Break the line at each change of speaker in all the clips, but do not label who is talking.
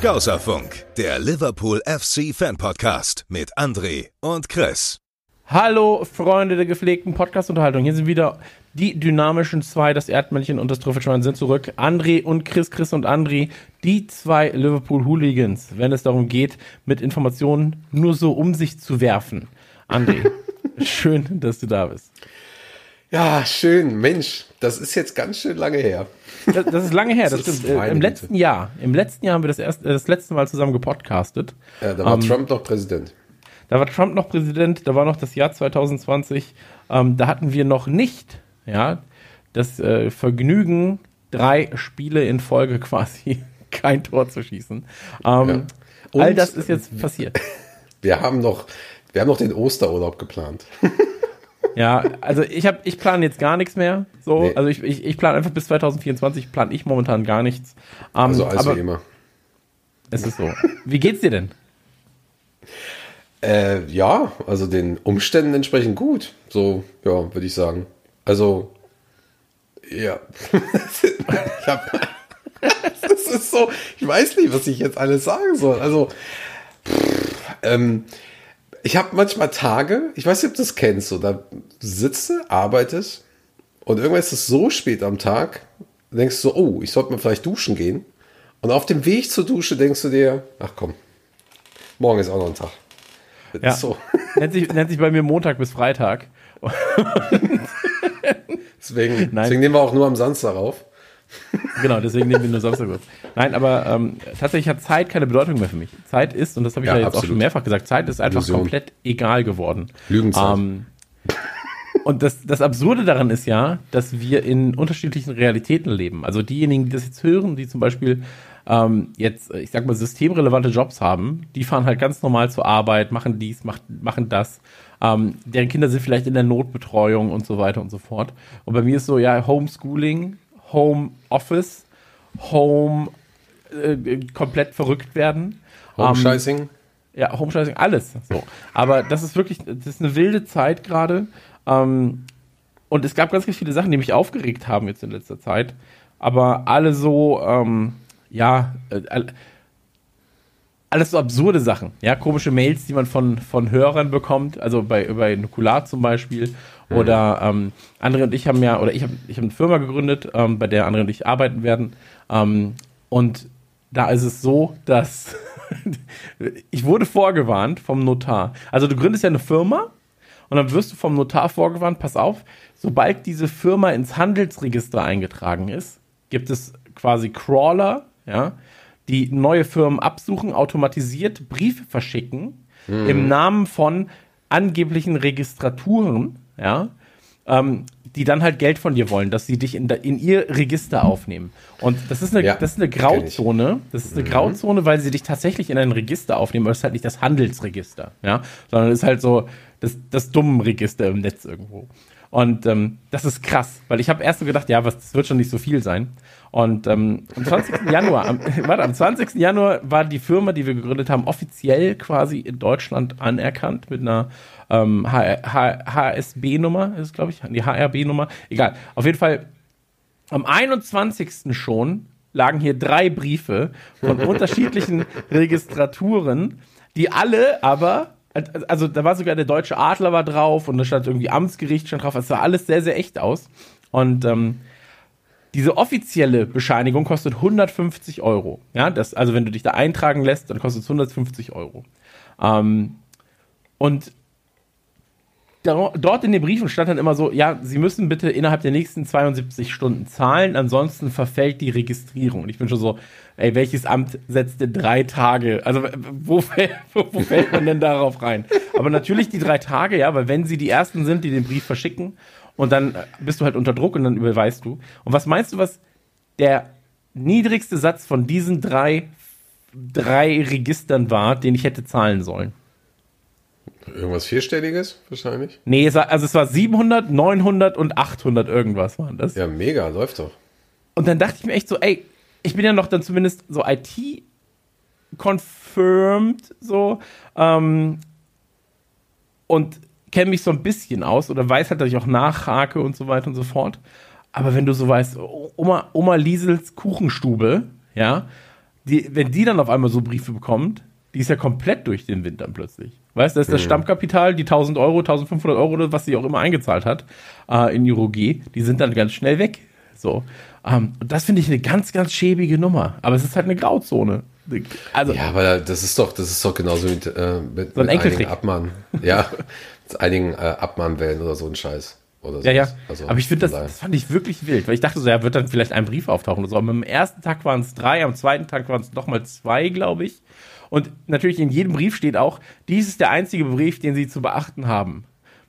Scouserfunk, der Liverpool FC Fan Podcast mit André und Chris.
Hallo, Freunde der gepflegten Podcast-Unterhaltung. Hier sind wieder die dynamischen zwei, das Erdmännchen und das Trüffelschwein sind zurück. André und Chris, Chris und André, die zwei Liverpool-Hooligans, wenn es darum geht, mit Informationen nur so um sich zu werfen. André, schön, dass du da bist.
Ja, schön. Mensch, das ist jetzt ganz schön lange her.
Das, das ist lange her, das,
Das
stimmt. Im letzten Jahr, im letzten Jahr haben wir das, erst, äh, das letzte Mal zusammen gepodcastet.
Ja, da war
Ähm,
Trump noch Präsident.
Da war Trump noch Präsident, da war noch das Jahr 2020. Ähm, da hatten wir noch nicht ja, das äh, Vergnügen, drei Spiele in Folge quasi kein Tor zu schießen. Ähm,
Und-
all das ist jetzt passiert.
Wir haben noch, wir haben noch den Osterurlaub geplant.
Ja, also ich habe, ich plane jetzt gar nichts mehr. So,
Nee.
also ich, ich, ich plane einfach bis 2024 plane ich momentan gar nichts. Ähm,
Also als
aber
wie immer.
es ist so. Wie geht's dir denn?
Äh, ja, also den Umständen entsprechend gut. So, ja, würde ich sagen. Also, ja. ich hab, das ist so, ich weiß nicht, was ich jetzt alles sagen soll. Also, pff, ähm, ich habe manchmal Tage, ich weiß nicht, ob du das kennst, so, da sitzt du, arbeitest und irgendwann ist es so spät am Tag, denkst du so, oh, ich sollte mal vielleicht duschen gehen. Und auf dem Weg zur Dusche denkst du dir, ach komm, morgen ist auch noch ein Tag. Das
Ja.
ist so.
Nennt sich, nennt sich bei mir Montag bis Freitag.
Deswegen,
Nein.
deswegen nehmen wir auch nur am Samstag auf.
Genau, deswegen nehmen wir nur Samstag auf. Nein, aber ähm, tatsächlich hat Zeit keine Bedeutung mehr für mich. Zeit ist, und das habe ich ja,
Ja,
jetzt auch
absolut.
schon mehrfach gesagt, Zeit ist einfach
Illusion.
komplett egal geworden.
Lügenzeit.
Ähm, und das, das Absurde daran ist ja, dass wir in unterschiedlichen Realitäten leben. Also diejenigen, die das jetzt hören, die zum Beispiel ähm, jetzt, ich sag mal, systemrelevante Jobs haben, die fahren halt ganz normal zur Arbeit, machen dies, macht, machen das. Ähm, deren Kinder sind vielleicht in der Notbetreuung und so weiter und so fort. Und bei mir ist so, ja, Homeschooling, Home Office, Home äh, komplett verrückt werden. Ähm,
Homescheißing.
ja, Homescheißing, alles. So. Aber das ist wirklich, das ist eine wilde Zeit gerade. Ähm, und es gab ganz, ganz viele Sachen, die mich aufgeregt haben jetzt in letzter Zeit. Aber alle so, ähm, ja, äh, alles so absurde Sachen. Ja, komische Mails, die man von, von Hörern bekommt. Also bei, bei Nukular zum Beispiel. Oder ähm, andere und ich haben ja, oder ich habe ich hab eine Firma gegründet, ähm, bei der andere und ich arbeiten werden. Ähm, und da ist es so, dass ich wurde vorgewarnt vom Notar. Also du gründest ja eine Firma und dann wirst du vom Notar vorgewarnt, pass auf, sobald diese Firma ins Handelsregister eingetragen ist, gibt es quasi Crawler, ja, die neue Firmen absuchen, automatisiert Briefe verschicken im Namen von angeblichen Registraturen, ja, ähm, die dann halt Geld von dir wollen, dass sie dich in, in ihr Register aufnehmen. Und das ist eine,
Ja,
das ist eine. Grauzone. Das ist eine Grauzone, weil sie dich tatsächlich in ein Register aufnehmen, aber es ist halt nicht das Handelsregister, ja, sondern es ist halt so das, das dummen Register im Netz irgendwo. Und ähm, das ist krass, weil ich habe erst so gedacht, ja, was, das wird schon nicht so viel sein. Und ähm, am 20. Januar, am, warte, am 20. Januar war die Firma, die wir gegründet haben, offiziell quasi in Deutschland anerkannt mit einer ähm, HSB-Nummer, ist es, glaube ich, die HRB-Nummer. Egal. Auf jeden Fall am 21. schon lagen hier drei Briefe von unterschiedlichen Registraturen, die alle aber, also da war sogar der deutsche Adler war drauf und da stand irgendwie Amtsgericht stand drauf, es sah alles sehr, sehr echt aus. Und ähm, diese offizielle Bescheinigung kostet 150 Euro. Ja, das, also wenn du dich da eintragen lässt, dann kostet es 150 Euro. Ähm, und da- dort in den Briefen stand dann immer so, ja, Sie müssen bitte innerhalb der nächsten 72 Stunden zahlen, ansonsten verfällt die Registrierung. Und ich bin schon so, ey, welches Amt setzt denn drei Tage? Also wo, wo, wo fällt man denn darauf rein? Aber natürlich die drei Tage, ja, weil wenn Sie die Ersten sind, die den Brief verschicken und dann äh, bist du halt unter Druck und dann überweist du. Und was meinst du, was der niedrigste Satz von diesen drei, drei Registern war, den ich hätte zahlen sollen?
Irgendwas Vierstelliges wahrscheinlich.
Nee, es war, also es war 700, 900 und 800 irgendwas waren das.
Ja, mega, läuft doch.
Und dann dachte ich mir echt so, ey, ich bin ja noch dann zumindest so IT-confirmed, so, ähm, und kenne mich so ein bisschen aus oder weiß halt, dass ich auch nachhake und so weiter und so fort. Aber wenn du so weißt, Oma, Oma Liesels Kuchenstube, ja, die, wenn die dann auf einmal so Briefe bekommt, die ist ja komplett durch den Wind dann plötzlich. Weißt du, das ist das Stammkapital, die 1000 Euro, 1500 Euro, oder was sie auch immer eingezahlt hat äh, in G, die sind dann ganz schnell weg. So. Ähm, und das finde ich eine ganz, ganz schäbige Nummer. Aber es ist halt eine Grauzone. Also,
Ja, aber das ist doch, das ist doch genauso mit, äh, mit,
So ein
mit
Enkeltrick.
Abmahn. Ja, einigen äh, Abmahnwellen oder so ein Scheiß. Oder
Ja, ja.
Also,
aber ich finde, das, das fand ich wirklich wild, weil ich dachte so, ja, wird dann vielleicht ein Brief auftauchen oder so. Aber am ersten Tag waren es drei, am zweiten Tag waren es nochmal zwei, glaube ich. Und natürlich in jedem Brief steht auch, dies ist der einzige Brief, den Sie zu beachten haben.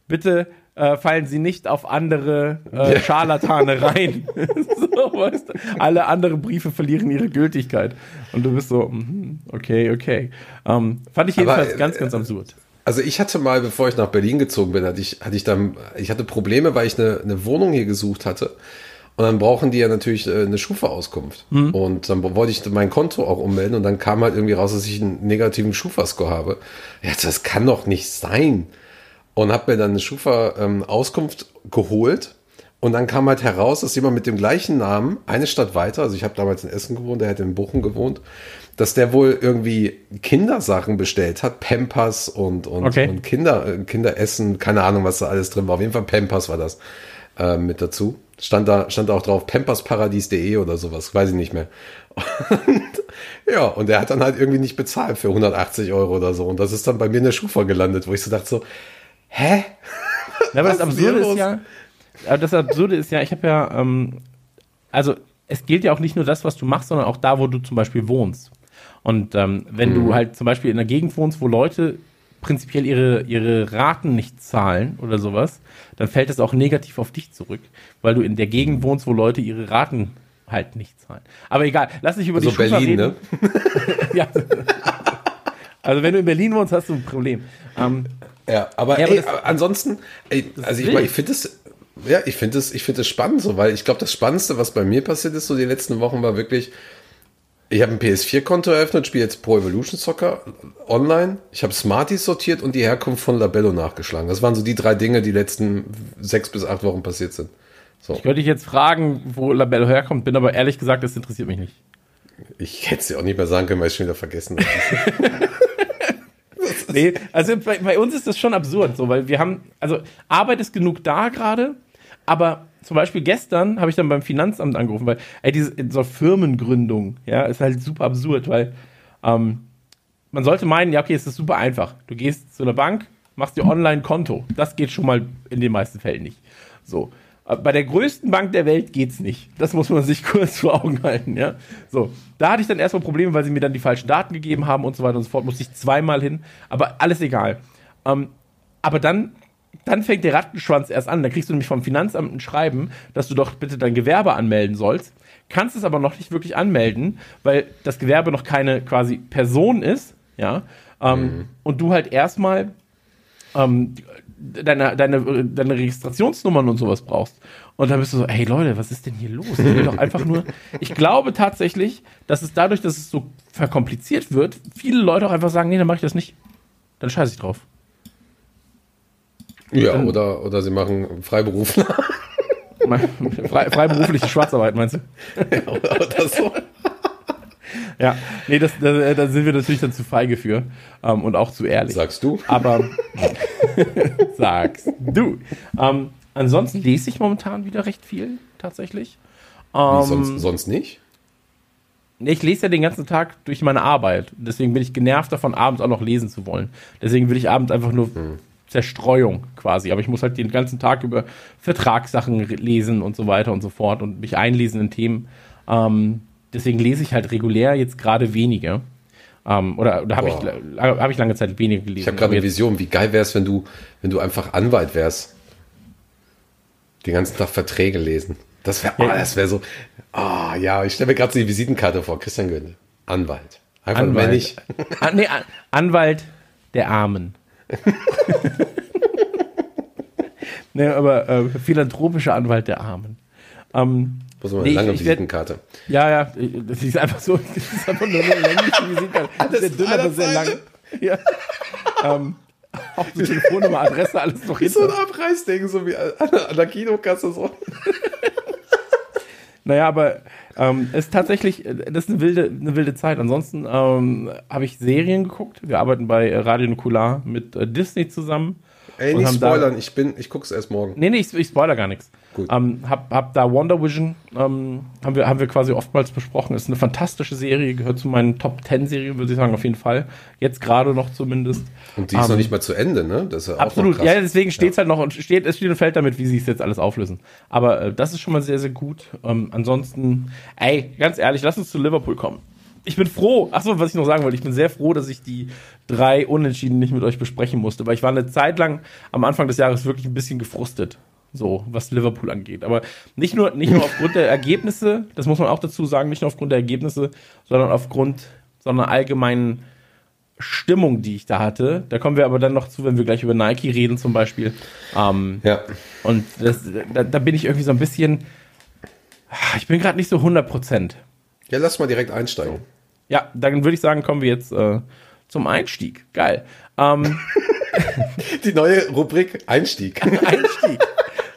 Bitte äh, fallen Sie nicht auf andere äh, Scharlatane rein. so, weißt du? Alle anderen Briefe verlieren ihre Gültigkeit. Und du bist so, mhm, okay, okay. Ähm, fand ich
Aber,
jedenfalls
äh,
ganz, ganz absurd.
Also ich hatte mal, bevor ich nach Berlin gezogen bin, hatte ich, hatte ich dann, ich hatte Probleme, weil ich eine, eine Wohnung hier gesucht hatte. Und dann brauchen die ja natürlich äh, eine Schufa-Auskunft. Und dann wollte ich mein Konto auch ummelden und dann kam halt irgendwie raus, dass ich einen negativen Schufa-Score habe. Ja, das kann doch nicht sein. Und habe mir dann eine Schufa-Auskunft geholt. Und dann kam halt heraus, dass jemand mit dem gleichen Namen, eine Stadt weiter, also ich habe damals in Essen gewohnt, der hat in Bochum gewohnt, dass der wohl irgendwie Kindersachen bestellt hat, Pampers und, und,
Okay.
und Kinder, äh, Kinderessen, keine Ahnung, was da alles drin war. Auf jeden Fall Pampers war das äh, mit dazu. Stand da, stand da auch drauf, pampersparadies.de oder sowas, weiß ich nicht mehr. Und, ja, und der hat dann halt irgendwie nicht bezahlt für 180 Euro oder so. Und das ist dann bei mir in der Schufa gelandet, wo ich so dachte so, hä?
Ja, aber das Absurde ist ja, das Absurde ist ja, ich habe ja, ähm, also es gilt ja auch nicht nur das, was du machst, sondern auch da, wo du zum Beispiel wohnst. Und ähm, wenn
Mhm.
du halt zum Beispiel in einer Gegend wohnst, wo Leute prinzipiell ihre, ihre Raten nicht zahlen oder sowas, dann fällt es auch negativ auf dich zurück, weil du in der
Mhm.
Gegend wohnst, wo Leute ihre Raten halt nicht zahlen. Aber egal, lass nicht über
Also
die Schufa
Berlin,
reden.
ne?
ja. Also wenn du in Berlin wohnst, hast du ein Problem. Ähm,
Ja, aber,
Ja, aber
ey,
das-
ansonsten, ey, also ich ich finde es, ja, ich finde es, ich finde es spannend so, weil ich glaube, das Spannendste, was bei mir passiert ist, so die letzten Wochen, war wirklich, ich habe ein PS4-Konto eröffnet, spiele jetzt Pro Evolution Soccer online. Ich habe Smarties sortiert und die Herkunft von Labello nachgeschlagen. Das waren so die drei Dinge, die letzten sechs bis acht Wochen passiert sind. So,
könnte ich jetzt fragen, wo Labello herkommt, bin aber ehrlich gesagt, das interessiert mich nicht.
ich hätte es dir auch nicht mehr sagen können, weil ich es schon wieder vergessen habe.
Nee, also bei, bei uns ist das schon absurd, so, weil wir haben, also Arbeit ist genug da gerade, aber zum Beispiel gestern habe ich dann beim Finanzamt angerufen, weil, ey, diese so Firmengründung, ja, ist halt super absurd, weil ähm, man sollte meinen, ja, okay, es ist super einfach. Du gehst zu einer Bank, machst dir online Konto. Das geht schon mal in den meisten Fällen nicht. So. Aber Bei der größten Bank der Welt geht's nicht. Das muss man sich kurz vor Augen halten, ja. So. Da hatte ich dann erstmal Probleme, weil sie mir dann die falschen Daten gegeben haben und so weiter und so fort. Musste ich zweimal hin. Aber alles egal. Ähm, aber dann, dann fängt der Rattenschwanz erst an. Da kriegst du nämlich vom Finanzamt ein Schreiben, dass du doch bitte dein Gewerbe anmelden sollst. Kannst es aber noch nicht wirklich anmelden, weil das Gewerbe noch keine quasi Person ist, ja. Ähm, Und du halt erstmal ähm, deine, deine, deine Registrationsnummern und sowas brauchst. Und dann bist du so, hey Leute, was ist denn hier los? Ich will doch einfach nur. Ich glaube tatsächlich, dass es dadurch, dass es so verkompliziert wird, viele Leute auch einfach sagen, nee, dann mache ich das nicht. Dann scheiße ich drauf.
Ja, oder, oder sie machen Freiberufler
Frei, freiberufliche Schwarzarbeit, meinst du?
oder so.
Ja, nee, das, da, da sind wir natürlich dann zu feige für ähm, und auch zu ehrlich.
Sagst du?
Aber sagst du. Ähm, ansonsten lese ich momentan wieder recht viel, tatsächlich. Ähm,
sonst, sonst nicht?
Ich lese ja den ganzen Tag durch meine Arbeit. Deswegen bin ich genervt davon, abends auch noch lesen zu wollen. Deswegen will ich abends einfach nur Zerstreuung quasi. Aber ich muss halt den ganzen Tag über Vertragssachen lesen und so weiter und so fort und mich einlesen in Themen. Ähm, deswegen lese ich halt regulär jetzt gerade weniger. Ähm, oder oder habe ich, hab ich lange Zeit weniger gelesen.
Ich habe gerade eine Vision, wie geil wär's, wenn du, wenn du einfach Anwalt wärst. Den ganzen Tag Verträge lesen. Das wäre, oh, das wäre so. Ah, ja, ich stelle mir gerade so die Visitenkarte vor. Christian Göndel. Anwalt. Einfach
Anwalt.
männlich.
An, nee, An- Anwalt der Armen. Nee, aber äh, philanthropischer Anwalt der Armen. Ähm,
Muss man
Nee,
eine lange
ich- ich werd-
Visitenkarte.
ja, ja, das ist einfach so, das ist einfach nur eine längliche Visitenkarte. Sehr dünn, aber sehr lang. Ja. ähm, auch die Telefonnummer, Adresse, alles noch
So ein
hinter.
Abreißding, so wie an der, an der Kinokasse. So.
Naja, aber ähm, es ist tatsächlich, äh, das ist eine wilde, eine wilde Zeit. Ansonsten ähm, habe ich Serien geguckt. Wir arbeiten bei Radio Nukular mit äh, Disney zusammen.
Ey, nicht
haben da-
spoilern, ich, bin, ich guck's erst morgen.
Nee, nee, ich, ich spoiler gar nichts.
Gut.
Ähm, hab, hab da Wonder Vision, ähm, haben, wir, haben wir quasi oftmals besprochen. Ist eine fantastische Serie, gehört zu meinen Top 10 Serien, würde ich sagen, auf jeden Fall. Jetzt gerade noch zumindest.
Und die ist
Ähm,
noch nicht mal zu Ende, ne? Das ist ja
Absolut, ja, deswegen steht es halt noch und steht, es steht und fällt damit, wie sie es jetzt alles auflösen. Aber äh, das ist schon mal sehr, sehr gut. Ähm, ansonsten, ey, ganz ehrlich, lass uns zu Liverpool kommen. Ich bin froh, achso, was ich noch sagen wollte, ich bin sehr froh, dass ich die drei Unentschieden nicht mit euch besprechen musste, weil ich war eine Zeit lang am Anfang des Jahres wirklich ein bisschen gefrustet, so was Liverpool angeht. Aber nicht nur, nicht nur aufgrund der Ergebnisse, das muss man auch dazu sagen, nicht nur aufgrund der Ergebnisse, sondern aufgrund so einer allgemeinen Stimmung, die ich da hatte. Da kommen wir aber dann noch zu, wenn wir gleich über Nike reden zum Beispiel. Ähm,
Ja.
und das, da, da bin ich irgendwie so ein bisschen, ich bin gerade nicht so 100 Prozent.
ja, lass mal direkt einsteigen.
Ja, dann würde ich sagen, kommen wir jetzt äh, zum Einstieg. Geil. Ähm,
Die neue Rubrik Einstieg.
Einstieg.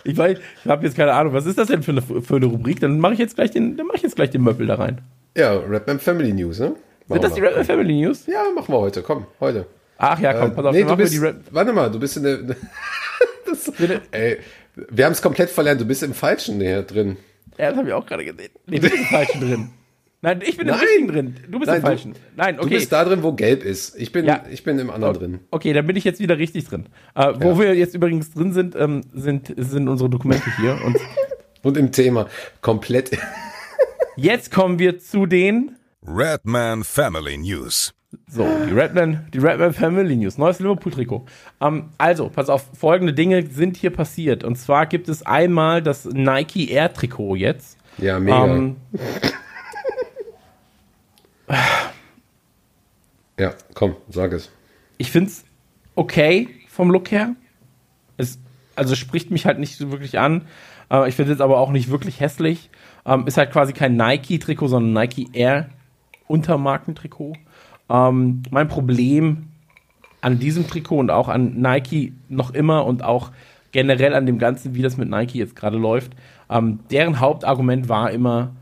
Ich weiß, ich habe jetzt keine Ahnung, was ist das denn für eine, für eine Rubrik? Dann mache ich jetzt gleich den, dann mache ich jetzt gleich den Möppel da rein.
ja, Rapman Family News, ne? Machen
Sind das die
wir.
Rap Family News?
Ja, machen wir heute. Komm, heute.
Ach ja, komm,
Äh,
pass auf,
nee,
dann
du
machen wir
bist,
die Rap.
warte mal, du bist in der. das, ey, wir haben es komplett verlernt. Du bist im Falschen näher drin.
Ja, das habe ich auch gerade gesehen. Nee, du bist im Falschen drin. Nein, ich bin im
Nein.
Richtigen drin. Du bist
Nein,
im
du-
Falschen. Nein, okay.
Du bist da drin, wo gelb ist. Ich bin,
Ja.
ich bin im anderen drin.
Okay, dann bin ich jetzt wieder richtig drin. Äh, wo
Ja.
wir jetzt übrigens drin sind, ähm, sind, sind unsere Dokumente hier. Und
Und im Thema komplett.
jetzt kommen wir zu den,
Redman Family News.
so, die Redman, die Redman Family News, neues Liverpool-Trikot. Ähm, also, pass auf, folgende Dinge sind hier passiert. Und zwar gibt es einmal das Nike Air Trikot jetzt.
Ja, mega.
Ähm,
ja, komm, sag es.
ich finde es okay vom Look her. Es, also spricht mich halt nicht so wirklich an. Äh, ich finde es aber auch nicht wirklich hässlich. Ähm, ist halt quasi kein Nike-Trikot, sondern Nike Air Untermarkentrikot. Ähm, mein Problem an diesem Trikot und auch an Nike noch immer und auch generell an dem Ganzen, wie das mit Nike jetzt gerade läuft, ähm, deren Hauptargument war immer,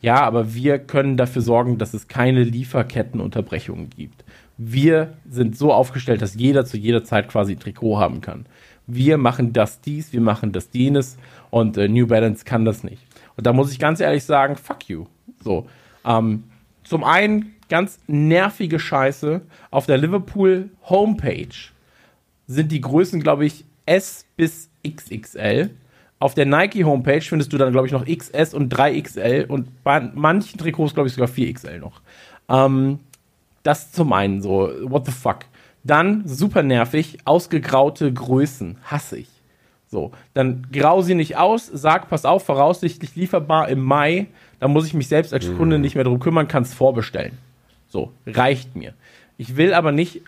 ja, aber wir können dafür sorgen, dass es keine Lieferkettenunterbrechungen gibt. Wir sind so aufgestellt, dass jeder zu jeder Zeit quasi ein Trikot haben kann. Wir machen das dies, wir machen das jenes und äh, New Balance kann das nicht. Und da muss ich ganz ehrlich sagen, fuck you. So. Ähm, zum einen ganz nervige Scheiße. Auf der Liverpool Homepage sind die Größen, glaube ich, S bis XXL. Auf der Nike Homepage findest du dann, glaube ich, noch XS und 3XL und bei manchen Trikots, glaube ich, sogar 4XL noch. Ähm, das zum einen so, what the fuck. Dann, super nervig, ausgegraute Größen, hasse ich. So, dann grau sie nicht aus, sag, pass auf, voraussichtlich lieferbar im Mai, dann muss ich mich selbst als Kunde nicht mehr drum kümmern, kann es vorbestellen. So, reicht mir. Ich will aber nicht,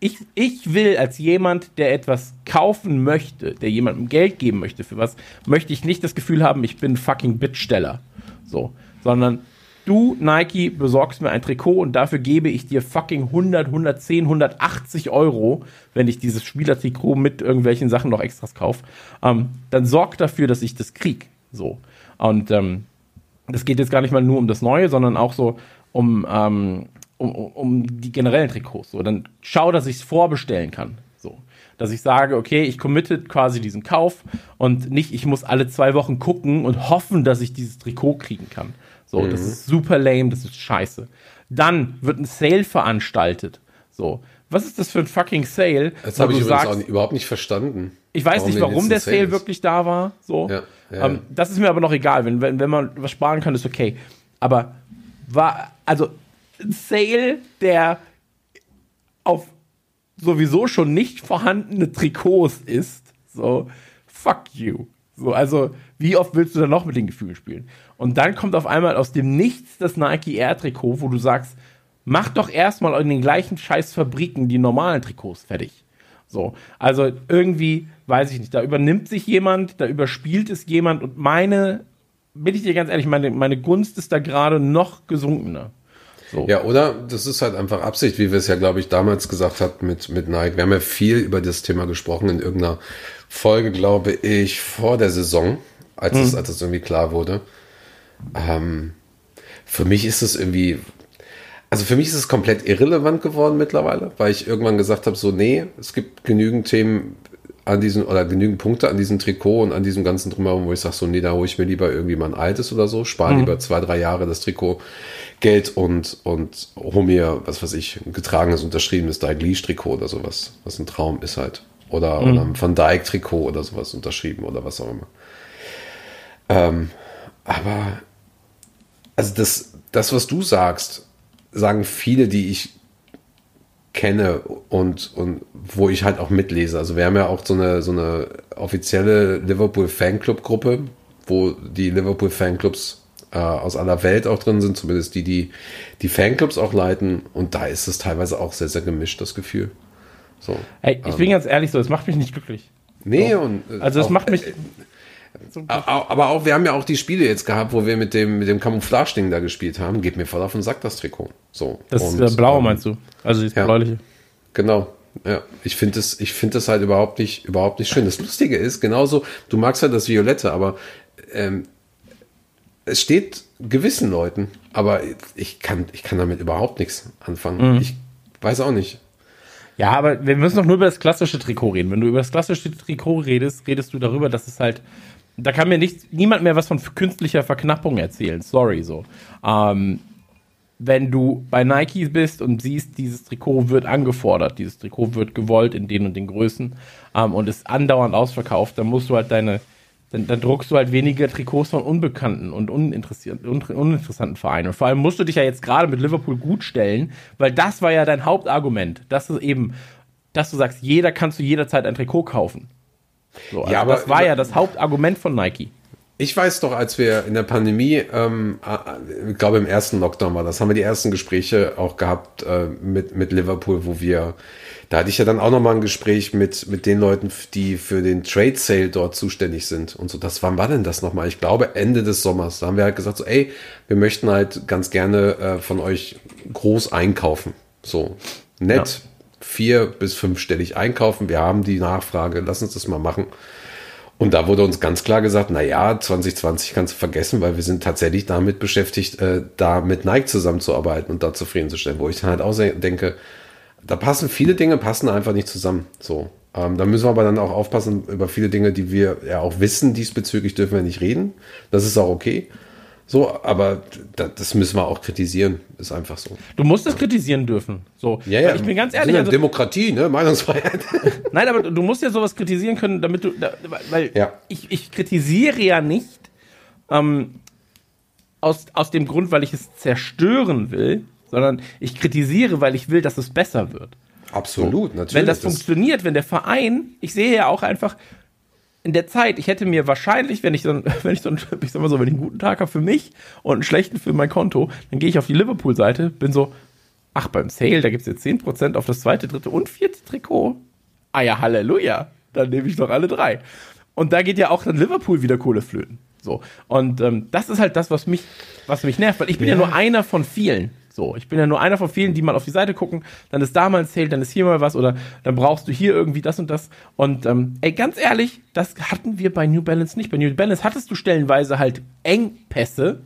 ich, ich will als jemand, der etwas kaufen möchte, der jemandem Geld geben möchte für was, möchte ich nicht das Gefühl haben, ich bin fucking Bittsteller. So, sondern du, Nike, besorgst mir ein Trikot und dafür gebe ich dir fucking 100, 110, 180 Euro, wenn ich dieses Spielertrikot mit irgendwelchen Sachen noch extras kaufe. Ähm, dann sorg dafür, dass ich das krieg. So. Und ähm, das geht jetzt gar nicht mal nur um das Neue, sondern auch so um, ähm, um, um, die generellen Trikots. So, dann schau, dass ich es vorbestellen kann. So, dass ich sage, okay, ich committe quasi diesen Kauf und nicht, ich muss alle zwei Wochen gucken und hoffen, dass ich dieses Trikot kriegen kann. So, das ist super lame, das ist scheiße. Dann wird ein Sale veranstaltet. So, was ist das für ein fucking Sale?
Das habe ich
sagst-
nicht, überhaupt nicht verstanden.
ich weiß nicht,
denn
warum der Sale
ist.
wirklich da war. So.
Ja, ja.
Ähm, das ist mir aber noch egal. Wenn, wenn, wenn man was sparen kann, ist okay. Aber war, also, Sale, der auf sowieso schon nicht vorhandene Trikots ist, so, fuck you. So, also, wie oft willst du da noch mit den Gefühlen spielen? Und dann kommt auf einmal aus dem Nichts das Nike Air Trikot, wo du sagst, mach doch erstmal in den gleichen scheiß Fabriken die normalen Trikots fertig. So, also irgendwie, weiß ich nicht, da übernimmt sich jemand, da überspielt es jemand und meine, bin ich dir ganz ehrlich, meine, meine Gunst ist da gerade noch gesunkener.
So. Ja, oder das ist halt einfach Absicht, wie wir es ja, glaube ich, damals gesagt hatten mit, mit Nike. Wir haben ja viel über das Thema gesprochen in irgendeiner Folge, glaube ich, vor der Saison, als, mhm. es, als es irgendwie klar wurde. Ähm, für mich ist es irgendwie, also für mich ist es komplett irrelevant geworden mittlerweile, weil ich irgendwann gesagt habe, so, nee, es gibt genügend Themen an diesen, oder genügend Punkte an diesem Trikot und an diesem ganzen Drumherum, wo ich sage, so, nee, da hole ich mir lieber irgendwie mal ein altes oder so, spare mhm. lieber zwei, drei Jahre das Trikot Geld und, und hol mir, was weiß ich, ein getragenes, unterschriebenes Dalglish-Trikot oder sowas, was ein Traum ist halt. Oder, mhm. oder ein Van Dyke-Trikot oder sowas unterschrieben oder was auch immer. Ähm, aber, also das, das, was du sagst, sagen viele, die ich kenne und, und wo ich halt auch mitlese. Also wir haben ja auch so eine, so eine offizielle Liverpool Fanclub Gruppe, wo die Liverpool Fanclubs äh, aus aller Welt auch drin sind, zumindest die, die die Fanclubs auch leiten. Und da ist es teilweise auch sehr, sehr gemischt, das Gefühl. So,
Ey, ich ähm, bin ganz ehrlich so, es macht mich nicht glücklich.
Nee, so. und.
Äh, also, es macht mich. Äh,
aber auch, wir haben ja auch die Spiele jetzt gehabt, wo wir mit dem, mit dem Camouflage-Ding da gespielt haben. Geht mir voll auf den Sack, das Trikot. So.
Das und, äh, blaue ähm, meinst du? Also das ja, bläuliche.
Genau. Ja, ich finde das, ich finde das halt überhaupt nicht, überhaupt nicht schön. Das Lustige ist, genauso, du magst halt das Violette, aber ähm, es steht gewissen Leuten, aber ich kann, ich kann damit überhaupt nichts anfangen. Mhm. Ich weiß auch nicht.
Ja, aber wir müssen doch nur über das klassische Trikot reden. Wenn du über das klassische Trikot redest, redest du darüber, dass es halt, da kann mir nicht, niemand mehr was von künstlicher Verknappung erzählen. Sorry, so. Ähm, wenn du bei Nike bist und siehst, dieses Trikot wird angefordert, dieses Trikot wird gewollt in den und den Größen ähm, und ist andauernd ausverkauft, dann musst du halt deine, dann, dann, druckst du halt weniger Trikots von unbekannten und uninteressanten Vereinen. Und vor allem musst du dich ja jetzt gerade mit Liverpool gut stellen, weil das war ja dein Hauptargument, dass du eben, dass du sagst, jeder kannst du jederzeit ein Trikot kaufen. So, also ja, aber das war ja das Hauptargument von Nike.
Ich weiß doch, als wir in der Pandemie, ähm, äh, ich glaube im ersten Lockdown war das, haben wir die ersten Gespräche auch gehabt äh, mit, mit Liverpool, wo wir da hatte ich ja dann auch nochmal ein Gespräch mit, mit den Leuten, die für den Trade Sale dort zuständig sind. Und so, das, wann war denn das nochmal? Ich glaube Ende des Sommers. Da haben wir halt gesagt, so, ey, wir möchten halt ganz gerne äh, von euch groß einkaufen. So, nett, ja. Vier bis fünfstellig einkaufen. Wir haben die Nachfrage, lass uns das mal machen. Und da wurde uns ganz klar gesagt, na ja, 2020 kannst du vergessen, weil wir sind tatsächlich damit beschäftigt, äh, da mit Nike zusammenzuarbeiten und da zufriedenzustellen, wo ich dann halt auch denke, da passen viele Dinge, passen einfach nicht zusammen. So. Ähm, da müssen wir aber dann auch aufpassen über viele Dinge, die wir ja auch wissen, diesbezüglich dürfen wir nicht reden. Das ist auch okay. So, aber das müssen wir auch kritisieren. Ist einfach so.
Du musst es kritisieren dürfen. So.
Ja, ja. Ich bin ganz ehrlich. Also, Demokratie, ne? Meinungsfreiheit.
Nein, aber du musst ja sowas kritisieren können, damit du. weil ja. ich, ich kritisiere ja nicht ähm, aus, aus dem Grund, weil ich es zerstören will, sondern ich kritisiere, weil ich will, dass es besser wird.
Absolut,
so. natürlich. Wenn das, das funktioniert, wenn der Verein, ich sehe ja auch einfach in der Zeit, ich hätte mir wahrscheinlich, wenn ich so, wenn ich so, ich sag mal so, wenn ich einen guten Tag habe für mich und einen schlechten für mein Konto, dann gehe ich auf die Liverpool-Seite, bin so, ach, beim Sale, da gibt es jetzt 10% auf das zweite, dritte und vierte Trikot. Ah ja, Halleluja. Dann nehme ich doch alle drei. Und da geht ja auch dann Liverpool wieder Kohle flöten. So. Und ähm, das ist halt das, was mich, was mich nervt, weil ich bin ja, ja nur einer von vielen. So, ich bin ja nur einer von vielen, die mal auf die Seite gucken, dann ist da mal ein Sale, dann ist hier mal was oder dann brauchst du hier irgendwie das und das. Und ähm, ey, ganz ehrlich, das hatten wir bei New Balance nicht. Bei New Balance hattest du stellenweise halt Engpässe,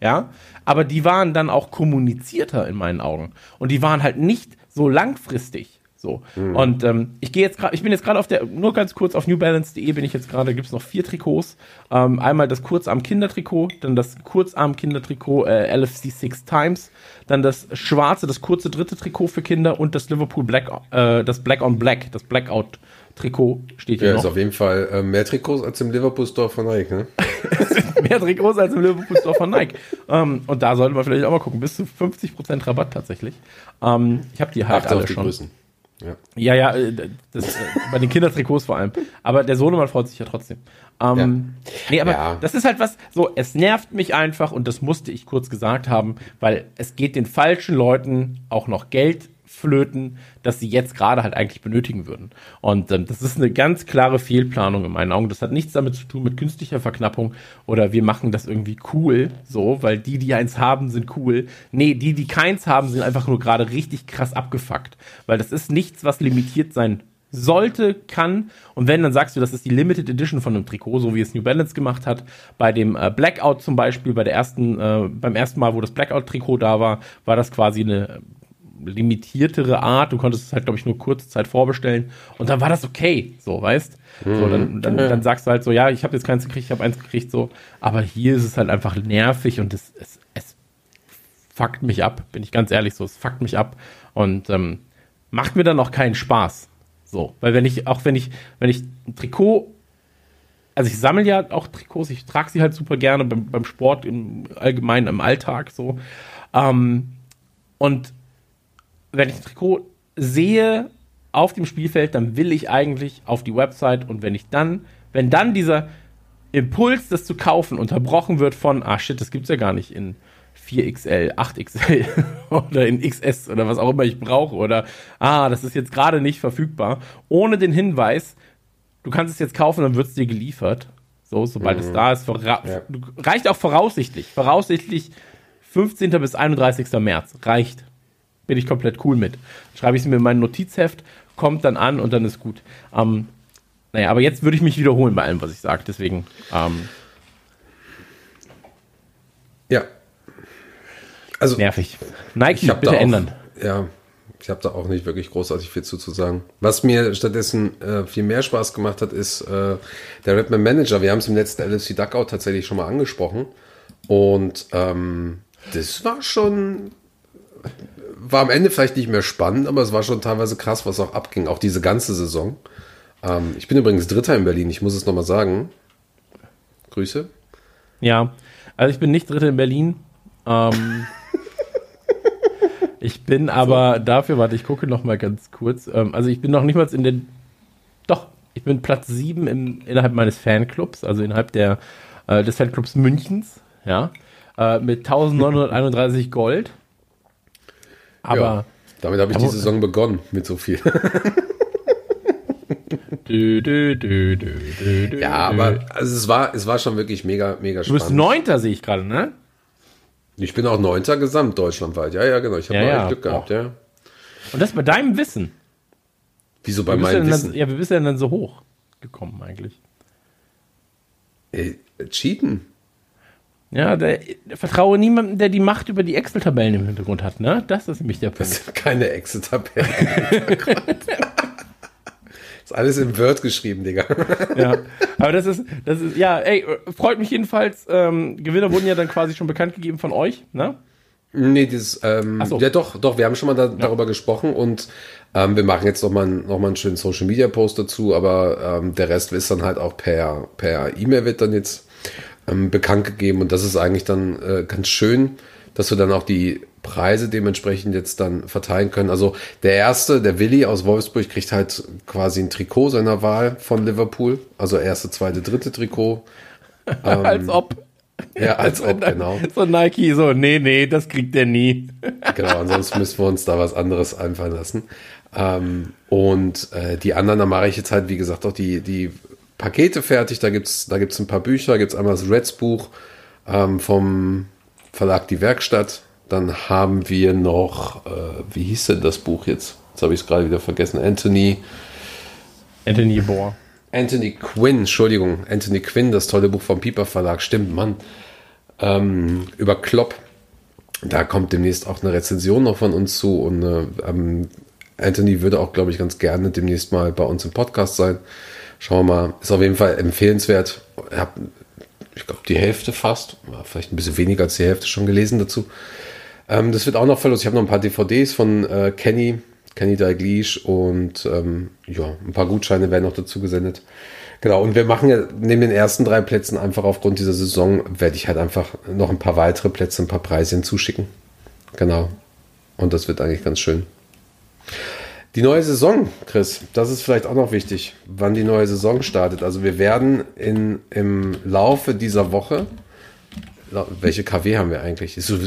ja, aber die waren dann auch kommunizierter in meinen Augen. Und die waren halt nicht so langfristig. So. Mhm. Und ähm, ich gehe jetzt gerade, ich bin jetzt gerade auf der, nur ganz kurz auf newbalance.de bin ich jetzt gerade, gibt es noch vier Trikots. Ähm, einmal das Kurzarm-Kindertrikot, dann das Kurzarm-Kindertrikot äh, LFC Six Times, dann das schwarze, das kurze dritte Trikot für Kinder und das Liverpool Black, äh, das Black on Black, das Blackout Trikot steht hier
ja,
noch.
ist auf jeden Fall äh, mehr Trikots als im Liverpool Store von Nike, ne?
mehr Trikots als im Liverpool Store von Nike. ähm, und da sollte man vielleicht auch mal gucken. Bis zu 50% Rabatt tatsächlich. Ähm, ich habe die halt Achte alle schon. Größen. Ja, ja, ja äh, das, äh, bei den Kindertrikots vor allem. Aber der Sohnemann freut sich ja trotzdem. Ähm, ja. Nee, aber ja. das ist halt was, so, es nervt mich einfach und das musste ich kurz gesagt haben, weil es geht den falschen Leuten auch noch Geld flöten, das sie jetzt gerade halt eigentlich benötigen würden. Und ähm, das ist eine ganz klare Fehlplanung in meinen Augen. Das hat nichts damit zu tun mit künstlicher Verknappung oder wir machen das irgendwie cool, so, weil die, die eins haben, sind cool. Nee, die, die keins haben, sind einfach nur gerade richtig krass abgefuckt. Weil das ist nichts, was limitiert sein sollte, kann. Und wenn, dann sagst du, das ist die Limited Edition von einem Trikot, so wie es New Balance gemacht hat. Bei dem äh, Blackout zum Beispiel, bei der ersten, äh, beim ersten Mal, wo das Blackout-Trikot da war, war das quasi eine limitiertere Art. Du konntest es halt, glaube ich, nur kurze Zeit vorbestellen. Und dann war das okay, so, weißt? Mhm. So, dann, dann, dann, sagst du halt so, ja, ich habe jetzt keins gekriegt, ich habe eins gekriegt, so. Aber hier ist es halt einfach nervig und es, es, es fuckt mich ab, bin ich ganz ehrlich so, es fuckt mich ab und ähm, macht mir dann auch keinen Spaß. So, weil wenn ich, auch wenn ich, wenn ich ein Trikot, also ich sammle ja auch Trikots, ich trage sie halt super gerne beim, beim Sport, im Allgemeinen, im Alltag so. Ähm, und wenn ich ein Trikot sehe auf dem Spielfeld, dann will ich eigentlich auf die Website und wenn ich dann, wenn dann dieser Impuls, das zu kaufen, unterbrochen wird von, ah shit, das gibt's ja gar nicht in 4XL, 8XL oder in XS oder was auch immer ich brauche oder ah, das ist jetzt gerade nicht verfügbar, ohne den Hinweis, du kannst es jetzt kaufen, dann wird es dir geliefert. So, sobald mhm. es da ist, ja. reicht auch voraussichtlich. Voraussichtlich 15. bis 31. März reicht bin ich komplett cool mit. Schreibe ich es mir in mein Notizheft, kommt dann an und dann ist gut. Ähm, naja, aber jetzt würde ich mich wiederholen bei allem, was ich sage. Deswegen. Ähm,
ja. Also.
Nervig. Nike, bitte
auch,
ändern.
Ja, ich habe da auch nicht wirklich großartig viel zu, zu sagen. Was mir stattdessen äh, viel mehr Spaß gemacht hat, ist äh, der Redman Manager. Wir haben es im letzten LFC Duckout tatsächlich schon mal angesprochen. Und ähm, das war schon war am Ende vielleicht nicht mehr spannend, aber es war schon teilweise krass, was auch abging, auch diese ganze Saison. Ähm, ich bin übrigens Dritter in Berlin, ich muss es nochmal sagen. Grüße.
Ja, also ich bin nicht Dritter in Berlin. Ähm, ich bin aber dafür, warte, ich gucke nochmal ganz kurz. Ähm, also ich bin noch nicht mal in den. Doch, ich bin Platz 7 im, innerhalb meines Fanclubs, also innerhalb der, äh, des Fanclubs Münchens, ja. Äh, mit 1931 Gold. Aber. Ja,
damit habe ich die Saison begonnen mit so viel.
du, du, du,
ja, aber also es war, es war schon wirklich mega, mega
spannend. Du bist Neunter, sehe ich gerade, ne?
Ich bin auch Neunter gesamt deutschlandweit. Ja, ja, genau. Ich habe ja, ja. Glück gehabt, ja.
Und das bei deinem Wissen.
Wieso bei meinem Wissen?
Dann, ja, wie bist du denn dann so hoch gekommen eigentlich?
Ey, cheaten.
Ja, der, vertraue niemandem, der die Macht über die Excel-Tabellen im Hintergrund hat, ne? Das ist nämlich der Punkt. Das sind
keine Excel-Tabellen ist alles im Word geschrieben, Digga.
ja, aber das ist, das ist, ja, ey, freut mich jedenfalls. Ähm, Gewinner wurden ja dann quasi schon bekannt gegeben von euch, ne?
Nee, dieses, ähm, so. ja doch, doch, wir haben schon mal da, ja. darüber gesprochen und ähm, wir machen jetzt noch mal, noch mal einen schönen Social Media Post dazu, aber ähm, der Rest ist dann halt auch per, per E-Mail wird dann jetzt ähm, bekannt gegeben. Und das ist eigentlich dann äh, ganz schön, dass wir dann auch die Preise dementsprechend jetzt dann verteilen können. Also der erste, der Willi aus Wolfsburg, kriegt halt quasi ein Trikot seiner Wahl von Liverpool. Also erste, zweite, dritte Trikot.
Ähm, als ob.
Ja, als ob, genau.
So Nike, so, nee, nee, das kriegt der nie.
genau, ansonsten müssen wir uns da was anderes einfallen lassen. Ähm, und äh, die anderen, da mache ich jetzt halt, wie gesagt, auch die, die Pakete fertig. Da gibt es da gibt's ein paar Bücher. Da gibt es einmal das Reds Buch ähm, vom Verlag Die Werkstatt. Dann haben wir noch, äh, wie hieß denn das Buch jetzt? Jetzt habe ich es gerade wieder vergessen. Anthony.
Anthony Bohr.
Anthony Quinn, Entschuldigung. Anthony Quinn, das tolle Buch vom Piper Verlag. Stimmt, Mann. Ähm, über Klopp. Da kommt demnächst auch eine Rezension noch von uns zu. Und äh, ähm, Anthony würde auch, glaube ich, ganz gerne demnächst mal bei uns im Podcast sein. Schauen wir mal. Ist auf jeden Fall empfehlenswert. Ich habe, ich glaube, die Hälfte fast, vielleicht ein bisschen weniger als die Hälfte schon gelesen dazu. Ähm, das wird auch noch verlost. Ich habe noch ein paar DVDs von äh, Kenny, Kenny Dalglish und ähm, ja, ein paar Gutscheine werden noch dazu gesendet. Genau, und wir machen ja neben den ersten drei Plätzen einfach aufgrund dieser Saison, werde ich halt einfach noch ein paar weitere Plätze, ein paar Preise hinzuschicken. Genau. Und das wird eigentlich ganz schön. Die neue Saison, Chris, das ist vielleicht auch noch wichtig, wann die neue Saison startet. Also wir werden in, im Laufe dieser Woche welche KW haben wir eigentlich? Ist so,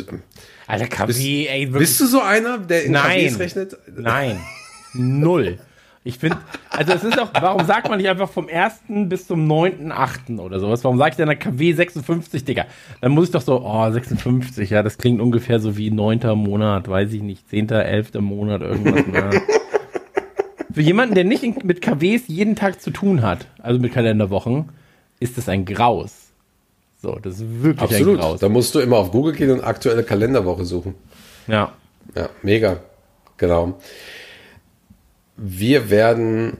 Alter, KW,
bist,
ey, wirklich.
bist du so einer, der in
Nein.
KWs rechnet?
Nein. Null. Ich finde, also es ist auch, warum sagt man nicht einfach vom 1. bis zum 9.8. oder sowas? Warum sage ich denn der KW 56, Digga? Dann muss ich doch so, oh, 56, ja, das klingt ungefähr so wie 9. Monat, weiß ich nicht, 10., 11. Monat, irgendwas. Für jemanden, der nicht in- mit KWs jeden Tag zu tun hat, also mit Kalenderwochen, ist das ein Graus. So, das ist wirklich ein
Absolut.
Graus.
Da musst du immer auf Google gehen und aktuelle Kalenderwoche suchen.
Ja.
Ja, mega. Genau. Wir werden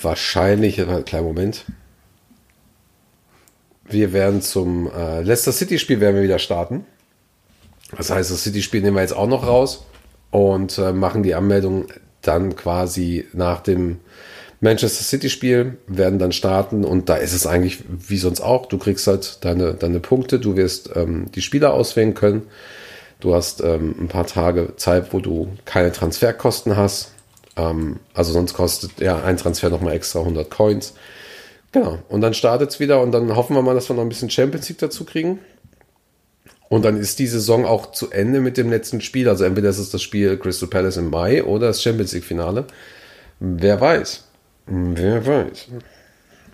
wahrscheinlich, kleinen Moment. Wir werden zum äh, Leicester City Spiel werden wir wieder starten. Das heißt, das City Spiel nehmen wir jetzt auch noch raus und äh, machen die Anmeldung dann quasi nach dem Manchester City Spiel, werden dann starten und da ist es eigentlich wie sonst auch. Du kriegst halt deine, deine Punkte, du wirst ähm, die Spieler auswählen können. Du hast ähm, ein paar Tage Zeit, wo du keine Transferkosten hast. Ähm, also sonst kostet ja ein Transfer nochmal extra 100 Coins. Genau. Und dann startet es wieder und dann hoffen wir mal, dass wir noch ein bisschen Champions League dazu kriegen. Und dann ist die Saison auch zu Ende mit dem letzten Spiel. Also entweder ist es das Spiel Crystal Palace im Mai oder das Champions League Finale. Wer weiß. Wer weiß.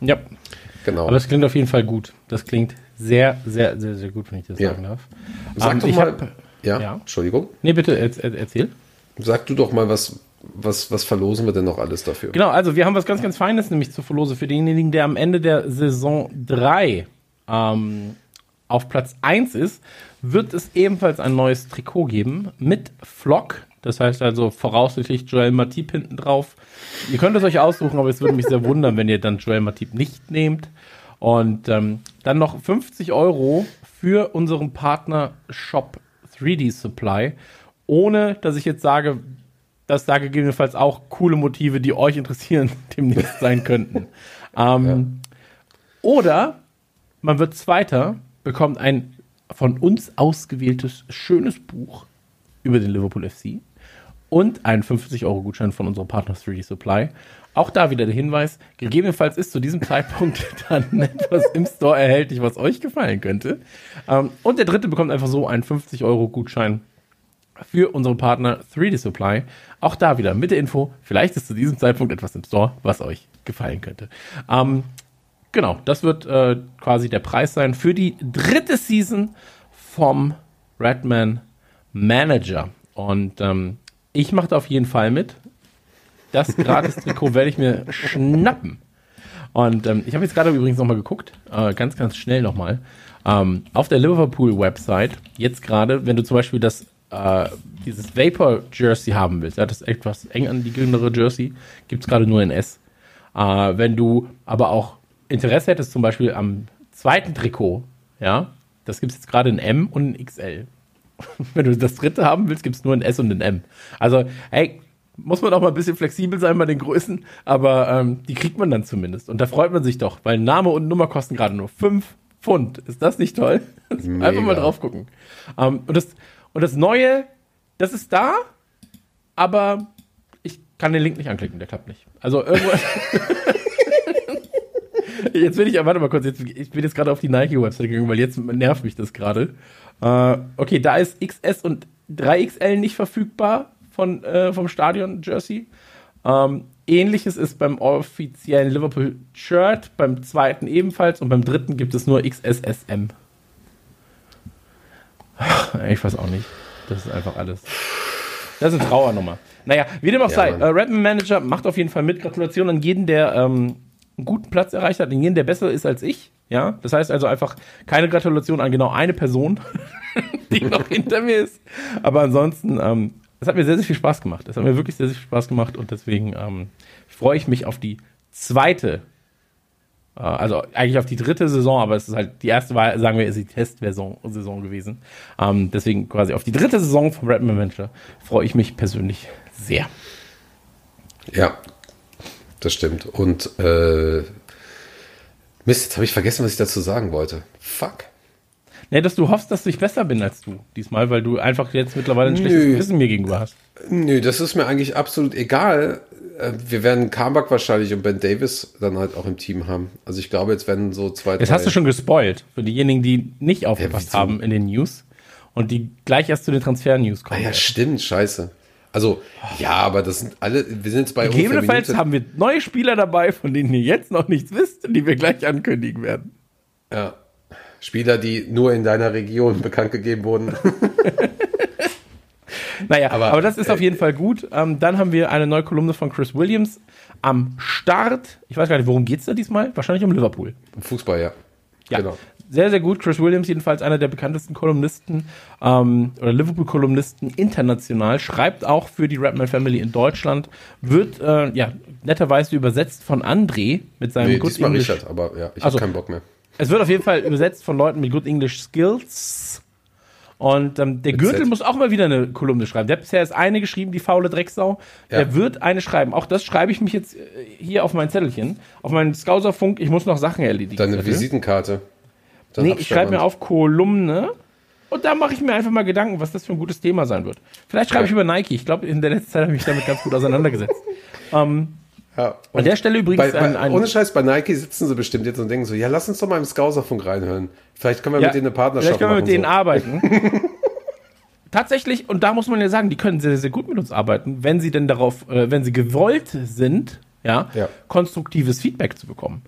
Ja.
Genau.
Aber es klingt auf jeden Fall gut. Das klingt sehr, sehr, sehr, sehr gut, wenn ich das
Ja.
sagen darf.
Sag
Ähm,
doch mal.
hab-
ja,
ja.
Entschuldigung.
Nee, bitte, er, er, erzähl.
Sag du doch mal, was, was, was verlosen wir denn noch alles dafür?
Genau, also wir haben was ganz, ganz Feines nämlich zu verlosen für denjenigen, der am Ende der Saison 3 ähm, auf Platz 1 ist, wird es ebenfalls ein neues Trikot geben mit Flock. Das heißt also voraussichtlich Joel Matip hinten drauf. Ihr könnt es euch aussuchen, aber es würde mich sehr wundern, wenn ihr dann Joel Matip nicht nehmt. Und ähm, dann noch 50 Euro für unseren Partner Shop 3D Supply. Ohne, dass ich jetzt sage, dass da gegebenenfalls auch coole Motive, die euch interessieren, demnächst sein könnten. Ähm, Oder man wird Zweiter, bekommt ein von uns ausgewähltes schönes Buch über den Liverpool FC und einen 50-Euro-Gutschein von unserem Partner 3D Supply. Auch da wieder der Hinweis, gegebenenfalls ist zu diesem Zeitpunkt dann etwas im Store erhältlich, was euch gefallen könnte. Ähm, und der dritte bekommt einfach so einen 50-Euro-Gutschein für unseren Partner 3D Supply. Auch da wieder mit der Info, vielleicht ist zu diesem Zeitpunkt etwas im Store, was euch gefallen könnte. Ähm, genau, das wird äh, quasi der Preis sein für die dritte Season vom Redman Manager. Und ähm, ich mache da auf jeden Fall mit. Das Gratis-Trikot werde ich mir schnappen. Und ähm, ich habe jetzt gerade übrigens nochmal geguckt, äh, ganz, ganz schnell nochmal. Ähm, auf der Liverpool-Website, jetzt gerade, wenn du zum Beispiel das, äh, dieses Vapor-Jersey haben willst, ja, das etwas eng anliegendere Jersey, gibt es gerade nur in S. Äh, wenn du aber auch Interesse hättest, zum Beispiel am zweiten Trikot, ja, das gibt es jetzt gerade in M und in XL. Wenn du das dritte haben willst, gibt es nur ein S und ein M. Also, hey, muss man auch mal ein bisschen flexibel sein bei den Größen, aber ähm, die kriegt man dann zumindest. Und da freut man sich doch, weil Name und Nummer kosten gerade nur 5 Pfund. Ist das nicht toll?
Mega.
Einfach mal drauf gucken. Ähm, und, das, und das Neue, das ist da, aber ich kann den Link nicht anklicken, der klappt nicht. Also irgendwo. jetzt bin ich, warte mal kurz, jetzt, ich bin jetzt gerade auf die Nike-Website gegangen, weil jetzt nervt mich das gerade. Äh, okay, da ist XS und 3XL nicht verfügbar von, äh, vom Stadion Jersey. Ähm, Ähnliches ist beim offiziellen Liverpool Shirt, beim zweiten ebenfalls und beim dritten gibt es nur XSSM. Ich weiß auch nicht. Das ist einfach alles. Das ist eine Trauernummer. Naja, wie dem auch
Ja,
sei, äh, Redman Manager macht auf jeden Fall mit. Gratulation an jeden, der ähm, einen guten Platz erreicht hat, an jeden, der besser ist als ich. Ja, das heißt also einfach keine Gratulation an genau eine Person, die noch hinter mir ist. Aber ansonsten, ähm, es hat mir sehr, sehr viel Spaß gemacht. Es hat mir wirklich sehr, sehr viel Spaß gemacht und deswegen ähm, freue ich mich auf die zweite, äh, also eigentlich auf die dritte Saison, aber es ist halt, die erste war, sagen wir, ist die Testversion Saison gewesen. Ähm, deswegen quasi auf die dritte Saison vom Redman Venture freue ich mich persönlich sehr.
Ja, das stimmt. Und äh, Mist, jetzt habe ich vergessen, was ich dazu sagen wollte. Fuck.
Nee, dass du hoffst, dass ich besser bin als du diesmal, weil du einfach jetzt mittlerweile ein schlechtes
Nö.
Gewissen mir gegenüber hast.
Nö, das ist mir eigentlich absolut egal. äh, wir werden Carmack wahrscheinlich und Ben Davis dann halt auch im Team haben. Also ich glaube, jetzt werden so zwei,
Jetzt hast du schon gespoilt für diejenigen, die nicht aufgepasst
wieso?
haben in den News und die gleich erst zu den Transfer-News
Ah
kommen.
ja,
werden.
stimmt, scheiße. Also, ja, aber das sind alle, wir sind jetzt bei
Gegebenenfalls haben wir neue Spieler dabei, von denen ihr jetzt noch nichts wisst die wir gleich ankündigen werden.
Ja. Spieler, die nur in deiner Region bekannt gegeben wurden.
Naja, aber,
Aber,
das ist
äh,
auf jeden Fall gut. Ähm, dann haben wir eine neue Kolumne von Chris Williams am Start. Ich weiß gar nicht, worum geht's da diesmal? Wahrscheinlich um Liverpool.
Fußball, ja.
Ja,
Genau.
Sehr, sehr gut. Chris Williams, jedenfalls einer der bekanntesten Kolumnisten ähm, oder Liverpool-Kolumnisten international, schreibt auch für die Rapman Family in Deutschland, wird äh, ja netterweise übersetzt von André mit seinem
Nee,
Good
diesmal
English.
Richard, aber ja, ich
Also-
habe keinen Bock mehr.
Es wird auf jeden Fall übersetzt von Leuten mit Good English Skills. Und ähm, der Gürtel
Z.
muss auch mal wieder eine Kolumne schreiben. Der hat bisher erst eine geschrieben, die faule Drecksau.
Ja.
Der wird eine schreiben. Auch das schreibe ich mich jetzt äh, hier auf mein Zettelchen, auf meinen Scouserfunk. Ich muss noch Sachen erledigen.
Deine
Zettel.
Visitenkarte.
Nee, ich schreibe mir auf Kolumne und da mache ich mir einfach mal Gedanken, was das für ein gutes Thema sein wird. Vielleicht schreibe
Ja.
ich über Nike. Ich glaube, in der letzten Zeit habe ich mich damit ganz gut auseinandergesetzt. ähm,
Ja.
an der Stelle übrigens
Bei,
ein, ein
ohne Scheiß, bei Nike sitzen sie bestimmt jetzt und denken so, ja, lass uns doch mal im Scouserfunk reinhören. Vielleicht können wir
Ja,
mit denen eine Partnerschaft
Vielleicht können wir mit
machen.
denen arbeiten. Tatsächlich, und da muss man ja sagen, die können sehr, sehr gut mit uns arbeiten, wenn sie denn darauf, äh, wenn sie gewollt sind, ja,
Ja.
konstruktives Feedback zu bekommen.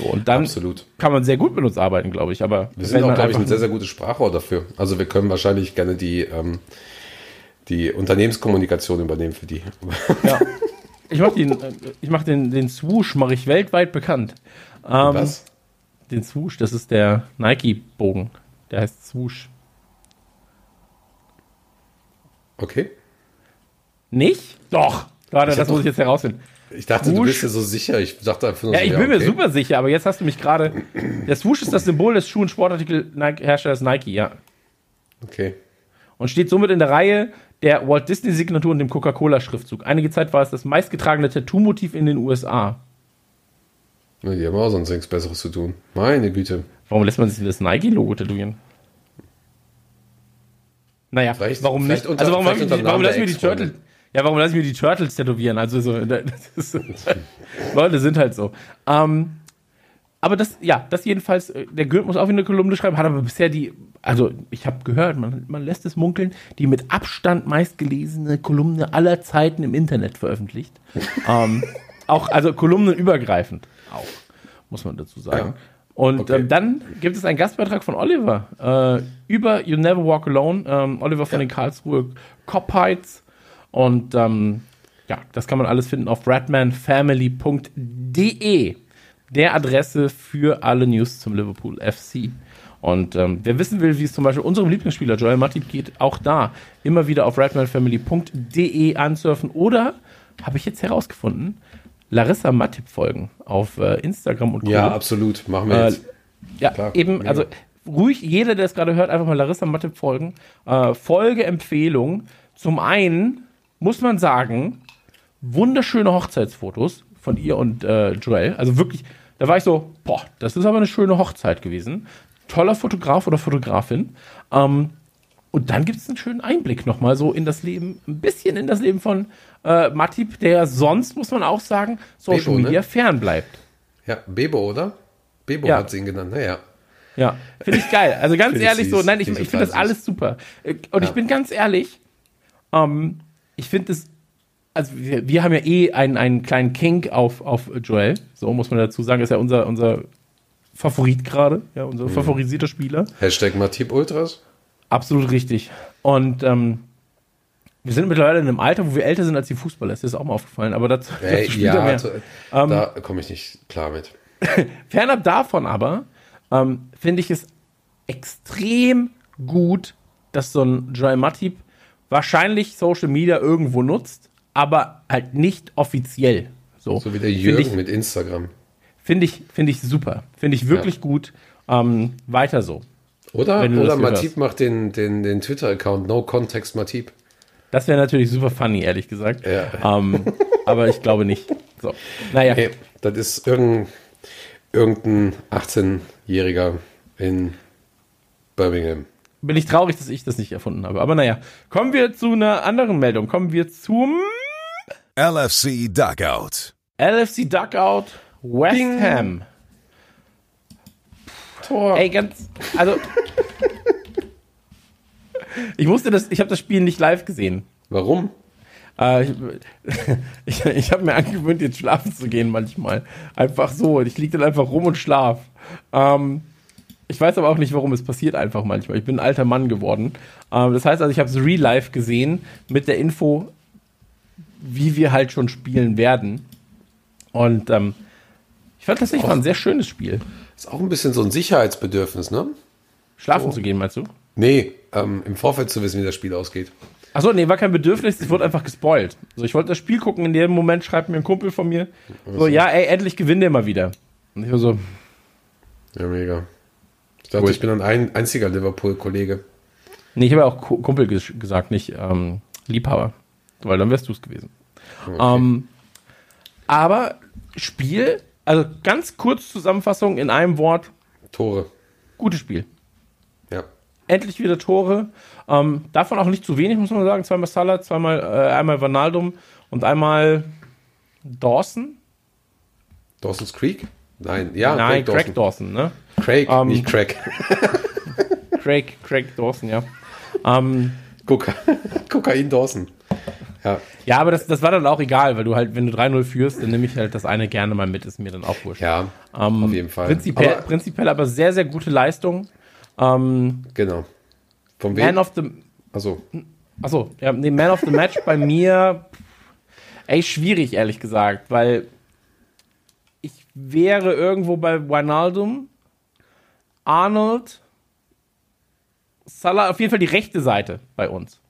So, und dann
Absolut.
kann man sehr gut mit uns arbeiten, glaube ich. Aber
Wir sind auch, glaube ich, ein sehr, sehr gutes Sprachrohr dafür. Also wir können wahrscheinlich gerne die, ähm, die Unternehmenskommunikation übernehmen für die.
Ja. Ich mache den, äh, ich mach den, den Swoosh mache ich weltweit bekannt. Ähm,
Was?
Den Swoosh, das ist der Nike-Bogen. Der heißt Swoosh.
Okay.
Nicht? Doch. Warte,
Ich
das muss ich jetzt herausfinden.
Ich dachte, du
Swoosh.
bist ja so sicher. Ich dachte einfach nur
Ja,
so,
ich bin mir
okay.
super sicher, aber jetzt hast du mich gerade. Der Swoosh ist das Symbol des Schuh- und Sportartikelherstellers Nike, ja.
Okay.
Und steht somit in der Reihe der Walt Disney-Signatur und dem Coca-Cola-Schriftzug. Einige Zeit war es das meistgetragene Tattoo-Motiv in den USA.
Na, die haben auch sonst nichts Besseres zu tun. Meine Güte.
Warum lässt man sich das Nike-Logo tätowieren? Naja,
Vielleicht-
warum
vielleicht
nicht?
unter-
also warum,
vielleicht
hab ich,
unter
warum
Namen
lass ich
der
mir die
Ex-Freundin.
Ja, warum lasse ich mir die Turtles tätowieren? Also so, das ist, Leute sind halt so. Ähm, aber das, ja, das jedenfalls, äh, der Gürt muss auch wieder eine Kolumne schreiben, hat aber bisher die, also ich habe gehört, man, man lässt es munkeln, die mit Abstand meistgelesene Kolumne aller Zeiten im Internet veröffentlicht. ähm, auch, also kolumnenübergreifend auch, muss man dazu sagen.
Ja.
Und
Okay.
ähm, dann gibt es einen Gastbeitrag von Oliver äh, über You Never Walk Alone. Ähm, Oliver von
Ja.
den Karlsruhe Cophites. Und ähm, ja, das kann man alles finden auf ratmanfamily.de, der Adresse für alle News zum Liverpool FC. Und ähm, wer wissen will, wie es zum Beispiel unserem Lieblingsspieler Joel Matip geht, auch da immer wieder auf ratmanfamily.de ansurfen oder, habe ich jetzt herausgefunden, Larissa Matip folgen auf äh, Instagram und Co.
Ja, absolut. Machen wir
Äh,
jetzt.
Ja,
Klar,
eben,
mega.
also ruhig, jeder, der es gerade hört, einfach mal Larissa Matte folgen. Äh, Folgeempfehlung. Zum einen muss man sagen, wunderschöne Hochzeitsfotos von ihr und äh, Joel. Also wirklich, da war ich so, boah, das ist aber eine schöne Hochzeit gewesen. Toller Fotograf oder Fotografin. Ähm, und dann gibt es einen schönen Einblick nochmal so in das Leben, ein bisschen in das Leben von äh, Matip, der sonst, muss man auch sagen, Social
Bebo, ne?
Media fern bleibt.
Ja, Bebo, oder? Bebo
Ja.
hat sie ihn genannt. Naja.
Ja, finde ich geil. Also ganz
ich
ehrlich so,
süß.
nein, ich, ich finde das alles super. Äh, Und ich
Ja.
bin ganz ehrlich, ähm, ich finde es, also wir, wir haben ja eh einen, einen kleinen Kink auf, auf Joel, so muss man dazu sagen, ist ja unser, unser Favorit gerade, ja, unser
Mhm.
favorisierter Spieler.
Hashtag Matip Ultras.
Absolut richtig. Und ähm, wir sind mittlerweile in einem Alter, wo wir älter sind als die Fußballer. Das ist auch mal aufgefallen, aber dazu,
Ey,
dazu
ja,
mehr.
to-
Ähm,
da komme ich nicht klar mit.
Fernab davon aber ähm, finde ich es extrem gut, dass so ein Joel Matip wahrscheinlich Social Media irgendwo nutzt, aber halt nicht offiziell. So,
So wie der Jürgen
ich,
mit Instagram.
finde ich, finde ich super. Finde ich wirklich gut. Ähm, weiter so.
Oder, oder. Matip macht den, den, den Twitter-Account No Context Matip.
Das wäre natürlich super funny, ehrlich gesagt.
Ja.
Ähm, aber ich glaube nicht. So. Naja,
Hey, das ist irgendein, irgendein 18-Jähriger in Birmingham.
Bin ich traurig, dass ich das nicht erfunden habe. Aber naja, kommen wir zu einer anderen Meldung. Kommen wir zum
LFC Dugout.
LFC Duckout, West
Ding.
Ham.
Tor.
Ey, ganz, also. ich wusste das, ich habe das Spiel nicht live gesehen.
Warum?
Äh, ich ich, ich habe mir angewöhnt, jetzt schlafen zu gehen manchmal. Einfach so. Ich liege dann einfach rum und schlaf. Ähm, ich weiß aber auch nicht, warum es passiert einfach manchmal. Ich bin ein alter Mann geworden. Ähm, das heißt also, ich habe es real life gesehen mit der Info, wie wir halt schon spielen werden. Und ähm, ich fand tatsächlich war ein sehr schönes Spiel.
Ist auch ein bisschen so ein Sicherheitsbedürfnis, ne?
Schlafen zu gehen, meinst du?
Nee, ähm, im Vorfeld zu wissen, wie das Spiel ausgeht.
Achso, nee, war kein Bedürfnis, es wurde einfach gespoilt. So, ich wollte das Spiel gucken, in dem Moment schreibt mir ein Kumpel von mir, so, ja, ey, endlich gewinnt der mal wieder. Und ich war so,
Ja, mega. Ich dachte,
Cool.
ich bin ein, ein einziger Liverpool-Kollege.
nee, ich habe ja auch Ku- Kumpel ges gesagt, nicht ähm, Liebhaber, weil dann wärst du es gewesen. Ähm, aber Spiel, also ganz kurz Zusammenfassung in einem Wort,
Tore.
gutes Spiel.
Ja.
Endlich wieder Tore. Ähm, davon auch nicht zu wenig, muss man sagen. Zweimal Salah, zweimal, äh, einmal Vanaldum und einmal Dawson.
Dawson's Creek? Nein, ja,
Nein,
Craig
Craig
Dawson.
Dawson, ne?
Craig,
Ähm,
nicht Craig.
Craig, Craig Dawson, ja. Ähm,
Koka Kokain Dawson. Ja,
ja, aber das, das war dann auch egal, weil du halt, wenn du 3-0 führst, dann nehme ich halt das eine gerne mal mit, ist mir dann auch wurscht.
ja,
Ähm,
auf jeden Fall.
Prinzipiell
Aber-
prinzipiell aber sehr, sehr gute Leistung. Ähm,
genau. Von
Man
wem?
of the,
Also,
achso, ja, nee, Man of the Match bei mir, ey, schwierig, ehrlich gesagt, weil wäre irgendwo bei Wijnaldum, Arnold, Salah, auf jeden Fall die rechte Seite bei uns.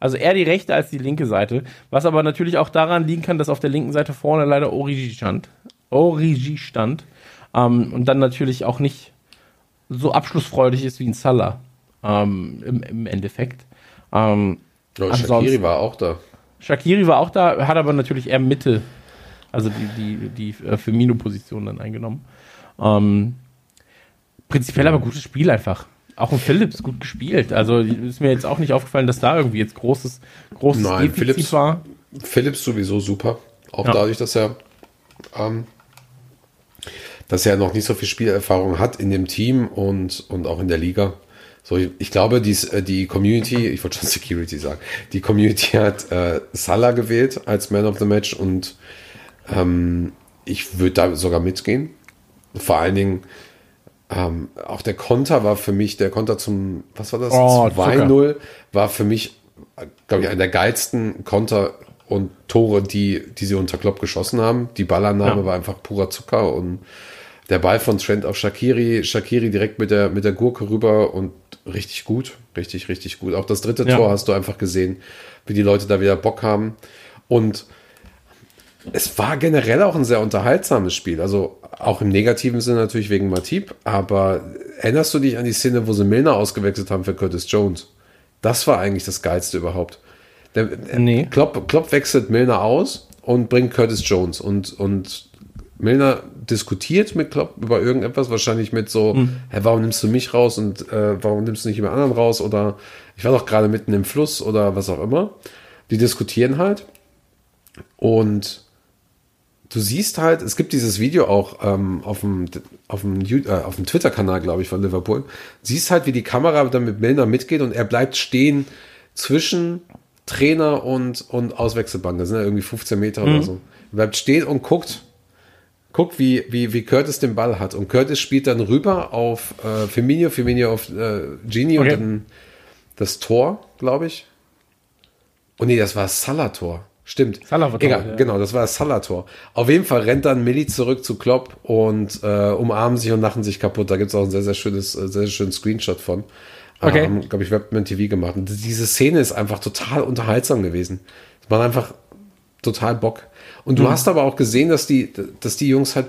Also eher die rechte als die linke Seite, was aber natürlich auch daran liegen kann, dass auf der linken Seite vorne leider Origi stand. Origi stand. Ähm, und dann natürlich auch nicht so abschlussfreudig ist wie ein Salah ähm, im, im Endeffekt. Ähm, Ansonsten-
Shakiri war auch da.
Shakiri war auch da, hat aber natürlich eher Mitte, also die, die, die äh, Firmino-Position dann eingenommen. Ähm, prinzipiell aber gutes Spiel einfach. Auch ein Phillips gut gespielt. Also ist mir jetzt auch nicht aufgefallen, dass da irgendwie jetzt großes, großes
Nein,
Defizit
Phillips-
war.
Philips sowieso super. Auch
Ja.
dadurch, dass er, ähm, dass er noch nicht so viel Spielerfahrung hat in dem Team und, und auch in der Liga. So, ich, ich glaube, dies, äh, die Community, ich wollte schon Security sagen, die Community hat äh, Salah gewählt als Man of the Match und ähm, ich würde da sogar mitgehen. Vor allen Dingen, ähm, auch der Konter war für mich, der Konter zum, was war das?
Oh,
2-0 war für mich, glaube ich, einer der geilsten Konter und Tore, die, die sie unter Klopp geschossen haben. Die Ballannahme
Ja.
war einfach purer Zucker und der Ball von Trent auf Shakiri, Shakiri direkt mit der, mit der Gurke rüber und richtig gut, richtig, richtig gut. Auch das dritte
Ja.
Tor hast du einfach gesehen, wie die Leute da wieder Bock haben. Und es war generell auch ein sehr unterhaltsames Spiel. Also auch im negativen Sinne natürlich wegen Matip. Aber erinnerst du dich an die Szene, wo sie Milner ausgewechselt haben für Curtis Jones? Das war eigentlich das Geilste überhaupt. Der,
Nee.
Klopp, Klopp wechselt Milner aus und bringt Curtis Jones. Und, und Milner diskutiert mit Klopp über irgendetwas, wahrscheinlich mit so, hä, warum nimmst du mich raus und äh, warum nimmst du nicht jemand anderen raus? Oder ich war doch gerade mitten im Fluss oder was auch immer. Die diskutieren halt. Und du siehst halt, es gibt dieses Video auch ähm, auf dem, auf dem, äh, auf dem Twitter-Kanal, glaube ich, von Liverpool. Siehst halt, wie die Kamera dann mit Milner mitgeht und er bleibt stehen zwischen Trainer und, und Auswechselbank. Das sind ja irgendwie 15 Meter oder so. Er bleibt stehen und guckt, guckt, wie, wie, wie Curtis den Ball hat. Und Curtis spielt dann rüber auf äh, Firmino, Firmino auf äh, Gini
Okay.
und dann das Tor, glaube ich. Oh nee, das war das Salah-Tor. Stimmt.
Salah war Tor,
Egal,
ja.
Genau, das war das Salah-Tor. Auf jeden Fall rennt dann Milli zurück zu Klopp und äh, umarmen sich und lachen sich kaputt. Da gibt es auch ein sehr, sehr schönes, äh, sehr, sehr schönen Screenshot von.
Okay.
Ähm, glaube ich, Webman TV gemacht. Und diese Szene ist einfach total unterhaltsam gewesen. Es macht einfach total Bock. Und
Mhm.
du hast aber auch gesehen, dass die, dass die Jungs halt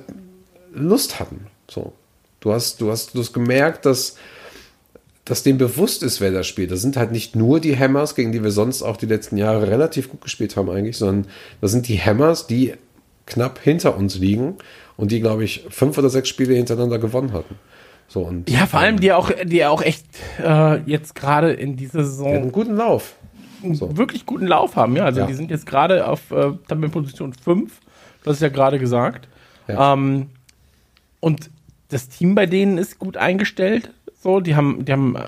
Lust hatten. So. Du hast, du hast, du hast gemerkt, dass, dass dem bewusst ist, wer da spielt. Das sind halt nicht nur die Hammers, gegen die wir sonst auch die letzten Jahre relativ gut gespielt haben eigentlich, sondern das sind die Hammers, die knapp hinter uns liegen und die, glaube ich, fünf oder sechs Spiele hintereinander gewonnen hatten. So, und
Ja, vor allem die auch, die auch echt äh, jetzt gerade in dieser
die hatten einen
Saison
guten Lauf.
einen
So.
wirklich guten Lauf haben. Ja, also
Ja.
die sind jetzt gerade auf äh, Tabellenposition 5. Du hast es ja gerade gesagt.
Ja.
Ähm, und das Team bei denen ist gut eingestellt. So, die haben, die haben, äh,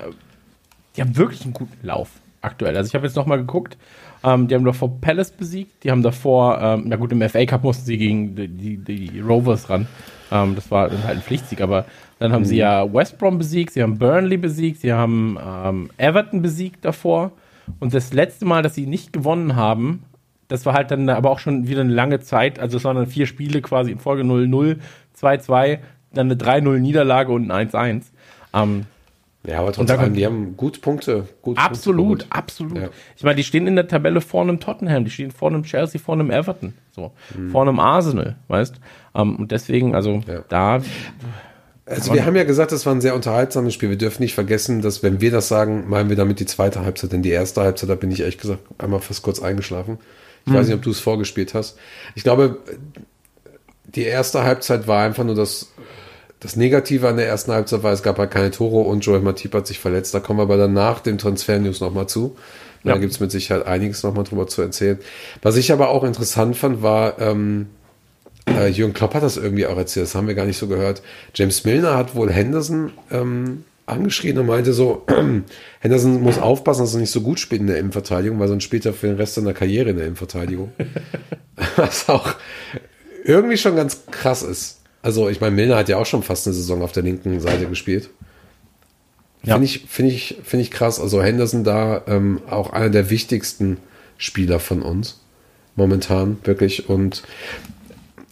die haben wirklich einen guten Lauf aktuell. Also ich habe jetzt noch mal geguckt. Ähm, die haben davor Palace besiegt. Die haben davor, ähm, na gut, im FA Cup mussten sie gegen die, die, die Rovers ran. Ähm, das war dann halt ein Pflichtsieg. Aber dann haben sie ja West Brom besiegt. Sie haben Burnley besiegt. Sie haben ähm, Everton besiegt davor. Und das letzte Mal, dass sie nicht gewonnen haben, das war halt dann aber auch schon wieder eine lange Zeit. Also es waren dann vier Spiele quasi in Folge 0-0, 2-2, dann eine 3-0 Niederlage und ein 1-1. Ähm,
Ja, aber
Und
trotzdem,
dann-
die haben gut Punkte. Gut
absolut,
Punkte
absolut.
Ja.
Ich meine, die stehen in der Tabelle vor einem Tottenham, die stehen vor einem Chelsea, vor einem Everton, so,
Mhm.
vor einem Arsenal, weißt? Ähm, und deswegen, also
Ja.
da,
Also wir haben ja gesagt, es war ein sehr unterhaltsames Spiel. Wir dürfen nicht vergessen, dass wenn wir das sagen, meinen wir damit die zweite Halbzeit. Denn die erste Halbzeit, da bin ich ehrlich gesagt einmal fast kurz eingeschlafen. Ich weiß nicht, ob du es vorgespielt hast. Ich glaube, die erste Halbzeit war einfach nur das, das Negative an der ersten Halbzeit war, es gab halt keine Tore und Joel Matip hat sich verletzt. Da kommen wir aber dann nach dem Transfer-News nochmal zu. Da
Ja.
gibt es mit Sicherheit einiges nochmal drüber zu erzählen. Was ich aber auch interessant fand, war, ähm, äh, Jürgen Klopp hat das irgendwie auch erzählt, das haben wir gar nicht so gehört. James Milner hat wohl Henderson ähm, angeschrien und meinte so, Henderson muss aufpassen, dass er nicht so gut spielt in der Innenverteidigung, weil sonst spielt er für den Rest seiner Karriere in der Innenverteidigung. Was auch irgendwie schon ganz krass ist. Also ich meine, Milner hat ja auch schon fast eine Saison auf der linken Seite gespielt.
Ja.
Finde ich, finde ich, finde ich krass. Also Henderson da ähm, auch einer der wichtigsten Spieler von uns momentan wirklich und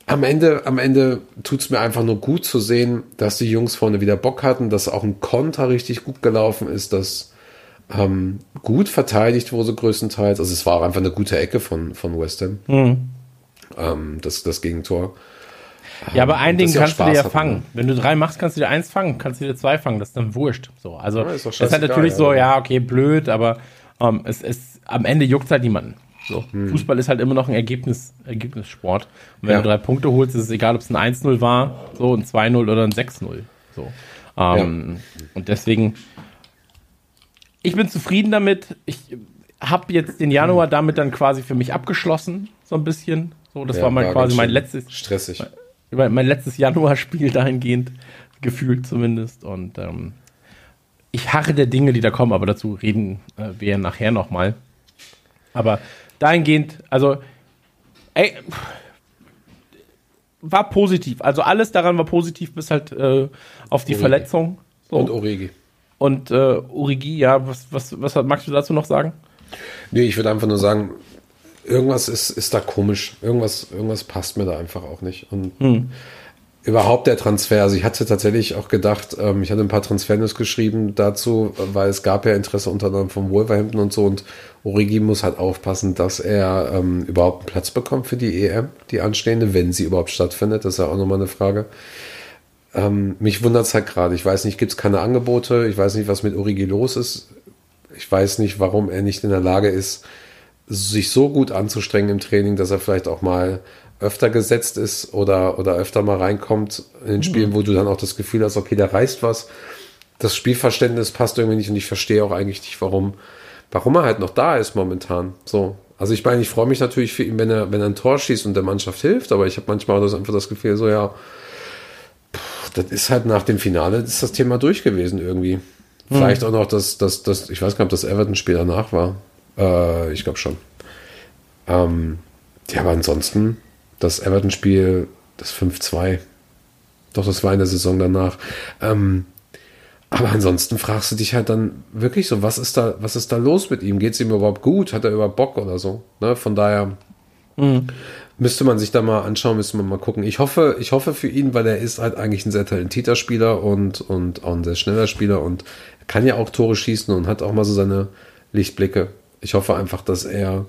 am Ende, am Ende tut es mir einfach nur gut zu sehen, dass die Jungs vorne wieder Bock hatten, dass auch ein Konter richtig gut gelaufen ist, dass ähm, gut verteidigt wurde größtenteils. Also es war auch einfach eine gute Ecke von, von West Ham, ähm, das, das Gegentor.
Ja, aber ein Ding kannst du dir ja fangen.
ne?
Wenn du drei machst, kannst du dir eins fangen, kannst du dir zwei fangen, das ist dann wurscht. So, also,
Ja, ist
das ist halt natürlich so,
ja.
okay, blöd, aber ähm, es ist, am Ende juckt halt niemanden. So, Fußball ist halt immer noch ein Ergebnis, Ergebnissport. Und wenn
Hm. Ja.
du drei Punkte holst, ist es egal, ob es ein 1-0 war, so ein 2-0 oder ein 6-0. So. Ähm, Und deswegen, ich bin zufrieden damit. Ich habe jetzt den Januar damit dann quasi für mich abgeschlossen, so ein bisschen. So, das war mein, quasi mein letztes,
Stressig.
mein, mein letztes Januarspiel dahingehend, gefühlt zumindest. Und ähm, ich harre der Dinge, die da kommen, aber dazu reden äh, wir ja nachher nochmal. Aber dahingehend, also, ey, war positiv. Also alles daran war positiv, bis halt äh, auf die
Origi.
Verletzung. So.
Und
Und,
Origi.
und äh, Origi, ja, was, was, was magst du dazu noch sagen?
Nee, ich würde einfach nur sagen, irgendwas ist, ist da komisch. Irgendwas, irgendwas passt mir da einfach auch nicht. Und überhaupt der Transfer, also ich hatte tatsächlich auch gedacht, ähm, ich hatte ein paar Transfernews geschrieben dazu, weil es gab ja Interesse unter anderem vom Wolverhampton und so und Origi muss halt aufpassen, dass er ähm, überhaupt einen Platz bekommt für die EM, die anstehende, wenn sie überhaupt stattfindet. Das ist ja auch nochmal eine Frage. Ähm, mich wundert es halt gerade. Ich weiß nicht, gibt es keine Angebote? Ich weiß nicht, was mit Origi los ist. Ich weiß nicht, warum er nicht in der Lage ist, sich so gut anzustrengen im Training, dass er vielleicht auch mal öfter gesetzt ist oder, oder öfter mal reinkommt in den Spielen, wo du dann auch das Gefühl hast, okay, da reißt was. Das Spielverständnis passt irgendwie nicht und ich verstehe auch eigentlich nicht, warum, warum er halt noch da ist momentan. So. Also ich meine, ich freue mich natürlich für ihn, wenn er, wenn er ein Tor schießt und der Mannschaft hilft, aber ich habe manchmal auch das, einfach das Gefühl, so ja, pff, das ist halt nach dem Finale ist das Thema durch gewesen irgendwie. Vielleicht auch noch das, das, das, ich weiß gar nicht, ob das Everton-Spiel danach war. Äh, ich glaube schon. Ähm, ja, aber ansonsten, das Everton-Spiel, das 5-2. Doch, das war in der Saison danach. Ähm, aber ansonsten fragst du dich halt dann wirklich so, was ist da, was ist da los mit ihm? Geht es ihm überhaupt gut? Hat er überhaupt Bock oder so? Ne? Von daher müsste man sich da mal anschauen, müsste man mal gucken. Ich hoffe, ich hoffe für ihn, weil er ist halt eigentlich ein sehr talentierter Spieler und, und auch ein sehr schneller Spieler und kann ja auch Tore schießen und hat auch mal so seine Lichtblicke. Ich hoffe einfach, dass er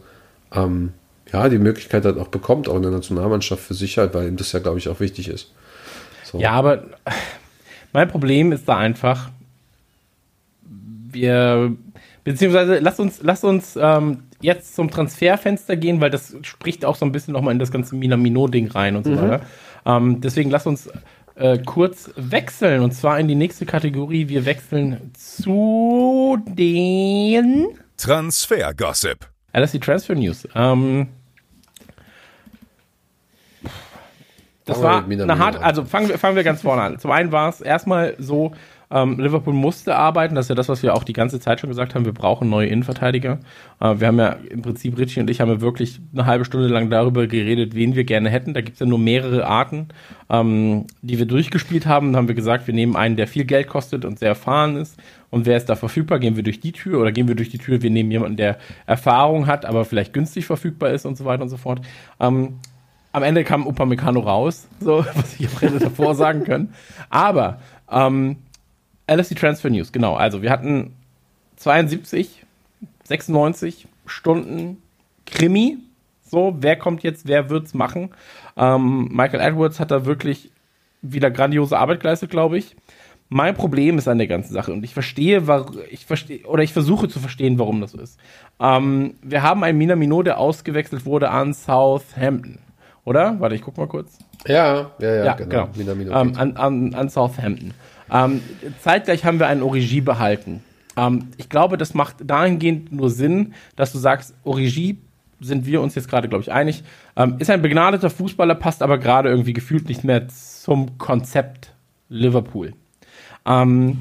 ähm, ja die Möglichkeit halt auch bekommt, auch in der Nationalmannschaft für sich halt, weil ihm das ja, glaube ich, auch wichtig ist. So.
Ja, aber mein Problem ist da einfach, wir, beziehungsweise lass uns, lass uns ähm, jetzt zum Transferfenster gehen, weil das spricht auch so ein bisschen nochmal in das ganze Minamino-Ding rein und so weiter. Ähm, deswegen lass uns äh, kurz wechseln und zwar in die nächste Kategorie. Wir wechseln zu den
Transfer Gossip.
LSD Transfer News. Ähm, das war eine hart,
an.
also fangen wir, fangen wir ganz vorne an. Zum einen war es erstmal so, ähm, Liverpool musste arbeiten, das ist ja das, was wir auch die ganze Zeit schon gesagt haben, wir brauchen neue Innenverteidiger. Äh, wir haben ja im Prinzip, Richie und ich haben ja wirklich eine halbe Stunde lang darüber geredet, wen wir gerne hätten. Da gibt es ja nur mehrere Arten, ähm, die wir durchgespielt haben. Da haben wir gesagt, wir nehmen einen, der viel Geld kostet und sehr erfahren ist. Und wer ist da verfügbar? Gehen wir durch die Tür oder gehen wir durch die Tür? Wir nehmen jemanden, der Erfahrung hat, aber vielleicht günstig verfügbar ist und so weiter und so fort. Ähm, am Ende kam Upamecano raus, so was ich auch hätte davor sagen können. Aber ähm, LSD Transfer News, genau. Also wir hatten 72, 96 Stunden Krimi. So, wer kommt jetzt, wer wird's machen? Ähm, Michael Edwards hat da wirklich wieder grandiose Arbeit geleistet, glaube ich. Mein Problem ist an der ganzen Sache und ich verstehe, ich verstehe oder ich versuche zu verstehen, warum das so ist. Ähm, wir haben einen Minamino, der ausgewechselt wurde an Southampton, oder? Warte, ich guck mal kurz.
Ja, ja, ja,
Ja,
genau.
genau. Ähm, an, an, an Southampton. Ähm, zeitgleich haben wir einen Origi behalten. Ähm, ich glaube, das macht dahingehend nur Sinn, dass du sagst, Origi sind wir uns jetzt gerade, glaube ich, einig, ähm, ist ein begnadeter Fußballer, passt aber gerade irgendwie gefühlt nicht mehr zum Konzept Liverpool. Ähm,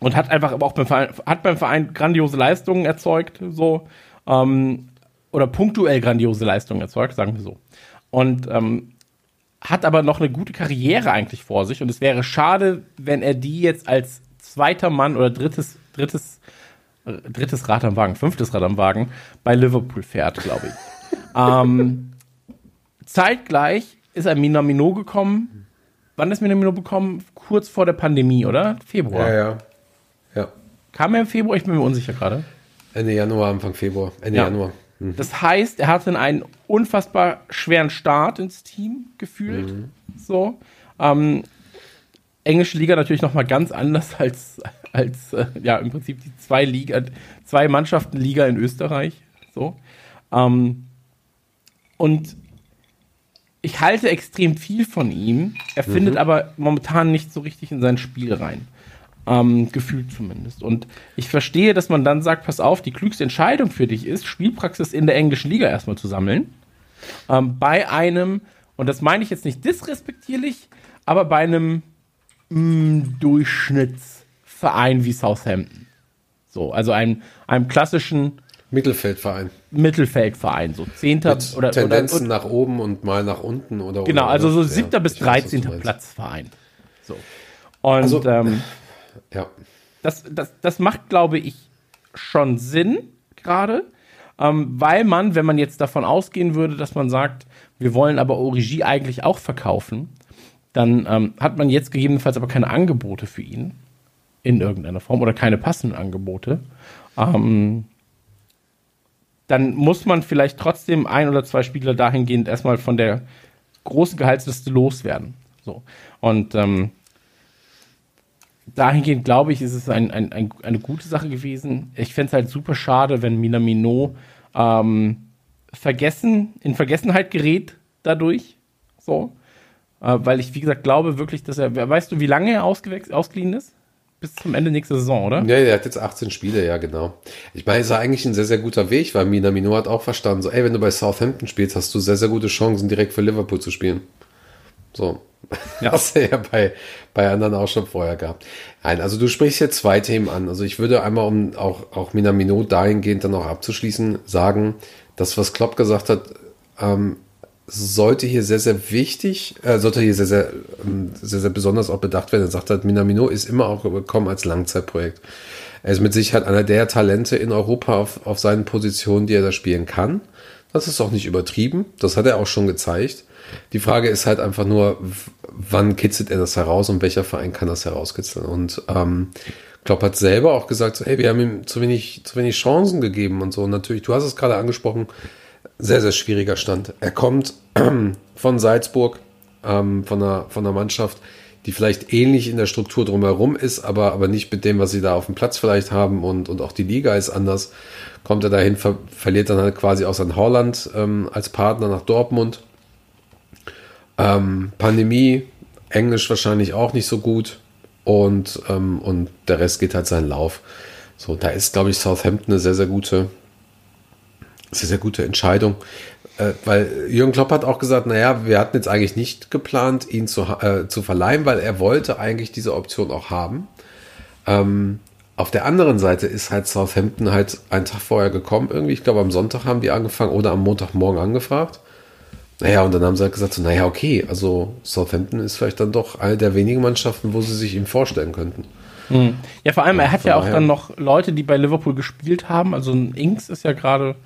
und hat einfach aber auch beim Verein, hat beim Verein grandiose Leistungen erzeugt, so, ähm, oder punktuell grandiose Leistungen erzeugt, sagen wir so. Und ähm, hat aber noch eine gute Karriere eigentlich vor sich und es wäre schade, wenn er die jetzt als zweiter Mann oder drittes, drittes, drittes Rad am Wagen, fünftes Rad am Wagen bei Liverpool fährt, glaube ich. ähm, zeitgleich ist ein Minamino gekommen. Wann ist Minamino gekommen? Kurz vor der Pandemie, oder? Februar.
Ja, ja. Ja.
Kam er im Februar? Ich bin mir unsicher gerade.
Ende Januar, Anfang Februar. Ende
Ja.
Januar. Hm.
Das heißt, er hatte einen unfassbar schweren Start ins Team gefühlt. So. Ähm, englische Liga natürlich noch mal ganz anders als, als äh, ja, im Prinzip die zwei Liga, zwei Mannschaften Liga in Österreich. So. Ähm, und ich halte extrem viel von ihm. Er findet aber momentan nicht so richtig in sein Spiel rein. Ähm, gefühlt zumindest. Und ich verstehe, dass man dann sagt, pass auf, die klügste Entscheidung für dich ist, Spielpraxis in der englischen Liga erstmal zu sammeln. Ähm, bei einem, und das meine ich jetzt nicht disrespektierlich, aber bei einem mh, Durchschnittsverein wie Southampton. So, also einem, einem klassischen
Mittelfeldverein.
Mittelfeldverein, so Zehnter
Mit
oder,
Tendenzen
oder,
nach oben und mal nach unten oder
Genau,
oder,
also so siebter
Ja,
bis
ich weiß, was du
13.
meinst.
Platzverein. So. Und
Also-
ähm,
Ja.
das, das, das macht, glaube ich, schon Sinn gerade, ähm, weil man, wenn man jetzt davon ausgehen würde, dass man sagt, wir wollen aber Origi eigentlich auch verkaufen, dann ähm, hat man jetzt gegebenenfalls aber keine Angebote für ihn in irgendeiner Form oder keine passenden Angebote. Ähm, dann muss man vielleicht trotzdem ein oder zwei Spieler dahingehend erstmal von der großen Gehaltsliste loswerden. So. Und ähm, dahingehend glaube ich, ist es ein, ein, ein, eine gute Sache gewesen. Ich fände es halt super schade, wenn Minamino ähm, vergessen, in Vergessenheit gerät dadurch. So. Äh, weil ich, wie gesagt, glaube wirklich, dass er, weißt du, wie lange er ausgeliehen ist? Bis zum Ende nächster Saison, oder?
Ja, der hat jetzt 18 Spiele, ja, genau. Ich meine, es ist eigentlich ein sehr, sehr guter Weg, weil Minamino hat auch verstanden, so, ey, wenn du bei Southampton spielst, hast du sehr, sehr gute Chancen, direkt für Liverpool zu spielen. So.
Ja.
Was er ja bei, bei anderen auch schon vorher gehabt. Nein, also du sprichst hier zwei Themen an. Also ich würde einmal, um auch, auch Minamino dahingehend dann auch abzuschließen, sagen, das, was Klopp gesagt hat, ähm, sollte hier sehr, sehr wichtig, äh, sollte hier sehr, sehr, ähm, sehr, sehr besonders auch bedacht werden. Er sagt halt, Minamino ist immer auch gekommen als Langzeitprojekt. Er ist mit Sicherheit einer der Talente in Europa auf, auf seinen Positionen, die er da spielen kann. Das ist auch nicht übertrieben. Das hat er auch schon gezeigt. Die Frage ist halt einfach nur, wann kitzelt er das heraus und welcher Verein kann das herauskitzeln? Und ähm, Klopp hat selber auch gesagt, so, hey, wir haben ihm zu wenig, zu wenig Chancen gegeben und so. Und natürlich, du hast es gerade angesprochen, sehr, sehr schwieriger Stand. Er kommt von Salzburg, ähm, von, einer, von einer Mannschaft, die vielleicht ähnlich in der Struktur drumherum ist, aber, aber nicht mit dem, was sie da auf dem Platz vielleicht haben und, und auch die Liga ist anders. Kommt er dahin, ver verliert dann halt quasi auch sein Holland ähm, als Partner nach Dortmund. Ähm, Pandemie, Englisch wahrscheinlich auch nicht so gut und, ähm, und der Rest geht halt seinen Lauf. So, da ist, glaube ich, Southampton eine sehr, sehr gute, sehr, sehr gute Entscheidung. Äh, weil Jürgen Klopp hat auch gesagt, naja, wir hatten jetzt eigentlich nicht geplant, ihn zu, äh, zu verleihen, weil er wollte eigentlich diese Option auch haben. Ähm, auf der anderen Seite ist halt Southampton halt einen Tag vorher gekommen, irgendwie. Ich glaube, am Sonntag haben die angefangen oder am Montagmorgen angefragt. Naja, und dann haben sie halt gesagt, so, naja, okay, also Southampton ist vielleicht dann doch eine der wenigen Mannschaften, wo sie sich ihm vorstellen könnten.
Hm. Ja, vor allem, er hat ja auch dann noch Leute, die bei Liverpool gespielt haben. Also ein Inks ist ja gerade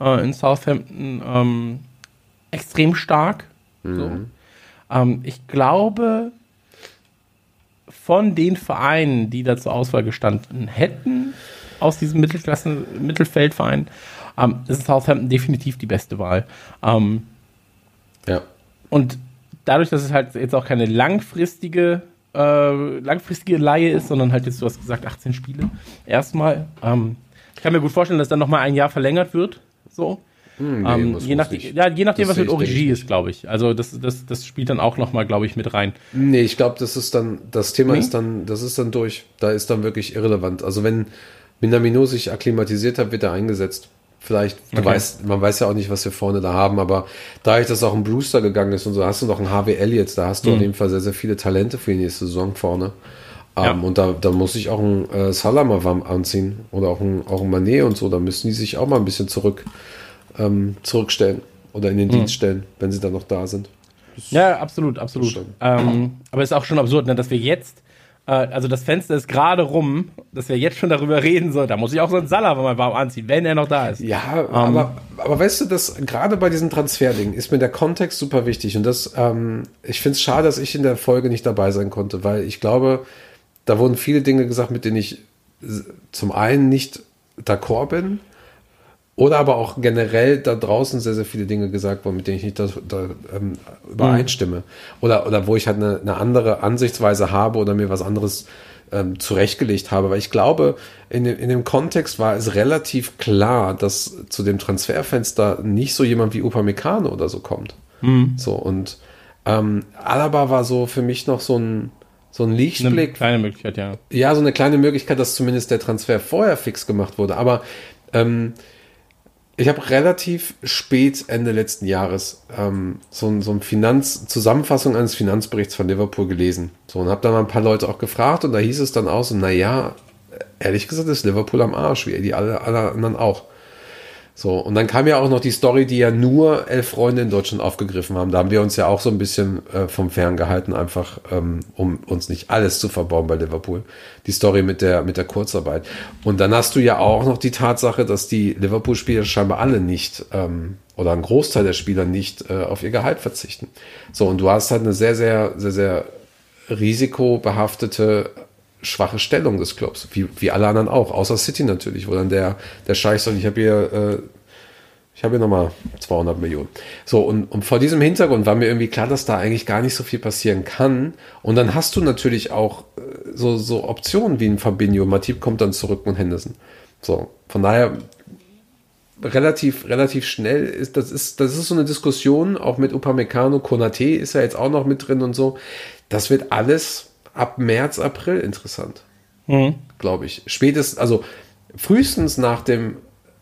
äh, in Southampton ähm, extrem stark. Mhm. So. Ähm, ich glaube, von den Vereinen, die da zur Auswahl gestanden hätten, aus diesem Mittelklasse Mittelfeldverein, ähm, ist Southampton definitiv die beste Wahl. Ähm,
ja.
Und dadurch, dass es halt jetzt auch keine langfristige äh, langfristige Laie ist, sondern halt jetzt, du hast gesagt, 18 Spiele erstmal. Ähm, ich kann mir gut vorstellen, dass dann nochmal ein Jahr verlängert wird. So. Hm, nee, ähm, je, nach, ja, je nachdem, das was mit Origi ist, glaube ich. Also das, das, das spielt dann auch nochmal, glaube ich, mit rein.
Nee, ich glaube, das ist dann, das Thema nee? ist dann, das ist dann durch. Da ist dann wirklich irrelevant. Also wenn Minamino sich akklimatisiert hat, wird er eingesetzt. Vielleicht, okay. weißt, man weiß ja auch nicht, was wir vorne da haben, aber da ich das auch ein Brewster gegangen ist und so, hast du noch einen HWL jetzt, da hast du mhm. auf jeden Fall sehr, sehr viele Talente für die nächste Saison vorne. Ja. Um, und da, da muss ich auch ein äh, Salama anziehen oder auch ein, auch ein Manet und so, da müssen die sich auch mal ein bisschen zurück ähm, zurückstellen oder in den mhm. Dienst stellen, wenn sie dann noch da sind.
Das ja, absolut, absolut. Ähm, aber es ist auch schon absurd, ne, dass wir jetzt, äh, also das Fenster ist gerade rum, dass wir jetzt schon darüber reden sollen. Da muss ich auch so einen Salah mal warm anziehen, wenn er noch da ist.
Ja, ähm, aber, aber weißt du, dass gerade bei diesen Transferdingen ist mir der Kontext super wichtig und das, ähm, ich finde es schade, dass ich in der Folge nicht dabei sein konnte, weil ich glaube, da wurden viele Dinge gesagt, mit denen ich zum einen nicht d'accord bin oder aber auch generell da draußen sehr, sehr viele Dinge gesagt wurden, mit denen ich nicht da, da ähm, übereinstimme. Mhm. Oder, oder wo ich halt eine, eine, andere Ansichtsweise habe oder mir was anderes ähm, zurechtgelegt habe. Weil ich glaube, in dem, in dem Kontext war es relativ klar, dass zu dem Transferfenster nicht so jemand wie Upamecano oder so kommt. Mhm. So, und ähm, Alaba war so für mich noch so ein, so ein Lichtblick. Eine
kleine Möglichkeit, ja.
Ja, so eine kleine Möglichkeit, dass zumindest der Transfer vorher fix gemacht wurde. Aber ähm, ich habe relativ spät Ende letzten Jahres ähm, so, so eine Finanz Zusammenfassung eines Finanzberichts von Liverpool gelesen. So und habe dann mal ein paar Leute auch gefragt und da hieß es dann auch so, naja, ehrlich gesagt ist Liverpool am Arsch, wie die alle, alle anderen auch. So, und dann kam ja auch noch die Story, die ja nur elf Freunde in Deutschland aufgegriffen haben. Da haben wir uns ja auch so ein bisschen äh, vom Fern gehalten, einfach ähm, um uns nicht alles zu verbauen bei Liverpool. Die Story mit der, mit der Kurzarbeit. Und dann hast du ja auch noch die Tatsache, dass die Liverpool-Spieler scheinbar alle nicht ähm, oder ein Großteil der Spieler nicht äh, auf ihr Gehalt verzichten. So, und du hast halt eine sehr, sehr, sehr, sehr risikobehaftete schwache Stellung des Clubs, wie, wie alle anderen auch, außer City natürlich, wo dann der, der Scheich sagt, ich habe hier, äh, ich hier nochmal 200 Millionen. So, und, und vor diesem Hintergrund war mir irgendwie klar, dass da eigentlich gar nicht so viel passieren kann. Und dann hast du natürlich auch äh, so, so Optionen wie ein Fabinho, Matip kommt dann zurück und Henderson. So, von daher relativ, relativ schnell ist, das ist, das ist so eine Diskussion, auch mit Upamecano, Konate ist ja jetzt auch noch mit drin und so. Das wird alles ab März, April interessant. Mhm. Glaube ich. Spätestens, also frühestens nach dem,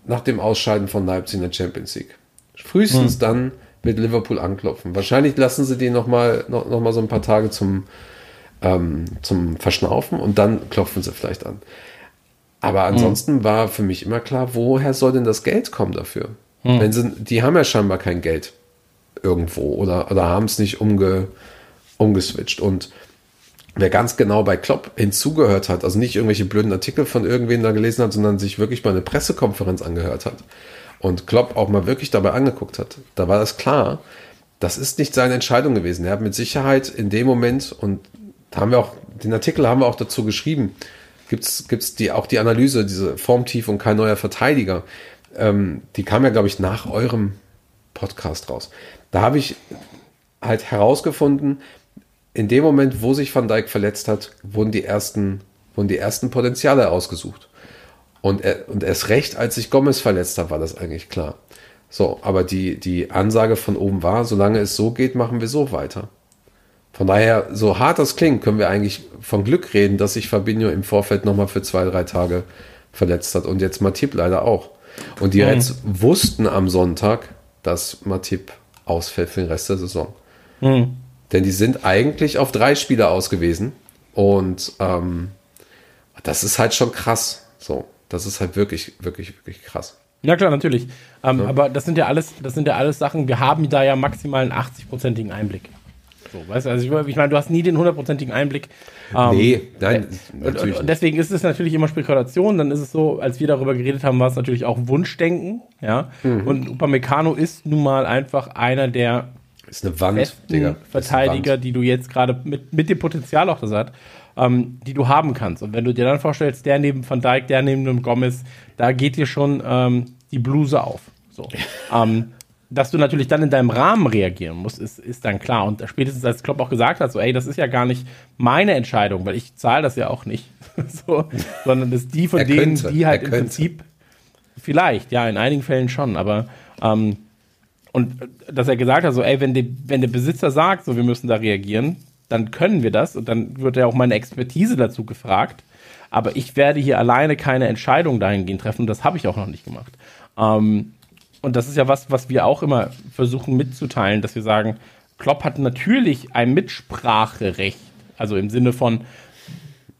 nach dem Ausscheiden von Leipzig in der Champions League. Frühestens mhm. dann wird Liverpool anklopfen. Wahrscheinlich lassen sie die nochmal noch, noch mal so ein paar Tage zum, ähm, zum Verschnaufen und dann klopfen sie vielleicht an. Aber ansonsten mhm. war für mich immer klar, woher soll denn das Geld kommen dafür? Mhm. Wenn sie, die haben ja scheinbar kein Geld irgendwo oder, oder haben es nicht umge, umgeswitcht. Und wer ganz genau bei Klopp hinzugehört hat, also nicht irgendwelche blöden Artikel von irgendwen da gelesen hat, sondern sich wirklich mal eine Pressekonferenz angehört hat und Klopp auch mal wirklich dabei angeguckt hat, da war das klar, das ist nicht seine Entscheidung gewesen. Er hat mit Sicherheit in dem Moment, und da haben wir auch, den Artikel haben wir auch dazu geschrieben, gibt's gibt's die, auch die Analyse, diese Formtief und kein neuer Verteidiger, ähm, die kam ja, glaube ich, nach eurem Podcast raus. Da habe ich halt herausgefunden, in dem Moment, wo sich Van Dijk verletzt hat, wurden die ersten, wurden die ersten Potenziale ausgesucht. Und, er, und erst recht, als sich Gomez verletzt hat, war das eigentlich klar. So, aber die, die Ansage von oben war, solange es so geht, machen wir so weiter. Von daher, so hart das klingt, können wir eigentlich von Glück reden, dass sich Fabinho im Vorfeld nochmal für zwei, drei Tage verletzt hat und jetzt Matip leider auch. Und die Reds wussten am Sonntag, dass Matip ausfällt für den Rest der Saison. Denn die sind eigentlich auf drei Spieler ausgewiesen. Und ähm, das ist halt schon krass. So, das ist halt wirklich, wirklich, wirklich krass.
Ja klar, natürlich. Ähm, Aber das sind ja alles, das sind ja alles Sachen, wir haben da ja maximal einen 80-prozentigen Einblick. So, weißt du, also ich, ich meine, du hast nie den hundertprozentigen Einblick. Ähm,
nee, nein,
und,
natürlich
und
nicht.
deswegen ist es natürlich immer Spekulation. Dann ist es so, als wir darüber geredet haben, war es natürlich auch Wunschdenken. Ja.
Mhm.
Und Upamecano ist nun mal einfach einer der
Ist eine Wand,
besten
Digga.
Verteidiger,
Wand.
die du jetzt gerade mit, mit dem Potenzial auch das hat, ähm, die du haben kannst. Und wenn du dir dann vorstellst, der neben Van Dijk, der neben dem Gomez, da geht dir schon ähm, die Bluse auf. So. ähm, dass du natürlich dann in deinem Rahmen reagieren musst, ist, ist dann klar. Und spätestens als Klopp auch gesagt hat, so, ey, das ist ja gar nicht meine Entscheidung, weil ich zahle das ja auch nicht, so, sondern das ist die von
Er
denen,
könnte,
die halt im. Prinzip vielleicht, ja, in einigen Fällen schon, aber ähm, und dass er gesagt hat, so, ey, wenn, die, wenn der Besitzer sagt, so, wir müssen da reagieren, dann können wir das und dann wird ja auch meine Expertise dazu gefragt. Aber ich werde hier alleine keine Entscheidung dahingehend treffen und das habe ich auch noch nicht gemacht. Ähm, und das ist ja was, was wir auch immer versuchen mitzuteilen, dass wir sagen, Klopp hat natürlich ein Mitspracherecht. Also im Sinne von,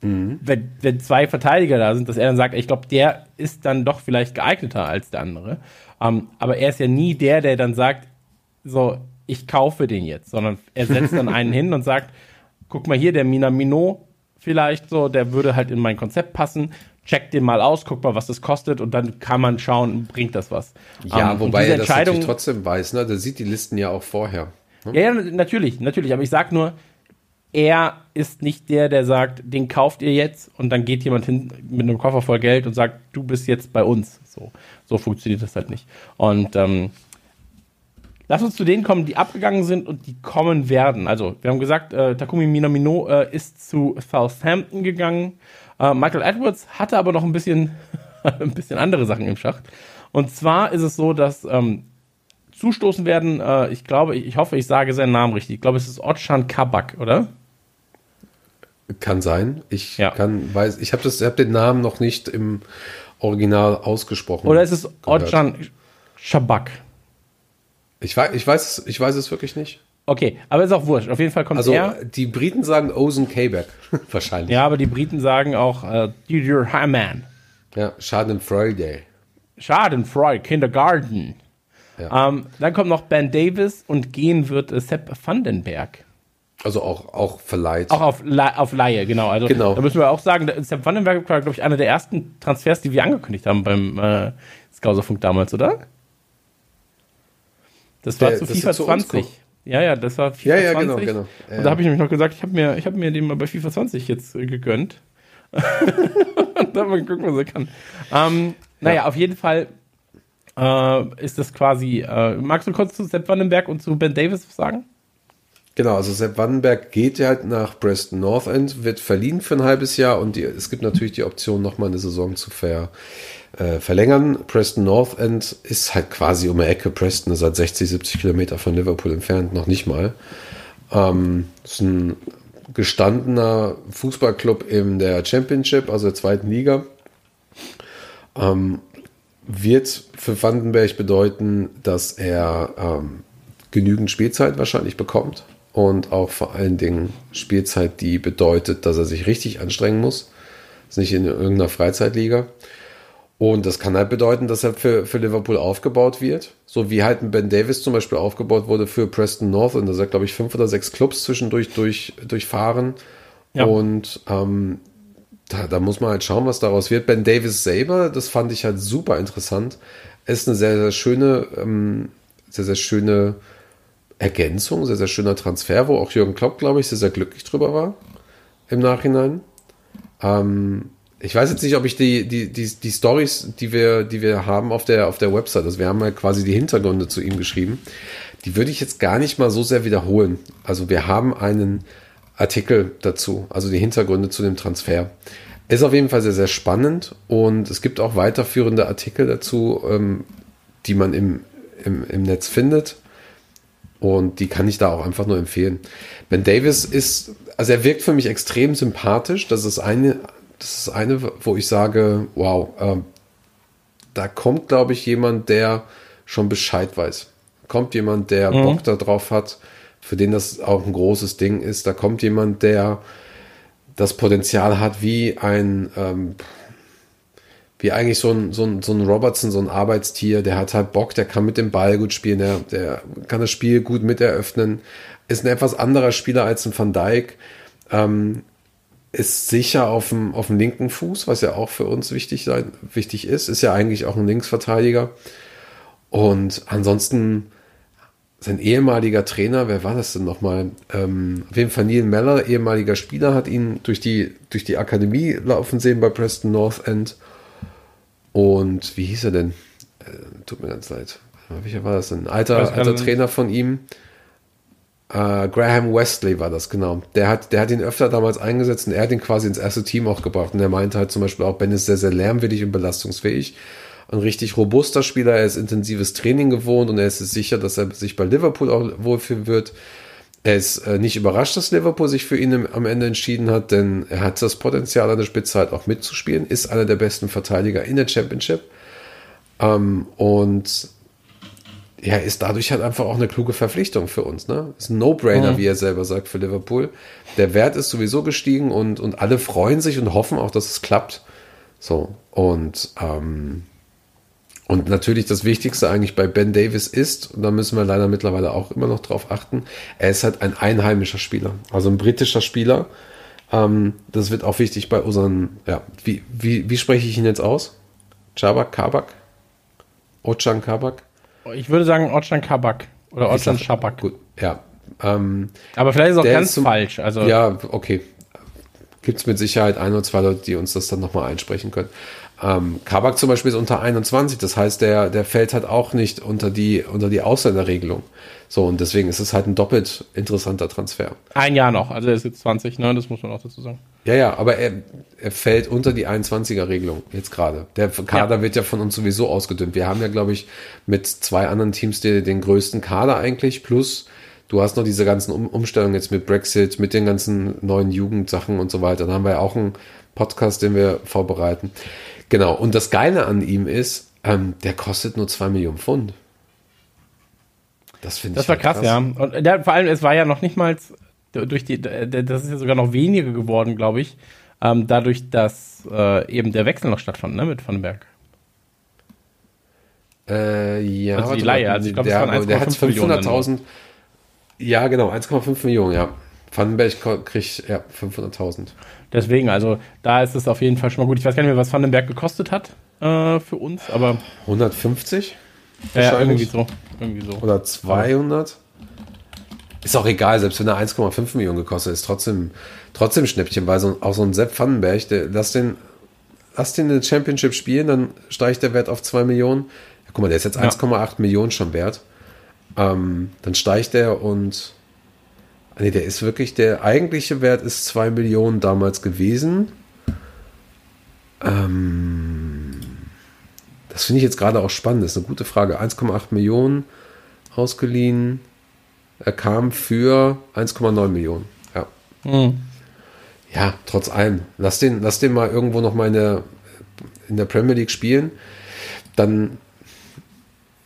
wenn, wenn zwei Verteidiger da sind, dass er dann sagt, ich glaube, der ist dann doch vielleicht geeigneter als der andere. Ähm, aber er ist ja nie der, der dann sagt, so, ich kaufe den jetzt, sondern er setzt dann einen hin und sagt, guck mal hier, der Minamino vielleicht so, der würde halt in mein Konzept passen. Check den mal aus, guck mal, was das kostet und dann kann man schauen, bringt das was.
Ja,
Ähm, und
wobei er das natürlich trotzdem weiß, ne? Der sieht die Listen ja auch vorher.
ja, ja, natürlich, natürlich. Aber ich sag nur, er ist nicht der, der sagt, den kauft ihr jetzt und dann geht jemand hin mit einem Koffer voll Geld und sagt, du bist jetzt bei uns. So, so funktioniert das halt nicht. Und ähm, lass uns zu denen kommen, die abgegangen sind und die kommen werden. Also, wir haben gesagt, äh, Takumi Minamino äh, ist zu Southampton gegangen. Äh, Michael Edwards hatte aber noch ein bisschen, ein bisschen andere Sachen im Schacht. Und zwar ist es so, dass ähm, zustoßen werden, äh, ich glaube, ich hoffe, ich sage seinen Namen richtig. Ich glaube, es ist Otschan Kabak, oder?
Kann sein. Ich
Ja.
kann, weiß, ich habe hab den Namen noch nicht im Original ausgesprochen.
Oder ist es. Otschan Shabak?
Ich weiß, ich weiß, es- ich weiß es wirklich nicht.
Okay, aber ist auch wurscht. Auf jeden Fall kommt
Also
er.
die Briten sagen Ozen Quebec wahrscheinlich.
Ja, aber die Briten sagen auch äh, Didier Hamann.
ja Schadenfreude.
Schadenfreude, Kindergarten.
Ja.
Ähm, dann kommt noch Ben Davis und gehen wird äh, Sepp Vandenberg.
Also auch auch verleiht.
Auch auf, auf Laie, genau. Also
Genau.
da müssen wir auch sagen, Sepp Vandenberg war, glaube ich, einer der ersten Transfers, die wir angekündigt haben beim äh, Skauserfunk damals, oder? Das war
Der-
zu
dass
FIFA
zu uns
20.
kommt.
Ja, ja, das war FIFA
Ja, ja,
20.
genau, genau. Ja,
Und da habe ich nämlich noch gesagt, ich habe mir, ich hab mir den mal bei FIFA 20 jetzt äh, gegönnt. Und dann mal gucken, was er kann. Ähm, naja, auf jeden Fall äh, ist das quasi. Äh, magst du kurz zu Sepp Vandenberg und zu Ben Davis was sagen?
Genau, also Sepp Wandenberg geht ja halt nach Preston North End, wird verliehen für ein halbes Jahr und die, es gibt natürlich die Option, nochmal eine Saison zu ver, äh, verlängern. Preston North End ist halt quasi um die Ecke. Preston ist halt 60, 70 Kilometer von Liverpool entfernt, noch nicht mal. Ähm, ist ein gestandener Fußballclub in der Championship, also der zweiten Liga. Ähm, wird für Vandenberg bedeuten, dass er ähm, genügend Spielzeit wahrscheinlich bekommt und auch vor allen Dingen Spielzeit, die bedeutet, dass er sich richtig anstrengen muss. Ist nicht in irgendeiner Freizeitliga. Und das kann halt bedeuten, dass er für, für Liverpool aufgebaut wird. So wie halt ein Ben Davis zum Beispiel aufgebaut wurde für Preston North. Und da sind, glaube ich, fünf oder sechs Clubs zwischendurch durch, durchfahren.
Ja.
Und ähm, da, da muss man halt schauen, was daraus wird. Ben Davis selber, das fand ich halt super interessant. Ist eine sehr, sehr schöne, ähm, sehr, sehr schöne Ergänzung, sehr, sehr schöner Transfer, wo auch Jürgen Klopp, glaube ich, sehr, sehr glücklich drüber war im Nachhinein. Ähm, ich weiß jetzt nicht, ob ich die, die, die, die Stories, die wir, die wir haben auf der, auf der Website, also wir haben ja quasi die Hintergründe zu ihm geschrieben, die würde ich jetzt gar nicht mal so sehr wiederholen. Also wir haben einen Artikel dazu, also die Hintergründe zu dem Transfer. Ist auf jeden Fall sehr, sehr spannend und es gibt auch weiterführende Artikel dazu, ähm, die man im, im, im Netz findet. Und die kann ich da auch einfach nur empfehlen. Ben Davis ist, also er wirkt für mich extrem sympathisch. Das ist eine, Das ist eine, wo ich sage, wow, ähm, da kommt, glaube ich, jemand, der schon Bescheid weiß. Kommt jemand, der
Mhm.
Bock darauf hat, für den das auch ein großes Ding ist. Da kommt jemand, der das Potenzial hat, wie ein, ähm, wie eigentlich so ein, so, ein, so ein Robertson, so ein Arbeitstier, der hat halt Bock, der kann mit dem Ball gut spielen, der, der kann das Spiel gut mit eröffnen, ist ein etwas anderer Spieler als ein Van Dijk, ähm, ist sicher auf dem, auf dem linken Fuß, was ja auch für uns wichtig, sein, wichtig ist, ist ja eigentlich auch ein Linksverteidiger. Und ansonsten sein ehemaliger Trainer, wer war das denn nochmal? Ähm, auf jeden Fall Neil Meller, ehemaliger Spieler, hat ihn durch die, durch die Akademie laufen sehen bei Preston North End. Und wie hieß er denn? Äh, tut mir ganz leid. Welcher war das denn? Ein alter,
Weiß
alter
nicht.
Trainer von ihm. Äh, Graham Wesley war das, genau. Der hat, der hat ihn öfter damals eingesetzt und er hat ihn quasi ins erste Team auch gebracht. Und er meinte halt zum Beispiel auch, Ben ist sehr, sehr lärmwillig und belastungsfähig. Ein richtig robuster Spieler, er ist intensives Training gewohnt und er ist sich sicher, dass er sich bei Liverpool auch wohlfühlen wird. Er ist äh, nicht überrascht, dass Liverpool sich für ihn am Ende entschieden hat, denn er hat das Potenzial an der Spitze halt auch mitzuspielen, ist einer der besten Verteidiger in der Championship. Ähm, und ja, ist dadurch halt einfach auch eine kluge Verpflichtung für uns. Ne? Ist ein No-Brainer, wie er selber sagt, für Liverpool. Der Wert ist sowieso gestiegen und, und alle freuen sich und hoffen auch, dass es klappt. So, und, ähm, und natürlich das Wichtigste eigentlich bei Ben Davis ist, und da müssen wir leider mittlerweile auch immer noch drauf achten, er ist halt ein einheimischer Spieler, also ein britischer Spieler. Ähm, das wird auch wichtig bei unseren, ja, wie, wie, wie spreche ich ihn jetzt aus? Chabak, Kabak? Ochan Kabak?
Ich würde sagen Ortschan Kabak oder Ortschan
sag-
Schabak.
Gut, ja. Ähm,
Aber vielleicht ist auch ganz
zum-
falsch. Also
ja, okay. Gibt es mit Sicherheit ein oder zwei Leute, die uns das dann nochmal einsprechen können. Ähm, Kabak zum Beispiel ist unter 21, das heißt, der, der fällt halt auch nicht unter die, unter die Ausländerregelung. So, und deswegen ist es halt ein doppelt interessanter Transfer.
ein Jahr noch. Also er ist jetzt 20, ne? Das muss man auch dazu sagen.
Ja, ja, aber er, er fällt unter die 21er-Regelung jetzt gerade. Der Kader
Ja.
wird ja von uns sowieso ausgedünnt. Wir haben ja, glaube ich, mit zwei anderen Teams den, den größten Kader eigentlich, plus du hast noch diese ganzen um Umstellungen jetzt mit Brexit, mit den ganzen neuen Jugendsachen und so weiter. Dann haben wir ja auch einen Podcast, den wir vorbereiten. Genau, und das Geile an ihm ist, ähm, der kostet nur zwei Millionen Pfund. Das finde ich
Das war
halt
krass, ja. Und der, vor allem, es war ja noch nicht mal durch die, der- das ist ja sogar noch weniger geworden, glaube ich, ähm, dadurch, dass äh, eben der Wechsel noch stattfand, ne, mit Vandenberg.
Äh, ja,
Also die Leihe, also ich glaub, es
der,
waren
der hat
1,5 Millionen
500.000. Ja, genau, 1,5 Millionen, ja. Vandenberg kriegt ja 500.000.
Deswegen, also da ist es auf jeden Fall schon mal gut. Ich weiß gar nicht mehr, was Vandenberg gekostet hat äh, für uns, aber
150
ja, ja, irgendwie so. Irgendwie so.
oder 200. Ist auch egal, selbst wenn er 1,5 Millionen gekostet ist, trotzdem, trotzdem Schnäppchen, weil so, auch so ein Sepp Vandenberg, der, lass den, lass den in der Championship spielen, dann steigt der Wert auf 2 Millionen. Ja, guck mal, der ist jetzt
Ja.
1,8 Millionen schon wert. Ähm, dann steigt der und nee, der ist wirklich, der eigentliche Wert ist 2 Millionen damals gewesen. Ähm, das finde ich jetzt gerade auch spannend, das ist eine gute Frage. 1,8 Millionen ausgeliehen. Er kam für 1,9 Millionen. Ja.
Hm.
Ja, trotz allem. Lass den, lass den mal irgendwo noch mal in der, in der Premier League spielen. Dann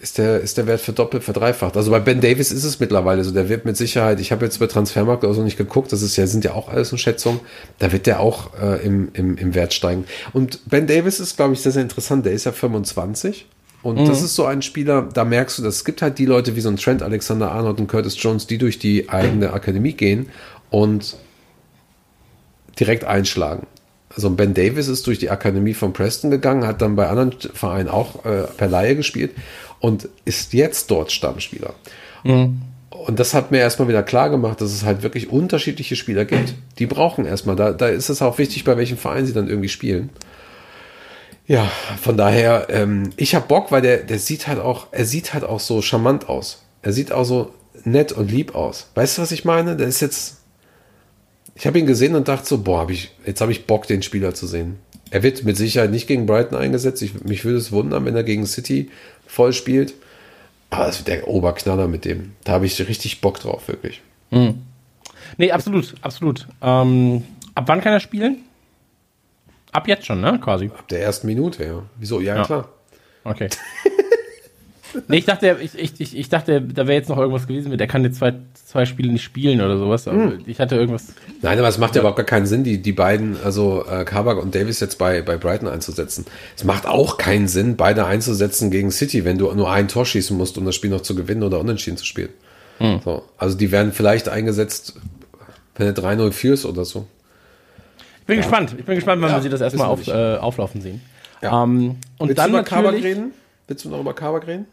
ist der, ist der Wert verdoppelt, verdreifacht. Also bei Ben Davis ist es mittlerweile so. Der wird mit Sicherheit, ich habe jetzt bei Transfermarkt auch so nicht geguckt, das ist ja, sind ja auch alles nur Schätzungen. Da wird der auch äh, im, im, im Wert steigen. Und Ben Davis ist, glaube ich, sehr, sehr interessant. Der ist ja 25. Und das ist so ein Spieler, da merkst du, dass es gibt halt die Leute wie so ein Trent Alexander Arnold und Curtis Jones, die durch die eigene Akademie gehen und direkt einschlagen. Also Ben Davis ist durch die Akademie von Preston gegangen, hat dann bei anderen Vereinen auch äh, per Laie gespielt und ist jetzt dort Stammspieler. Und das hat mir erstmal wieder klar gemacht, dass es halt wirklich unterschiedliche Spieler gibt. Die brauchen erstmal, da, da ist es auch wichtig, bei welchem Verein sie dann irgendwie spielen. Ja, von daher, ähm, ich hab Bock, weil der, der sieht halt auch, er sieht halt auch so charmant aus. Er sieht auch so nett und lieb aus. Weißt du, was ich meine? Der ist jetzt, ich habe ihn gesehen und dachte so, boah, hab ich, jetzt habe ich Bock, den Spieler zu sehen. Er wird mit Sicherheit nicht gegen Brighton eingesetzt. Ich, mich würde es wundern, wenn er gegen City voll spielt. Aber das wird der Oberknaller mit dem. Da habe ich richtig Bock drauf, wirklich.
Nee, absolut, absolut. Ähm, ab wann kann er spielen? Ab jetzt schon, ne? Quasi.
Ab der ersten Minute, ja. Wieso? Ja,
Ja.
klar.
Okay. nee, ich dachte, ich, ich, ich, dachte, da wäre jetzt noch irgendwas gewesen mit, der kann jetzt zwei, zwei Spiele nicht spielen oder sowas. Aber ich hatte irgendwas.
Nein, aber es macht ja überhaupt gar keinen Sinn, die, die beiden, also äh, Kabak und Davis jetzt bei, bei Brighton einzusetzen. Es macht auch keinen Sinn, beide einzusetzen gegen City, wenn du nur ein Tor schießen musst, um das Spiel noch zu gewinnen oder unentschieden zu spielen. So, also die werden vielleicht eingesetzt, wenn du 3-0 führst oder so.
Ich bin gespannt. Ich bin gespannt, wenn
Ja,
wir sie das erstmal auf, äh, auflaufen sehen.
Ja.
Ähm, und
Willst
dann
du über Kabak reden? Willst du noch über Kabak reden?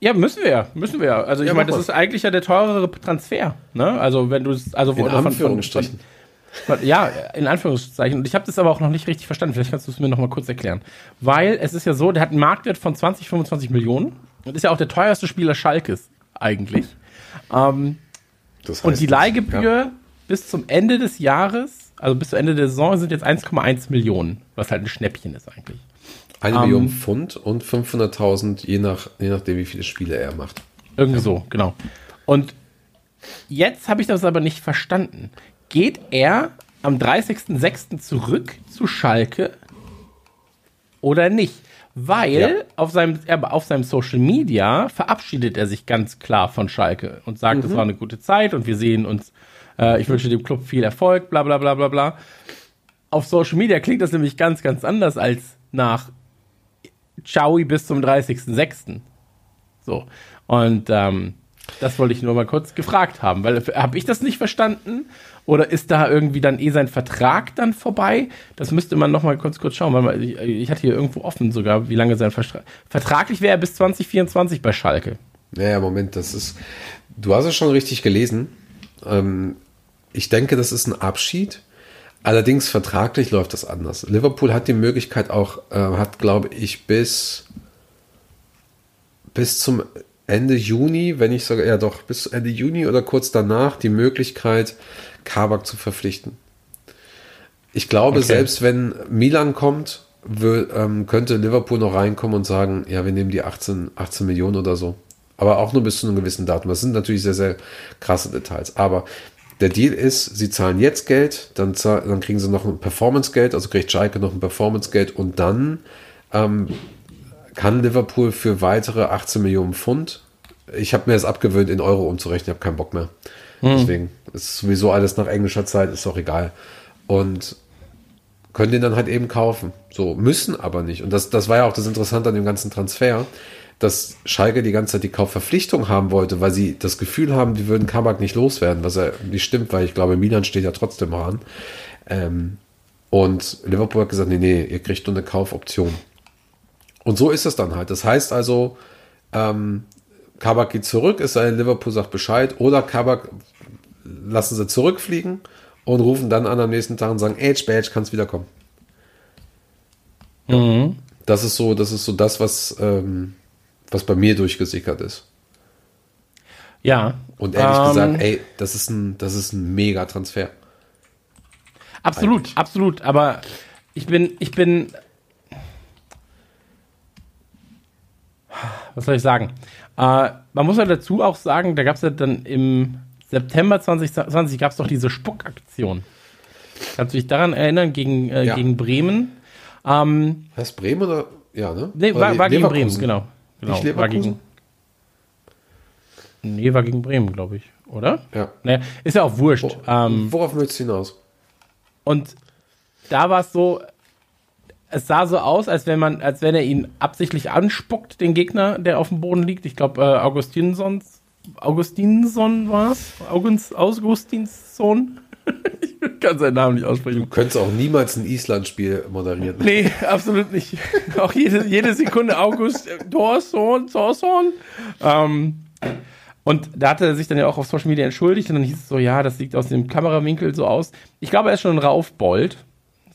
Ja, müssen wir ja, müssen wir ja. Also ich
Ja,
meine, das ist eigentlich ja der teurere Transfer. Ne? Also wenn du es, also
In
oder von- von-
Anführungsstrichen.
Von, ja, in Anführungszeichen. Und ich habe das aber auch noch nicht richtig verstanden. Vielleicht kannst du es mir noch mal kurz erklären. Weil es ist ja so, der hat einen Marktwert von 20, 25 Millionen und ist ja auch der teuerste Spieler Schalkes eigentlich. Ähm,
Das
und
heißt
die
jetzt-
Leihgebühr
Ja.
bis zum Ende des Jahres, also bis zum Ende der Saison, sind jetzt 1,1 Millionen, was halt ein Schnäppchen ist eigentlich.
Eine
Ähm,
Million Pfund und 500.000, je, nach, je nachdem, wie viele Spiele er macht.
Irgendwie so, genau. Und jetzt habe ich das aber nicht verstanden. Geht er am 30.06. zurück zu Schalke oder nicht? Weil
Ja.
auf, seinem, er, auf seinem Social Media verabschiedet er sich ganz klar von Schalke und sagt, es war eine gute Zeit und wir sehen uns, äh, ich wünsche dem Club viel Erfolg, bla bla bla bla bla. Auf Social Media klingt das nämlich ganz, ganz anders als nach Ciao bis zum 30.06. So. Und ähm, das wollte ich nur mal kurz gefragt haben, weil habe ich das nicht verstanden? Oder ist da irgendwie dann eh sein Vertrag dann vorbei? Das müsste man noch mal kurz kurz schauen, weil ich, ich hatte hier irgendwo offen sogar, wie lange sein Vertrag. Vertraglich wäre er bis 2024 bei Schalke.
Naja, Moment, das ist. Du hast es schon richtig gelesen. Ähm, ich denke, das ist ein Abschied. Allerdings vertraglich läuft das anders. Liverpool hat die Möglichkeit auch, äh, hat, glaube ich, bis, bis zum Ende Juni, wenn ich sogar, ja doch, bis Ende Juni oder kurz danach die Möglichkeit, Kabak zu verpflichten. Ich glaube,
Okay.
selbst wenn Milan kommt, wö- ähm, könnte Liverpool noch reinkommen und sagen, ja, wir nehmen die 18, 18 Millionen oder so. Aber auch nur bis zu einem gewissen Datum. Das sind natürlich sehr, sehr krasse Details. Aber der Deal ist, sie zahlen jetzt Geld, dann, zahl- dann kriegen sie noch ein Performance-Geld, also kriegt Schalke noch ein Performance-Geld und dann ähm, kann Liverpool für weitere 18 Millionen Pfund, ich habe mir das abgewöhnt, in Euro umzurechnen, ich habe keinen Bock mehr. Deswegen ist sowieso alles nach englischer Zeit, ist auch egal. Und können den dann halt eben kaufen. So, müssen aber nicht. Und das, das war ja auch das Interessante an dem ganzen Transfer, dass Schalke die ganze Zeit die Kaufverpflichtung haben wollte, weil sie das Gefühl haben, die würden Kabak nicht loswerden, was ja nicht stimmt, weil ich glaube, Milan steht ja trotzdem noch an. Ähm, und Liverpool hat gesagt, nee, nee, ihr kriegt nur eine Kaufoption. Und so ist es dann halt. Das heißt also, ähm, Kabak geht zurück, es sei denn, Liverpool sagt Bescheid, oder Kabak lassen sie zurückfliegen und rufen dann an am nächsten Tag und sagen, Edge, Badge, kannst wiederkommen. Das ist so, das ist so das, was, ähm, was bei mir durchgesickert ist.
Ja.
Und ehrlich
Ähm,
gesagt, ey, das ist ein, das ist ein mega Transfer.
Absolut,
Eigentlich.
absolut. Aber ich bin, ich bin. Was soll ich sagen? Äh, man muss ja dazu auch sagen, da gab es ja dann im September 2020 gab es doch diese Spuckaktion. Kannst du dich daran erinnern, gegen, äh,
Ja.
gegen Bremen? Ähm,
Heißt Bremen oder? Ja, ne?
nee, war, war gegen? Bremen, genau. Genau
Nicht
war
Leverkusen?
gegen, nee, war gegen Bremen, glaube ich, oder?
Ja.
Naja, ist ja auch wurscht.
Wo-
Ähm,
Worauf möchtest du hinaus?
Und da war es so, es sah so aus, als wenn man, als wenn er ihn absichtlich anspuckt, den Gegner, der auf dem Boden liegt. Ich glaube, äh, Augustinsons, Augustinsson war es? Augustinsson? Ich kann seinen Namen nicht aussprechen.
Du könntest auch niemals ein Island-Spiel moderieren.
Nee, absolut nicht. Auch jede, jede Sekunde August äh, Thorson, Thorson. Ähm, und da hatte er sich dann ja auch auf Social Media entschuldigt und dann hieß es so, ja, das sieht aus dem Kamerawinkel so aus. Ich glaube, er ist schon ein Raufbold.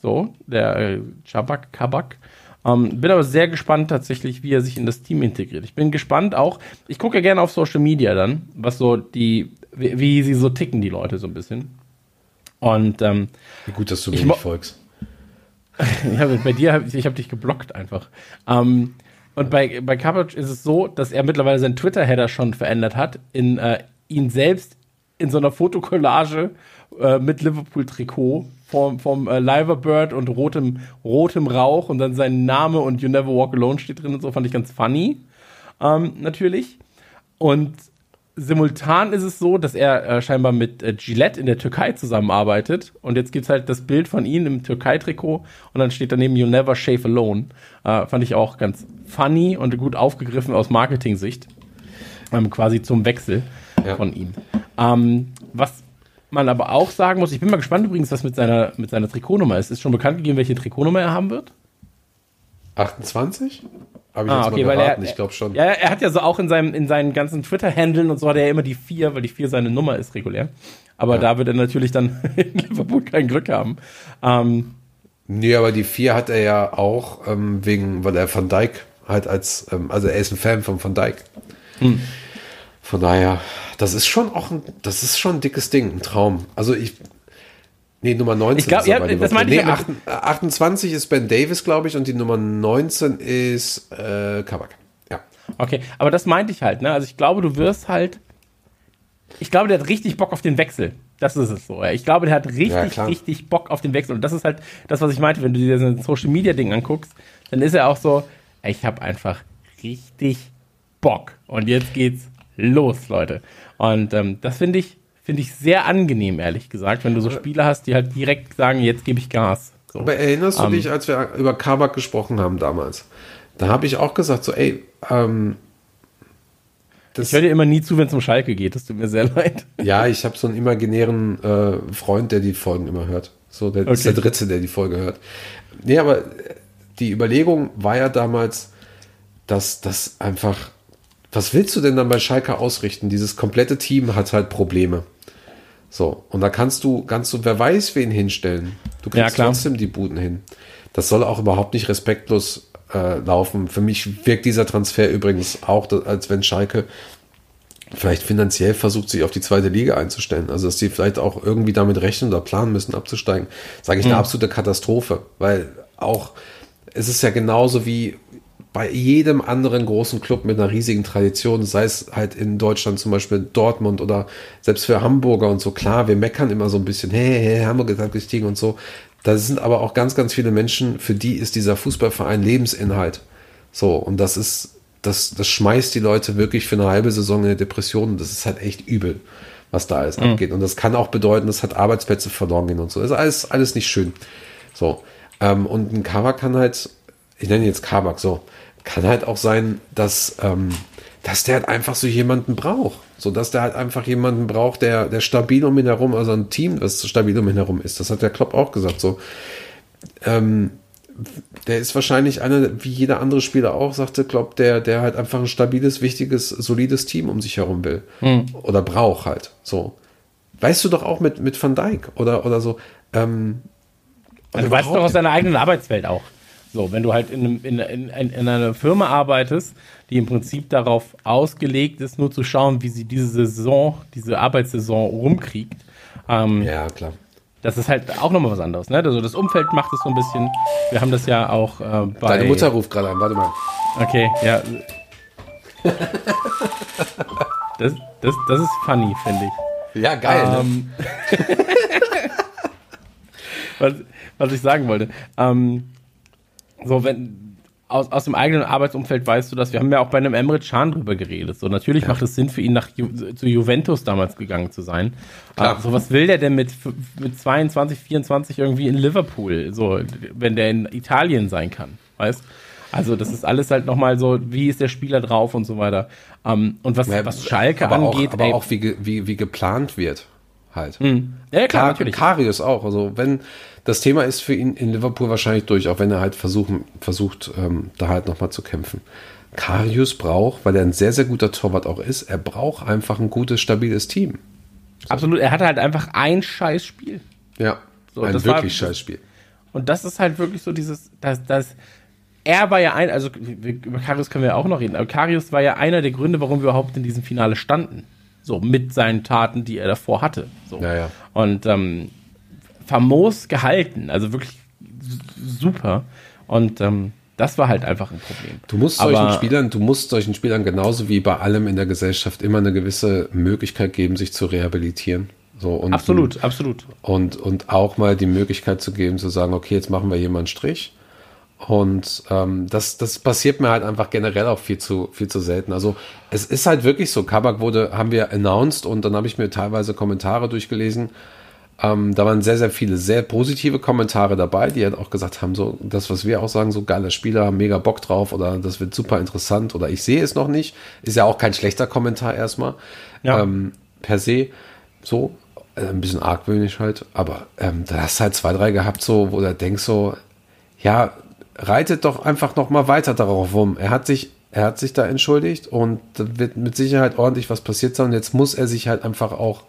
So, der äh, Chabak, Kabak. Ähm, bin aber sehr gespannt tatsächlich, wie er sich in das Team integriert. Ich bin gespannt auch, ich gucke ja gerne auf Social Media dann, was so die, wie, wie sie so ticken, die Leute so ein bisschen. Und ähm,
Wie gut, dass du mir nicht folgst.
ja, bei dir, hab ich, habe dich geblockt einfach. Ähm, und bei, bei Cabbage ist es so, dass er mittlerweile seinen Twitter-Header schon verändert hat, in äh, ihn selbst in so einer Fotokollage äh, mit Liverpool-Trikot vom, vom äh, Liver Bird und rotem, rotem Rauch und dann sein Name und You Never Walk Alone steht drin und so, fand ich ganz funny. Ähm, natürlich. Und simultan ist es so, dass er äh, scheinbar mit äh, Gillette in der Türkei zusammenarbeitet. Und jetzt gibt's halt das Bild von ihm im Türkei-Trikot und dann steht daneben You Never Shave Alone. Äh, fand ich auch ganz funny und gut aufgegriffen aus Marketing-Sicht. Ähm, quasi zum Wechsel
Ja.
von ihm. Ähm, was man aber auch sagen muss, ich bin mal gespannt übrigens, was mit seiner, mit seiner Trikotnummer ist. Ist schon bekannt gegeben, welche Trikotnummer er haben wird?
28? Habe ich
Ah,
jetzt
okay,
mal
weil
geraten.
er,
ich glaube schon.
Ja, er hat ja so auch in seinem, in seinen ganzen Twitter-Handeln und so hat er ja immer die vier, weil die vier seine Nummer ist regulär. Aber
Ja.
da wird er natürlich dann in Liverpool kein Glück haben. Ähm,
Nee, aber die vier hat er ja auch ähm, wegen, weil er Van Dijk halt als, ähm, also er ist ein Fan von Van Dijk.
Hm.
Von daher, das ist schon auch ein, das ist schon ein dickes Ding, ein Traum. Also ich, nee, Nummer 19
Ich glaub,
ist
ja, das
Liverpool.
meinte ich
nee,
ja
acht- äh, 28 ist Ben Davis, glaube ich, und die Nummer 19 ist äh, Kabak. Ja.
okay, aber das meinte ich halt, ne? Also ich glaube, du wirst halt. Ich glaube, der hat richtig Bock auf den Wechsel. Das ist es so. Ja. Ich glaube, der hat
Ja,
richtig,
klar.
richtig Bock auf den Wechsel. Und das ist halt das, was ich meinte, wenn du dir so ein Social Media Ding anguckst, dann ist er auch so, ich habe einfach richtig Bock. Und jetzt geht's los, Leute. Und ähm, das finde ich, finde ich sehr angenehm, ehrlich gesagt, wenn du so Spieler hast, die halt direkt sagen, jetzt gebe ich Gas. So.
Aber erinnerst du
Ähm.
dich, als wir über Kabak gesprochen haben damals? Da habe ich auch gesagt, so, ey, ähm, das,
Ich höre dir immer nie zu, wenn es um Schalke geht. Das tut mir sehr leid.
Ja, ich habe so einen imaginären äh, Freund, der die Folgen immer hört. So, der ist
Okay.
der Dritte, der die Folge hört. Nee, aber die Überlegung war ja damals, dass das einfach, was willst du denn dann bei Schalke ausrichten? Dieses komplette Team hat halt Probleme. So, und da kannst du, kannst du, wer weiß, wen hinstellen. Du
Ja,
kriegst
klar.
trotzdem die Buden hin. Das soll auch überhaupt nicht respektlos äh, laufen. Für mich wirkt dieser Transfer übrigens auch, als wenn Schalke vielleicht finanziell versucht, sich auf die zweite Liga einzustellen. Also, dass die vielleicht auch irgendwie damit rechnen oder planen müssen, abzusteigen. Sage ich eine absolute Katastrophe, weil auch, es ist ja genauso wie bei jedem anderen großen Club mit einer riesigen Tradition, sei es halt in Deutschland zum Beispiel Dortmund oder selbst für Hamburger und so, klar, wir meckern immer so ein bisschen, hey, hey, Hamburg ist abgestiegen und so. Da sind aber auch ganz, ganz viele Menschen, für die ist dieser Fußballverein Lebensinhalt. So, und das ist, das, das schmeißt die Leute wirklich für eine halbe Saison in eine Depression und das ist halt echt übel, was da alles abgeht. Und das kann auch bedeuten, dass halt Arbeitsplätze verloren gehen und so. Das ist alles, alles nicht schön. So. Ähm, und ein Kabak kann halt, ich nenne ihn jetzt Kabak, so, kann halt auch sein, dass, ähm, dass der halt einfach so jemanden braucht. So, dass der halt einfach jemanden braucht, der, der stabil um ihn herum, also ein Team, das stabil um ihn herum ist. Das hat der Klopp auch gesagt, so. Ähm, der ist wahrscheinlich einer, wie jeder andere Spieler auch, sagte Klopp, der, der halt einfach ein stabiles, wichtiges, solides Team um sich herum will. Oder braucht halt. So. Weißt du doch auch mit, mit Van Dijk oder, oder so. Ähm,
Also, du weißt doch aus deiner eigenen Arbeitswelt auch. So, wenn du halt in, einem- in, in, in, in einer Firma arbeitest, die im Prinzip darauf ausgelegt ist, nur zu schauen, wie sie diese Saison, diese Arbeitssaison rumkriegt, ähm,
ja, klar.
das ist halt auch nochmal was anderes. Ne? Also das Umfeld macht es so ein bisschen. Wir haben das ja auch äh, bei.
Deine Mutter ruft gerade an, warte mal.
Okay, ja. Das, das, das ist funny, finde ich.
Ja, geil. ne?
Ähm, was, was ich sagen wollte. Ähm, so, wenn aus, aus dem eigenen Arbeitsumfeld weißt du das, wir haben ja auch bei einem Emre Can drüber geredet. So, natürlich macht es Sinn für ihn, nach Ju zu Juventus damals gegangen zu sein.
Klar.
Äh, so, was will der denn mit, mit 22, 24 irgendwie in Liverpool, so, wenn der in Italien sein kann, weißt Also, das ist alles halt nochmal so, wie ist der Spieler drauf und so weiter. Ähm, und was,
Ja,
was Schalke
aber
angeht,
auch, aber
ey,
auch wie, wie, wie geplant wird. Halt.
ja, ja, klar,
Kar
natürlich.
Karius auch. Also wenn das Thema ist für ihn in Liverpool wahrscheinlich durch, auch wenn er halt versuchen, versucht, ähm, da halt nochmal zu kämpfen. Karius braucht, weil er ein sehr, sehr guter Torwart auch ist, er braucht einfach ein gutes, stabiles Team.
Absolut, er hatte halt einfach ein scheiß Spiel.
Ja.
So,
ein
war-
wirklich scheiß Spiel.
Und das ist halt wirklich so dieses, dass, dass er war ja ein, also über Karius können wir ja auch noch reden, aber Karius war ja einer der Gründe, warum wir überhaupt in diesem Finale standen. So, mit seinen Taten, die er davor hatte. So.
Ja, ja.
Und ähm, famos gehalten, also wirklich super. Und ähm, das war halt einfach ein Problem.
Du musst
Aber-
solchen Spielern, du musst solchen Spielern genauso wie bei allem in der Gesellschaft immer eine gewisse Möglichkeit geben, sich zu rehabilitieren. So, und,
Absolut, absolut.
Und, und auch mal die Möglichkeit zu geben, zu sagen, okay, jetzt machen wir hier mal einen Strich. Und ähm, das, das passiert mir halt einfach generell auch viel zu, viel zu selten. Also es ist halt wirklich so, Kabak wurde, haben wir announced und dann habe ich mir teilweise Kommentare durchgelesen. Ähm, da waren sehr, sehr viele sehr positive Kommentare dabei, die halt auch gesagt haben, so das, was wir auch sagen, so geile Spieler, mega Bock drauf oder das wird super interessant oder ich sehe es noch nicht. Ist ja auch kein schlechter Kommentar erstmal.
Ja.
Ähm, per se. So, äh, ein bisschen argwöhnisch halt, aber ähm, da hast du halt zwei, drei gehabt, so, wo du denkst so, ja, reitet doch einfach noch mal weiter darauf rum. Er hat sich, er hat sich da entschuldigt und da wird mit Sicherheit ordentlich was passiert sein und jetzt muss er sich halt einfach auch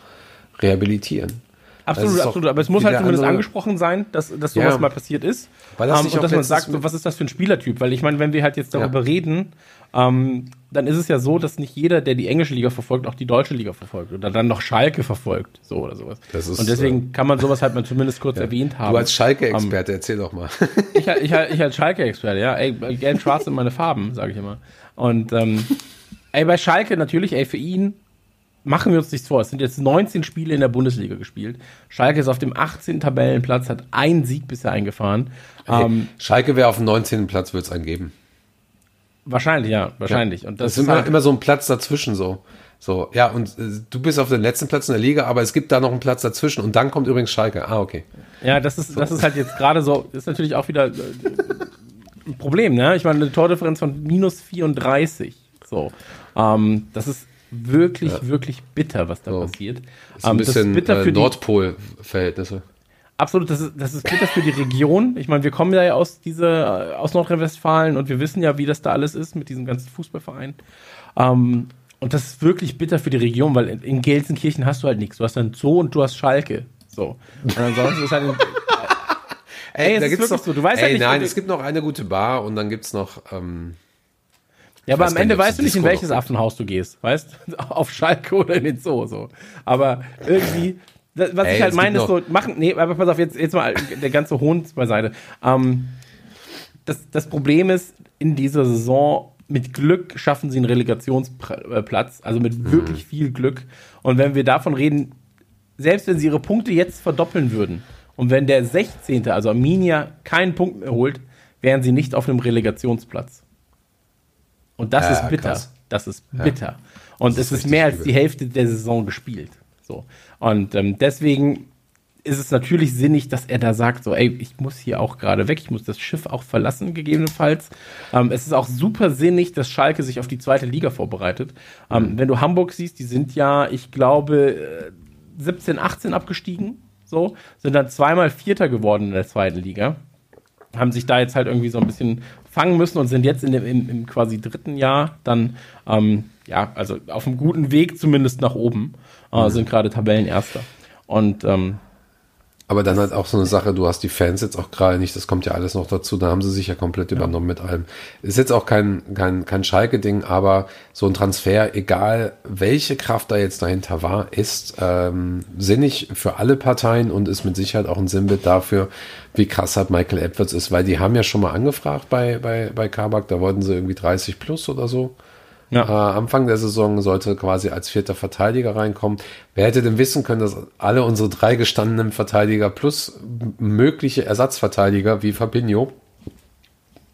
rehabilitieren.
Absolut, absolut. Aber es muss halt zumindest
andere-
angesprochen sein, dass, dass sowas
Ja.
mal passiert ist.
Weil das
Ähm,
sich
und dass man sagt, so, was ist das für ein Spielertyp? Weil ich meine, wenn wir halt jetzt darüber
Ja.
reden, ähm, dann ist es ja so, dass nicht jeder, der die englische Liga verfolgt, auch die deutsche Liga verfolgt oder dann noch Schalke verfolgt, so oder sowas.
Ist,
und deswegen kann man sowas halt mal zumindest kurz erwähnt haben.
Du als Schalke-Experte, erzähl doch mal.
Ich, ich, ich als Schalke-Experte, ja. Ey, gelb-schwarz sind meine Farben, sage ich immer. Und ähm, ey, bei Schalke natürlich, ey, für ihn machen wir uns nichts vor. Es sind jetzt 19 Spiele in der Bundesliga gespielt. Schalke ist auf dem 18. Tabellenplatz, hat einen Sieg bisher eingefahren. Ähm,
Schalke wäre auf dem 19. Platz, wird es einen geben.
Wahrscheinlich, ja, wahrscheinlich. Und
Das
das,
ist immer,
halt,
immer so ein Platz dazwischen so. So, ja, und äh, du bist auf dem letzten Platz in der Liga, aber es gibt da noch einen Platz dazwischen und dann kommt übrigens Schalke. Ah, okay.
ja, das ist, das ist halt jetzt gerade so, ist natürlich auch wieder äh, ein Problem, ne? Ich meine, eine Tordifferenz von minus 34. So. Ähm, das ist wirklich, wirklich bitter, was da
So.
passiert.
Ist ein
Ähm,
bisschen
bitter
äh,
für die,
Nordpol-Verhältnisse.
Absolut, das ist, das ist bitter für die Region. Ich meine, wir kommen ja aus dieser, äh, aus Nordrhein-Westfalen und wir wissen ja, wie das da alles ist mit diesem ganzen Fußballverein. Ähm, und das ist wirklich bitter für die Region, weil in, in Gelsenkirchen hast du halt nichts. Du hast einen Zoo und du hast Schalke. So. Und ansonsten ist halt in, Ey, es ist wirklich so. Du weißt
ey,
halt nicht,
nein,
du-
es gibt noch eine gute Bar und dann gibt's noch, ähm,
Ja, aber am Ende weißt du nicht, in welches
noch
Affenhaus du gehst, weißt? Auf Schalke oder in den Zoo, so. Aber irgendwie, das, was
Ey,
ich halt meine, ist so, machen, nee, aber pass auf, jetzt, jetzt mal der ganze Hohn beiseite. Ähm, das, das Problem ist, in dieser Saison, mit Glück schaffen sie einen Relegationsplatz, also mit
Mhm.
wirklich viel Glück. Und wenn wir davon reden, selbst wenn sie ihre Punkte jetzt verdoppeln würden und wenn der 16., also Arminia, keinen Punkt mehr holt, wären sie nicht auf einem Relegationsplatz. Und das
Ja,
ist bitter.
krass.
Das ist bitter. Und
ist
es ist
richtig
mehr als die Hälfte der Saison gespielt. So. Und ähm, deswegen ist es natürlich sinnig, dass er da sagt, so, ey, ich muss hier auch gerade weg, ich muss das Schiff auch verlassen, gegebenenfalls. Ähm, es ist auch super sinnig, dass Schalke sich auf die zweite Liga vorbereitet. Ähm, Wenn du Hamburg siehst, die sind ja, ich glaube, äh, 17, 18 abgestiegen, so, sind dann zweimal Vierter geworden in der zweiten Liga haben sich da jetzt halt irgendwie so ein bisschen fangen müssen und sind jetzt in dem, im, im quasi dritten Jahr dann, ähm, ja, also auf einem guten Weg zumindest nach oben, äh, sind gerade Tabellenerster. Und ähm,
aber dann halt auch so eine Sache, du hast die Fans jetzt auch gerade nicht, das kommt ja alles noch dazu, da haben sie sich ja komplett übernommen mit allem. Ist jetzt auch kein, kein, kein Schalke-Ding, aber so ein Transfer, egal welche Kraft da jetzt dahinter war, ist ähm, sinnig für alle Parteien und ist mit Sicherheit auch ein Sinnbild dafür, wie krass halt Michael Edwards ist, weil die haben ja schon mal angefragt bei, bei, bei Kabak, da wollten sie irgendwie 30 plus oder so.
Ja.
Äh, Anfang der Saison sollte quasi als vierter Verteidiger reinkommen. Wer hätte denn wissen können, dass alle unsere drei gestandenen Verteidiger plus mögliche Ersatzverteidiger wie Fabinho,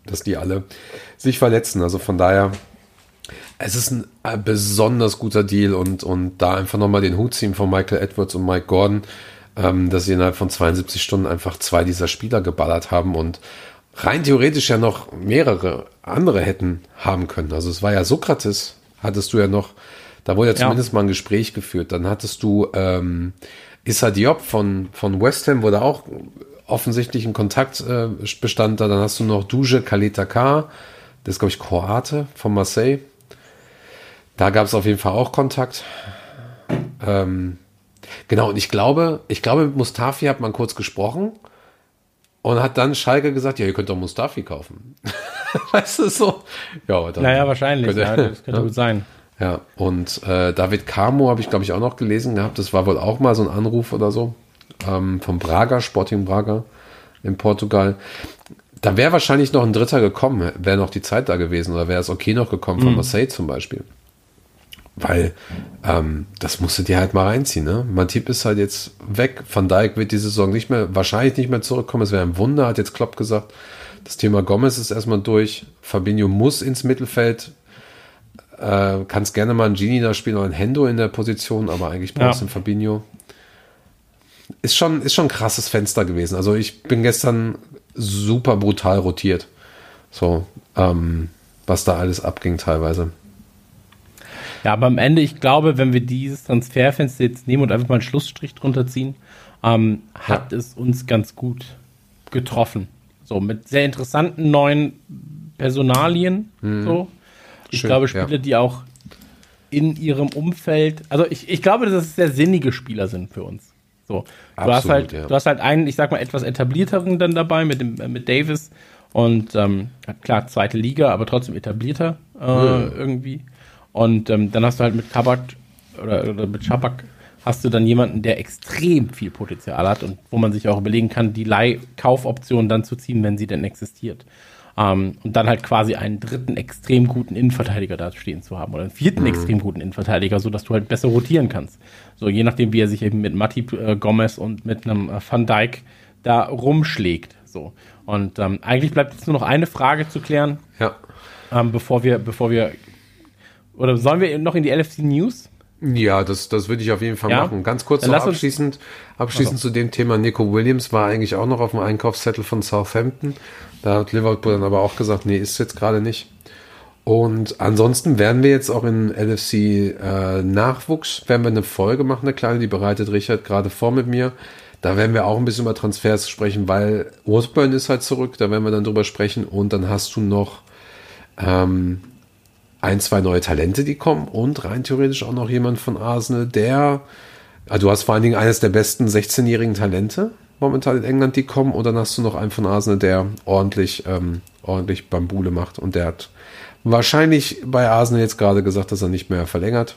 dass die alle sich verletzen. Also von daher, es ist ein äh, besonders guter Deal und, und da einfach nochmal den Hut ziehen von Michael Edwards und Mike Gordon, ähm, dass sie innerhalb von 72 Stunden einfach zwei dieser Spieler geballert haben und rein theoretisch ja noch mehrere andere hätten haben können. Also es war ja Sokrates, hattest du ja noch, da wurde ja
Ja.
zumindest mal ein Gespräch geführt. Dann hattest du ähm, Issa Diop von, von West Ham, wurde auch offensichtlich ein Kontakt äh, bestand da. Dann hast du noch Duje Kaleta K, das ist glaube ich Kroate von Marseille. Da gab es auf jeden Fall auch Kontakt. Ähm, genau, und ich glaube, ich glaube, mit Mustafi hat man kurz gesprochen und hat dann Schalke gesagt, ja, ihr könnt doch Mustafi kaufen. weißt du so? Ja, dann
naja, wahrscheinlich.
könnte-
ja, das könnte
ja.
gut sein.
Ja, und äh, David Camo habe ich, glaube ich, auch noch gelesen gehabt. Das war wohl auch mal so ein Anruf oder so. Ähm, vom Braga, Sporting Braga in Portugal. Da wäre wahrscheinlich noch ein Dritter gekommen, wäre noch die Zeit da gewesen oder wäre es okay noch gekommen von Marseille zum Beispiel. Weil ähm, das musst du dir halt mal reinziehen. Ne? Matip ist halt jetzt weg. Van Dijk wird diese Saison nicht mehr, wahrscheinlich nicht mehr zurückkommen. Es wäre ein Wunder, hat jetzt Klopp gesagt. Das Thema Gomez ist erstmal durch. Fabinho muss ins Mittelfeld. Äh, kannst gerne mal einen Genie da spielen oder einen Hendo in der Position, aber eigentlich brauchst du ja. Fabinho. Ist schon, ist schon ein krasses Fenster gewesen. Also ich bin gestern super brutal rotiert. So, ähm, was da alles abging teilweise.
Ja, aber am Ende, ich glaube, wenn wir dieses Transferfenster jetzt nehmen und einfach mal einen Schlussstrich drunter ziehen, ähm, hat ja. es uns ganz gut getroffen. So, mit sehr interessanten neuen Personalien. Mhm. So. Ich Schön, glaube, Spieler, ja. die auch in ihrem Umfeld, also ich, ich glaube, dass es sehr sinnige Spieler sind für uns. So, du Absolut, hast halt, ja. du hast halt einen, ich sag mal, etwas etablierteren dann dabei mit dem, äh, mit Davis und ähm, klar, zweite Liga, aber trotzdem etablierter äh, mhm. irgendwie. Und ähm, dann hast du halt mit Kabak oder, oder mit Schabak hast du dann jemanden, der extrem viel Potenzial hat und wo man sich auch überlegen kann, die Leihkaufoption dann zu ziehen, wenn sie denn existiert. Ähm, und dann halt quasi einen dritten extrem guten Innenverteidiger da stehen zu haben oder einen vierten mhm. extrem guten Innenverteidiger, sodass du halt besser rotieren kannst. So, je nachdem, wie er sich eben mit Matti äh, Gomez und mit einem äh, Van Dijk da rumschlägt. So. Und ähm, eigentlich bleibt jetzt nur noch eine Frage zu klären.
Ja.
Ähm, bevor wir, bevor wir oder sollen wir noch in die LFC News?
Ja, das, das würde ich auf jeden Fall ja? machen. Ganz kurz noch abschließend, abschließend also. zu dem Thema. Nico Williams war eigentlich auch noch auf dem Einkaufszettel von Southampton. Da hat Liverpool dann aber auch gesagt, nee, ist jetzt gerade nicht. Und ansonsten werden wir jetzt auch in LFC äh, Nachwuchs, werden wir eine Folge machen, eine kleine, die bereitet Richard gerade vor mit mir. Da werden wir auch ein bisschen über Transfers sprechen, weil Osborne ist halt zurück, da werden wir dann drüber sprechen. Und dann hast du noch ähm, ein, zwei neue Talente, die kommen und rein theoretisch auch noch jemand von Arsenal, der, also du hast vor allen Dingen eines der besten 16-jährigen Talente momentan in England, die kommen und dann hast du noch einen von Arsenal, der ordentlich, ähm, ordentlich Bambule macht und der hat wahrscheinlich bei Arsenal jetzt gerade gesagt, dass er nicht mehr verlängert.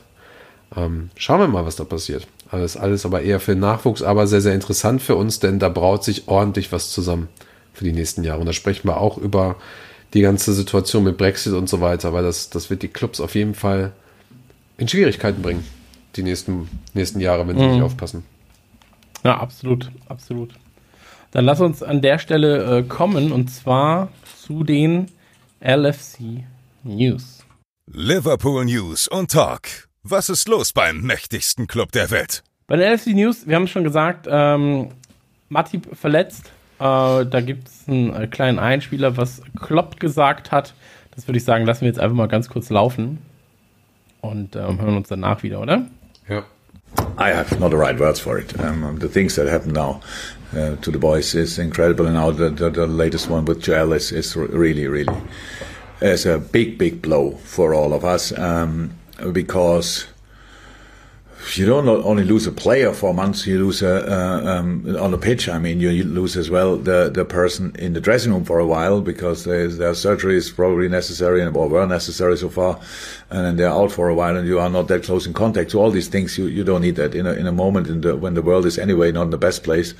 Ähm, schauen wir mal, was da passiert. Alles, alles aber eher für den Nachwuchs, aber sehr, sehr interessant für uns, denn da braut sich ordentlich was zusammen für die nächsten Jahre. Und da sprechen wir auch über die ganze Situation mit Brexit und so weiter, weil das, das wird die Clubs auf jeden Fall in Schwierigkeiten bringen, die nächsten, nächsten Jahre, wenn sie mhm. nicht aufpassen.
Ja, absolut, absolut. Dann lass uns an der Stelle äh, kommen und zwar zu den LFC News.
Liverpool News und Talk. Was ist los beim mächtigsten Club der Welt?
Bei den LFC News, wir haben es schon gesagt, ähm, Matip verletzt, äh, da gibt es einen äh, kleinen Einspieler, was Klopp gesagt hat. Das würde ich sagen, lassen wir jetzt einfach mal ganz kurz laufen und ähm, hören uns danach wieder, oder?
Ja.
I have not the right words for it. Um, the things that happen now uh, to the boys is incredible, and now the, the, the latest one with Joel is, is really, really is a big, big blow for all of us um, because you don't only lose a player for months, you lose a, uh, um, on the pitch. I mean, you, lose as well the, the person in the dressing room for a while because their surgery is probably necessary and or were necessary so far, and then they're out for a while, and you are not that close in contact. So all these things you, you don't need that in a in a moment in the when the world is anyway not in the best place.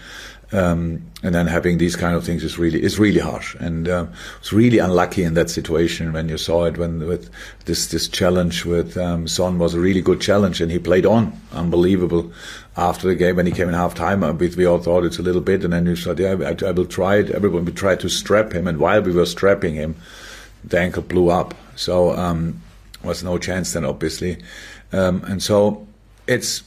Um, and then having these kind of things is really is really harsh, and um, it's really unlucky in that situation when you saw it when with this this challenge with um, Son was a really good challenge, and he played on unbelievable after the game when he came in half time. Uh, we, we all thought it's a little bit, and then you said, yeah, I, I will try it. Everyone we tried to strap him, and while we were strapping him, the ankle blew up. So um, was no chance then, obviously, um, and so it's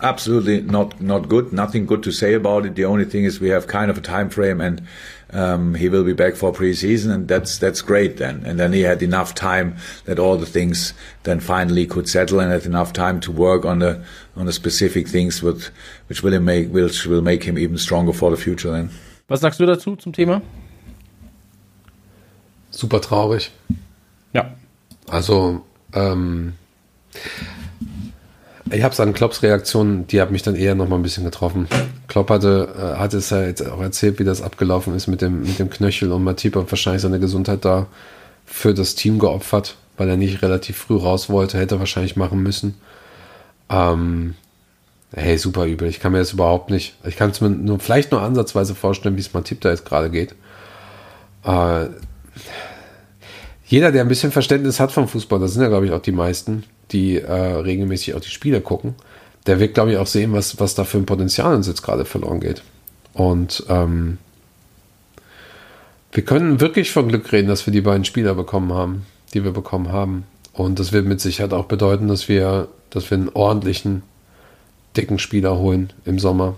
absolutely not not good. Nothing good to say about it. The only thing is we have kind of a time frame, and um, he will be back for preseason, and that's that's great then. And then he had enough time that all the things then finally could settle, and had enough time to work on the on the specific things which which will make which will make him even stronger for the future. Then.
Was sagst du dazu zum Thema?
Super traurig.
Ja.
Also ähm, ich habe es an Klopps Reaktion, die hat mich dann eher noch mal ein bisschen getroffen. Klopp hatte, äh, hatte es ja jetzt auch erzählt, wie das abgelaufen ist mit dem, mit dem Knöchel und Matip hat wahrscheinlich seine Gesundheit da für das Team geopfert, weil er nicht relativ früh raus wollte, hätte er wahrscheinlich machen müssen. Ähm, hey, super übel. Ich kann mir das überhaupt nicht, ich kann es mir nur, vielleicht nur ansatzweise vorstellen, wie es Matip da jetzt gerade geht. Äh, jeder, der ein bisschen Verständnis hat vom Fußball, das sind ja, glaube ich, auch die meisten, die äh, regelmäßig auch die Spiele gucken, der wird, glaube ich, auch sehen, was, was da für ein Potenzial uns jetzt gerade verloren geht. Und ähm, wir können wirklich von Glück reden, dass wir die beiden Spieler bekommen haben, die wir bekommen haben. Und das wird mit Sicherheit auch bedeuten, dass wir, dass wir einen ordentlichen, dicken Spieler holen im Sommer.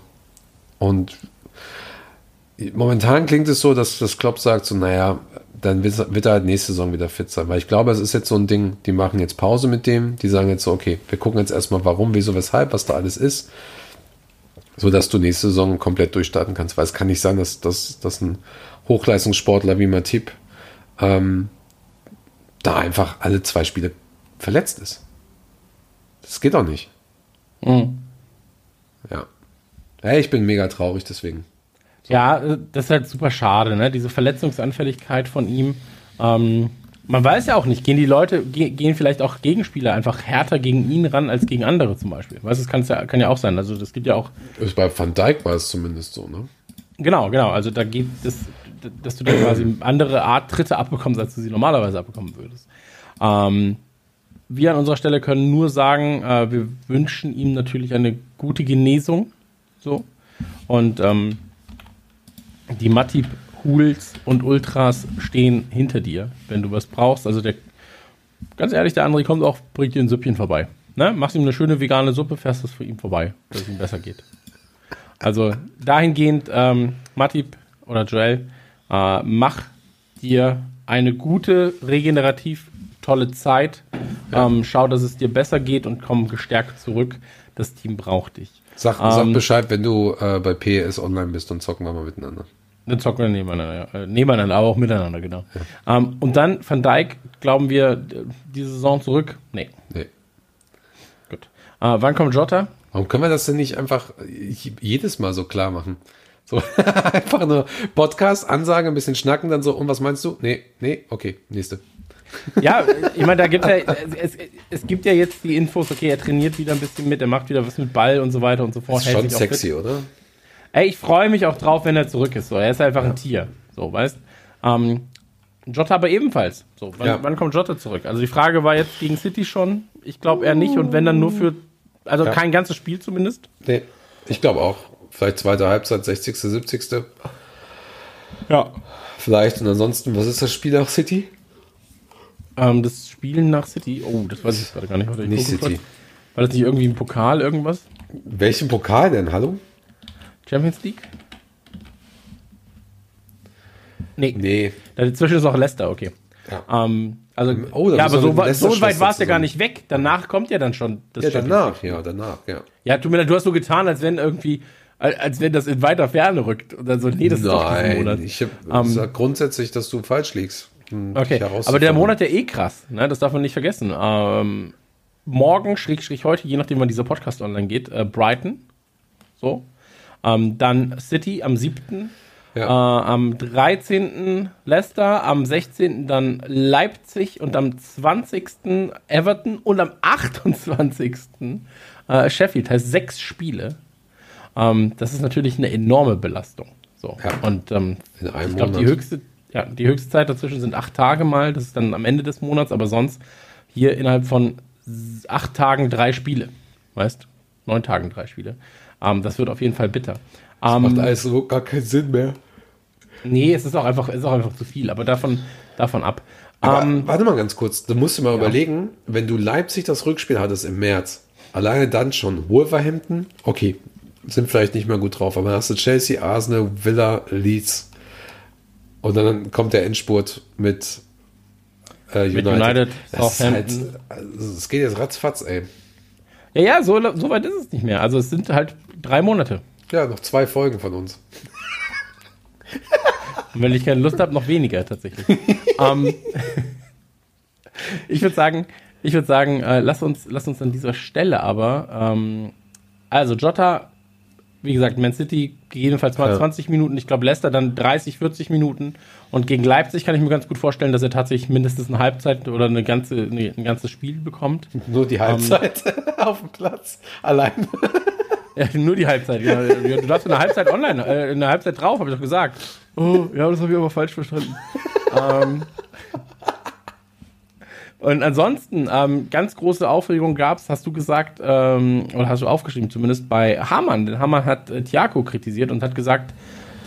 Und momentan klingt es so, dass das Klopp sagt, so, naja, dann wird, er halt nächste Saison wieder fit sein. Weil ich glaube, es ist jetzt so ein Ding, die machen jetzt Pause mit dem, die sagen jetzt so, okay, wir gucken jetzt erstmal, warum, wieso, weshalb, was da alles ist, so dass du nächste Saison komplett durchstarten kannst. Weil es kann nicht sein, dass, dass, dass ein Hochleistungssportler wie Matip ähm, da einfach alle zwei Spiele verletzt ist. Das geht doch nicht.
Mhm.
Ja. Hey, ich bin mega traurig deswegen.
Ja, äh, das ist halt super schade, ne? Diese Verletzungsanfälligkeit von ihm. Ähm, man weiß ja auch nicht, gehen die Leute, ge gehen vielleicht auch Gegenspieler einfach härter gegen ihn ran als gegen andere zum Beispiel. Weißt du, das ja, kann ja auch sein. Also das gibt ja auch.
Bei Van Dijk war es zumindest so, ne?
Genau, genau. Also da geht das, dass du dann quasi andere Art Tritte abbekommst, als du sie normalerweise abbekommen würdest. Ähm, wir an unserer Stelle können nur sagen, äh, wir wünschen ihm natürlich eine gute Genesung. So. Und ähm, die Matip Hools und Ultras stehen hinter dir, wenn du was brauchst. Also der, ganz ehrlich, der André kommt auch, bringt dir ein Süppchen vorbei. Ne? Machst ihm eine schöne vegane Suppe, fährst es für ihn vorbei, dass es ihm besser geht. Also dahingehend, ähm, Matip oder Joel, äh, mach dir eine gute, regenerativ tolle Zeit. Ja. Ähm, schau, dass es dir besser geht und komm gestärkt zurück. Das Team braucht dich.
Sag, ähm, sag Bescheid, wenn du äh, bei PS online bist und zocken wir mal miteinander.
Dann zocken wir nebeneinander, ja. Äh, nebeneinander, aber auch miteinander, genau. Ja. Ähm, und dann Van Dijk, glauben wir, die Saison zurück? Nee. Nee. Gut. Äh, wann kommt Jota?
Warum können wir das denn nicht einfach jedes Mal so klar machen? So, einfach nur Podcast, Ansage, ein bisschen schnacken, dann so, und was meinst du? Nee, nee, okay, nächste.
Ja, ich meine, da gibt ja, es, es, gibt ja jetzt die Infos, okay, er trainiert wieder ein bisschen mit, er macht wieder was mit Ball und so weiter und so fort.
Das ist schon sexy, oder?
Ey, ich freue mich auch drauf, wenn er zurück ist. So, er ist einfach ein Tier. So, weißt ähm, Jota aber ebenfalls. So, wann, ja. wann, kommt Jota zurück? Also die Frage war jetzt gegen City schon. Ich glaube eher nicht. Und wenn dann nur für, also ja. kein ganzes Spiel zumindest.
Nee, ich glaube auch. Vielleicht zweite Halbzeit, 60., 70.
Ja.
Vielleicht. Und ansonsten, was ist das Spiel nach City?
Ähm, das Spielen nach City. Oh, das weiß ich gerade gar nicht.
Nicht City.
War das nicht irgendwie ein Pokal, irgendwas?
Welchen Pokal denn? Hallo?
Champions League?
Nee. Nee.
Dazwischen ist auch Leicester, okay. Ja. Ähm, also, oh, ja, aber so, so weit war es ja gar nicht weg. Danach kommt ja dann schon
das Ja, danach, ja, danach, ja.
Ja, tu mir du hast so getan, als wenn irgendwie, als wenn das in weiter Ferne rückt. Dann so, nee, das
ist doch diesen Monat. Ich hab, sag grundsätzlich, dass du falsch liegst.
Hm, okay, aber der Monat ja eh krass, ne? das darf man nicht vergessen. Ähm, morgen, schräg, schräg heute, je nachdem, wann dieser Podcast online geht, äh, Brighton. So. Ähm, dann City am 7. Ja. Äh, am 13. Leicester, am 16. dann Leipzig und am 20. Everton und am 28. Äh, Sheffield. Heißt sechs Spiele. Ähm, das ist natürlich eine enorme Belastung. So. Ja. Und ähm, ich glaube, die höchste, ja, die höchste Zeit dazwischen sind acht Tage mal. Das ist dann am Ende des Monats, aber sonst hier innerhalb von acht Tagen drei Spiele. Weißt? Neun Tagen drei Spiele. Ähm, das wird auf jeden Fall bitter.
Das ähm, macht alles so gar keinen Sinn mehr.
Nee, es ist auch einfach, ist auch einfach zu viel, aber davon, davon ab.
Aber, ähm, warte mal ganz kurz, du musst dir mal ja. überlegen, wenn du Leipzig das Rückspiel hattest im März, alleine dann schon Wolverhampton, okay, sind vielleicht nicht mehr gut drauf, aber dann hast du Chelsea, Arsenal, Villa, Leeds und dann kommt der Endspurt mit
äh, United. Mit United,
Southampton. Halt, also, es geht jetzt ratzfatz, ey.
Ja, ja, so, so weit ist es nicht mehr. Also es sind halt drei Monate.
Ja, noch zwei Folgen von uns.
Und wenn ich keine Lust habe, noch weniger tatsächlich. ähm, ich würde sagen, ich würde sagen, äh, lass uns, lass uns an dieser Stelle aber, ähm, also Jota wie gesagt, Man City gegebenenfalls mal ja. 20 Minuten, ich glaube Leicester dann 30, 40 Minuten. Und gegen Leipzig kann ich mir ganz gut vorstellen, dass er tatsächlich mindestens eine Halbzeit oder eine ganze, eine, ein ganzes Spiel bekommt.
Nur die Halbzeit ähm, auf dem Platz, allein.
Ja, nur die Halbzeit. Ja. Du darfst in der Halbzeit online, äh, in der Halbzeit drauf, habe ich doch gesagt. Oh, ja, das habe ich aber falsch verstanden. ähm, Und ansonsten, ähm, ganz große Aufregung gab es, hast du gesagt, ähm, oder hast du aufgeschrieben zumindest, bei Hamann. Denn Hamann hat äh, Thiago kritisiert und hat gesagt,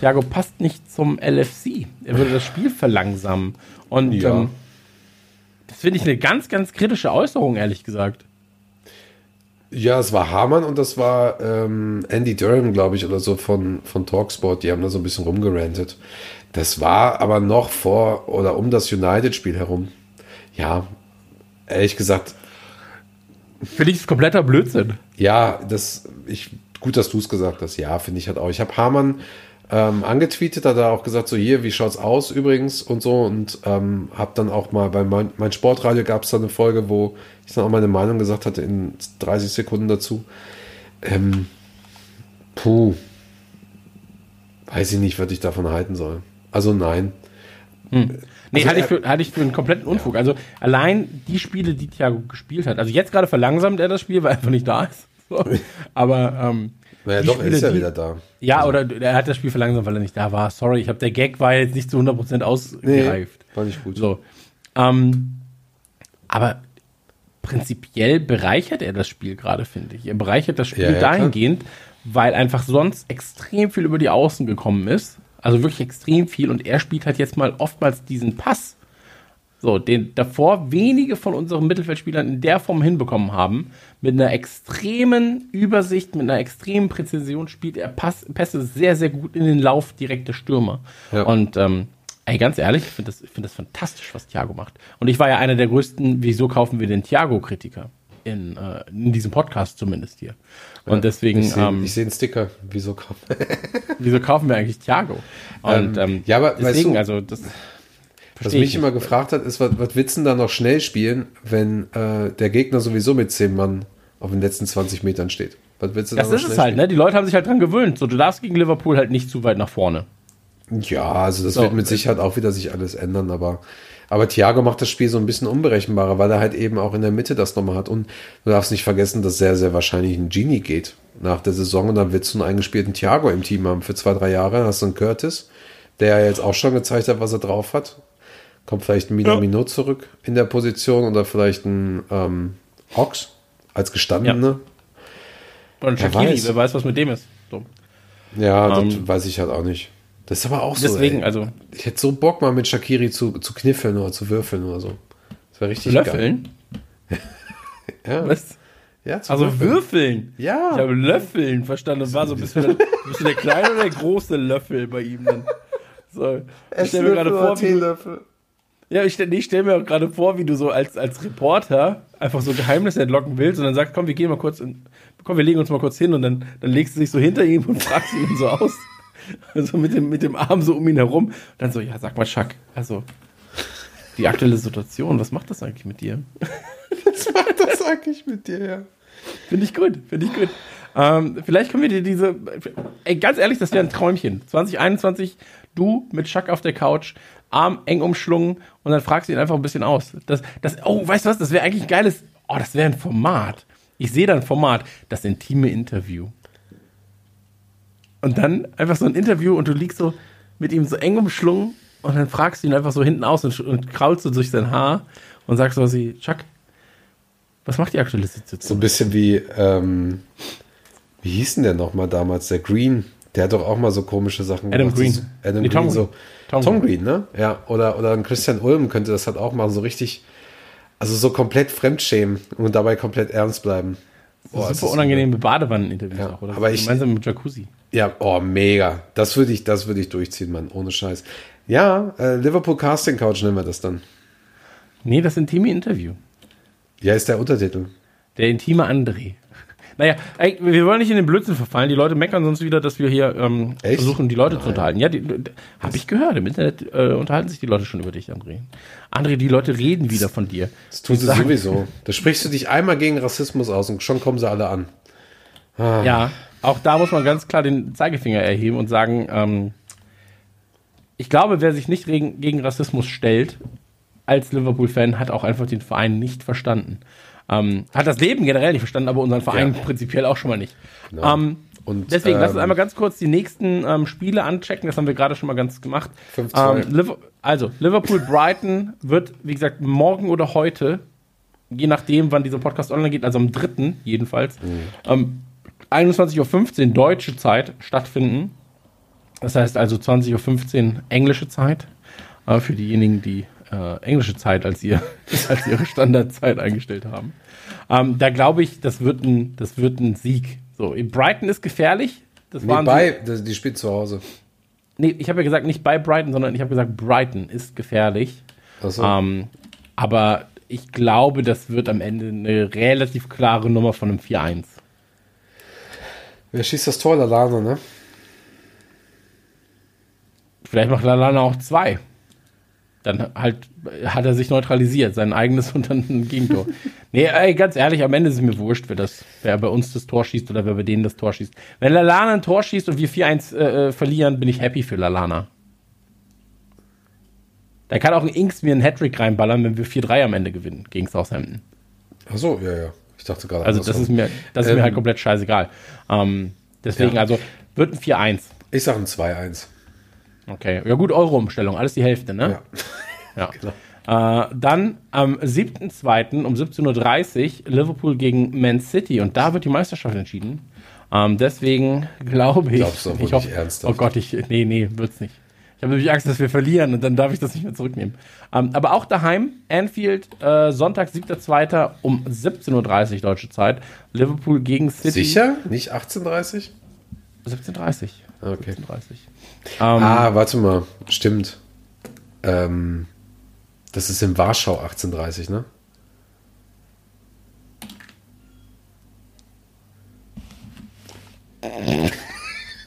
Thiago passt nicht zum LFC. Er würde das Spiel verlangsamen. Und
Ja.
ähm, das finde ich eine ganz, ganz kritische Äußerung, ehrlich gesagt.
Ja, es war Hamann und das war ähm, Andy Durham, glaube ich, oder so von, von Talksport. Die haben da so ein bisschen rumgerantet. Das war aber noch vor oder um das United-Spiel herum. Ja, ehrlich gesagt,
Finde ich kompletter Blödsinn.
ja, das, ich, gut, dass du es gesagt hast. Ja, finde ich halt auch. Ich habe Hamann ähm, angetweetet, hat er auch gesagt, so hier, wie schaut's aus übrigens und so und ähm, habe dann auch mal bei mein, mein Sportradio gab es da eine Folge, wo ich dann auch meine Meinung gesagt hatte in 30 Sekunden dazu. Ähm, puh, weiß ich nicht, was ich davon halten soll. Also nein.
Nee,
Also
halte ich,
er-
für, halte ich für einen kompletten Unfug. Also allein die Spiele, die Thiago gespielt hat. Also jetzt gerade verlangsamt er das Spiel, weil er einfach nicht da ist. So. Aber ähm,
Naja, doch, er
Spiele,
ist ja
die-
wieder da.
Ja, oder er hat das Spiel verlangsamt, weil er nicht da war. Sorry, ich habe der Gag war jetzt nicht zu 100% ausgereift.
war nicht gut.
So. Ähm, aber prinzipiell bereichert er das Spiel gerade, finde ich. Er bereichert das Spiel
Ja, ja, klar.
dahingehend, weil einfach sonst extrem viel über die Außen gekommen ist. Also wirklich extrem viel. Und er spielt halt jetzt mal oftmals diesen Pass. So, den davor wenige von unseren Mittelfeldspielern in der Form hinbekommen haben. Mit einer extremen Übersicht, mit einer extremen Präzision spielt er Pass, Pässe sehr, sehr gut in den Lauf direkte Stürmer.
Ja.
Und ähm, ey, ganz ehrlich, ich finde das, ich find das fantastisch, was Thiago macht. Und ich war ja einer der größten, wieso kaufen wir den Thiago-Kritiker? In, äh, in diesem Podcast zumindest hier. Und deswegen,
Ich sehe
ähm,
seh einen Sticker. Wieso kaufen?
wieso kaufen wir eigentlich Thiago? Und ähm,
ja, aber weißt
deswegen,
du,
also das.
Was mich
ich
immer gefragt hat, ist, was, was willst da noch schnell spielen, wenn äh, der Gegner sowieso mit 10 Mann auf den letzten 20 Metern steht? Was willst du
Das
da
ist es halt, ne? Die Leute haben sich halt dran gewöhnt. So, du darfst gegen Liverpool halt nicht zu weit nach vorne.
spielen? Ja, also das
So.
wird mit Sicherheit auch wieder sich alles ändern, aber, aber Thiago macht das Spiel so ein bisschen unberechenbarer, weil er halt eben auch in der Mitte das nochmal hat. Und du darfst nicht vergessen, dass sehr, sehr wahrscheinlich ein Genie geht nach der Saison und dann willst du einen eingespielten Thiago im Team haben für zwei, drei Jahre. Dann hast du einen Curtis, der ja jetzt auch schon gezeigt hat, was er drauf hat. Kommt vielleicht ein Minamino zurück in der Position oder vielleicht ein ähm, Ox als gestandene.
Und
Wer
Shakiri,
weiß.
wer weiß, was mit dem ist. So.
Ja,
Ähm,
das weiß ich halt auch nicht. Das ist aber auch so.
Deswegen,
ey.
also,
Ich hätte so Bock mal mit Shakiri zu, zu kniffeln oder zu würfeln oder so. Das wäre richtig
Löffeln?
geil. Ja,
Was?
ja zu
Also würfeln.
Ja.
Ich habe Löffeln verstanden. Das war so ein bisschen, der, du der kleine oder der große Löffel bei ihm dann? So. Ich stelle mir gerade vor, wie du,
Teelöffel.
ja, ich, nee, ich stelle mir auch gerade vor, wie du so als, als Reporter einfach so Geheimnisse entlocken willst und dann sagst, komm, wir gehen mal kurz, in, komm, wir legen uns mal kurz hin und dann, dann legst du dich so hinter ihm und fragst ihn so aus. Also mit dem, mit dem Arm so um ihn herum. Und dann so, ja, sag mal, Chuck, also die aktuelle Situation, was macht das eigentlich mit dir?
Was macht das eigentlich mit dir, ja?
Finde ich gut, finde ich gut. Ähm, vielleicht können wir dir diese. Ey, ganz ehrlich, das wäre ein Träumchen. 2021, du mit Chuck auf der Couch, Arm eng umschlungen und dann fragst du ihn einfach ein bisschen aus. Das, das, oh, weißt du was? Das wäre eigentlich ein geiles. Oh, das wäre ein Format. Ich sehe da ein Format, das intime Interview. Und dann einfach so ein Interview und du liegst so mit ihm so eng umschlungen und dann fragst du ihn einfach so hinten aus und, und kraulst so durch sein Haar und sagst so wie, Chuck, was macht die aktuelle Situation?
So ein bisschen wie, ähm, wie hieß denn der nochmal damals? Der Green. Der hat doch auch mal so komische Sachen
Adam
gemacht.
Green.
So, Adam
Nee,
Green,
Tom
so.
Green. Tom
Tom,
Green.
Ne? Ja, oder, oder ein Christian Ulm könnte das halt auch machen, so richtig, also so komplett fremdschämen und dabei komplett ernst bleiben. Boah,
super unangenehme Badewanneninterviews
Ja,
auch, oder?
aber ich-
Gemeinsam mit Jacuzzi.
Ja, oh, mega. Das würde ich, das würde ich durchziehen, Mann, ohne Scheiß. Ja, äh, Liverpool Casting Couch nennen wir das dann.
Nee, das intime Interview.
Ja, ist der Untertitel.
Der intime André. Naja, ey, wir wollen nicht in den Blödsinn verfallen. Die Leute meckern sonst wieder, dass wir hier ähm, versuchen, die Leute zu unterhalten. Ja, habe ich gehört. Im Internet äh, unterhalten sich die Leute schon über dich, André. André, die Leute reden wieder von dir.
Das tun sie
sagen-
sowieso. Da sprichst du dich einmal gegen Rassismus aus und schon kommen sie alle an.
Ja, auch da muss man ganz klar den Zeigefinger erheben und sagen, ähm, ich glaube, wer sich nicht gegen, gegen Rassismus stellt, als Liverpool-Fan, hat auch einfach den Verein nicht verstanden. Ähm, hat das Leben generell nicht verstanden, aber unseren Vein
Ja.
prinzipiell auch schon mal nicht.
Genau.
Ähm,
Und,
Deswegen, lass uns
ähm,
einmal ganz kurz die nächsten ähm, Spiele anchecken. Das haben wir gerade schon mal ganz gemacht.
5-2.
Ähm, also, Liverpool-Brighton wird, wie gesagt, morgen oder heute, je nachdem, wann dieser Podcast online geht, also am 3. jedenfalls, ähm, 21.15 Uhr deutsche Zeit stattfinden. Das heißt also 20.15 Uhr englische Zeit. Äh, für diejenigen, die äh, englische Zeit als, ihr, als ihre Standardzeit eingestellt haben. Ähm, da glaube ich, das wird, ein, das wird ein Sieg. So, Brighton ist gefährlich. Das
Nee, bei, das- die spielt zu Hause.
Nee, ich habe ja gesagt, nicht bei Brighton, sondern ich habe gesagt, Brighton ist gefährlich.
Achso.
Ähm, aber ich glaube, das wird am Ende eine relativ klare Nummer von einem 4-1.
Wer schießt das Tor? Lalana, ne?
Vielleicht macht Lalana auch zwei. Dann halt hat er sich neutralisiert, sein eigenes und dann ein Gegentor. nee, ey, ganz ehrlich, am Ende ist es mir wurscht, wer, das, wer bei uns das Tor schießt oder wer bei denen das Tor schießt. Wenn Lalana ein Tor schießt und wir 4-1 äh, äh, verlieren, bin ich happy für Lalana. Da kann auch ein Inks mir einen Hattrick reinballern, wenn wir 4-3 am Ende gewinnen gegen Southampton.
Achso, ja, ja. Ich dachte gerade.
Also das ist mir, das ist
Ähm,
mir halt komplett scheißegal. Ähm, deswegen,
Ja.
also wird ein 4-1.
Ich sage ein 2-1.
Okay. Ja gut, Euro-Umstellung, alles die Hälfte, ne?
Ja.
Ja. Äh, dann am 7.2. um 17.30 Uhr Liverpool gegen Man City und da wird die Meisterschaft entschieden. Ähm, deswegen glaube ich.
Glaubst du
ich
nicht ernsthaft?
Oh Gott, ich. Nee, nee, wird's nicht. Habe nämlich Angst, dass wir verlieren und dann darf ich das nicht mehr zurücknehmen. Ähm, aber auch daheim, Anfield, äh, Sonntag, 7.2. um 17.30 Uhr deutsche Zeit. Liverpool gegen City.
Sicher? Nicht 18.30
17.30
Okay.
17.30 Ähm,
Ah, warte mal. Stimmt. Ähm, das ist in Warschau 18.30 ne?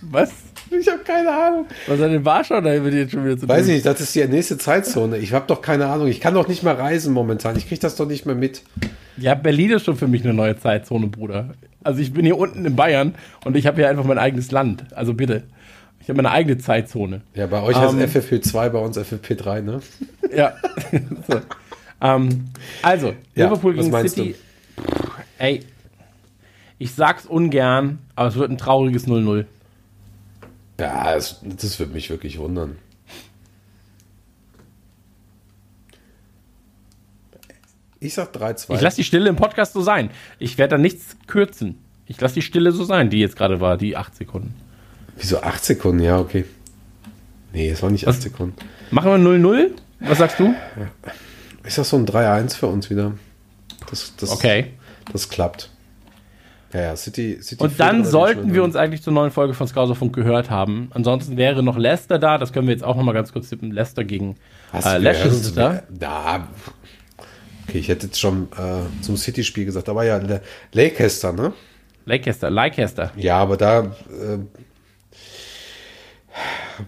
Was?
Ich habe keine Ahnung.
Was hat in Warschau da mit jetzt schon wieder zu
Weiß
tun?
ich nicht, das ist die nächste Zeitzone. Ich habe doch keine Ahnung. Ich kann doch nicht mal reisen momentan. Ich kriege das doch nicht mehr mit.
Ja, Berlin ist schon für mich eine neue Zeitzone, Bruder. Also ich bin hier unten in Bayern und ich habe hier einfach mein eigenes Land. Also bitte. Ich habe meine eigene Zeitzone.
Ja, bei euch heißt
Ähm,
FFP2, bei uns FFP3, ne?
Ja. so. ähm, also,
Ja,
Liverpool
was
gegen
meinst
City. Ey, ich sag's ungern, aber es wird ein trauriges 0-0.
Ja, das, das würde mich wirklich wundern. Ich sag 3-2.
Ich lasse die Stille im Podcast so sein. Ich werde da nichts kürzen. Ich lasse die Stille so sein, die jetzt gerade war, die 8 Sekunden.
Wieso 8 Sekunden? Ja, okay. Nee, es war nicht 8 Sekunden.
Machen wir 0-0? Was sagst du?
Ich sag so ein 3-1 für uns wieder. Das, das,
Okay.
Das klappt. Ja, ja, City, City
Und dann sollten wir uns eigentlich zur neuen Folge von Skauserfunk gehört haben. Ansonsten wäre noch Leicester da. Das können wir jetzt auch noch mal ganz kurz tippen. Leicester gegen
Was,
äh, Leicester.
Da. Okay, ich hätte jetzt schon äh, zum City-Spiel gesagt, aber ja, Le Leicester, ne?
Leicester, Leicester.
Ja, aber da äh,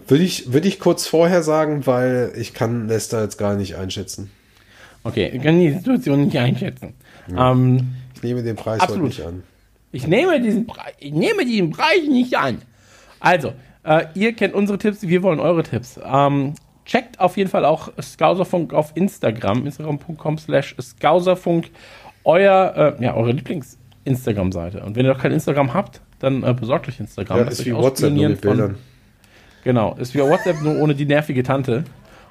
würde ich, würde ich kurz vorher sagen, weil ich kann Leicester jetzt gar nicht einschätzen.
Okay, ich kann die Situation nicht einschätzen. Ähm,
Ich nehme den Preis
Absolut.
heute nicht an.
Ich, nehme diesen Preis, ich nehme diesen Preis nicht an. Also, äh, ihr kennt unsere Tipps, wir wollen eure Tipps. Ähm, checkt auf jeden Fall auch Skauserfunk auf Instagram, instagram.com slash Skauserfunk, euer, äh, ja, eure Lieblings-Instagram-Seite. Und wenn ihr noch kein Instagram habt, dann äh, besorgt euch Instagram.
Ja,
Lasst
ist wie WhatsApp nur mit Bildern.
Genau, ist wie WhatsApp nur ohne die nervige Tante.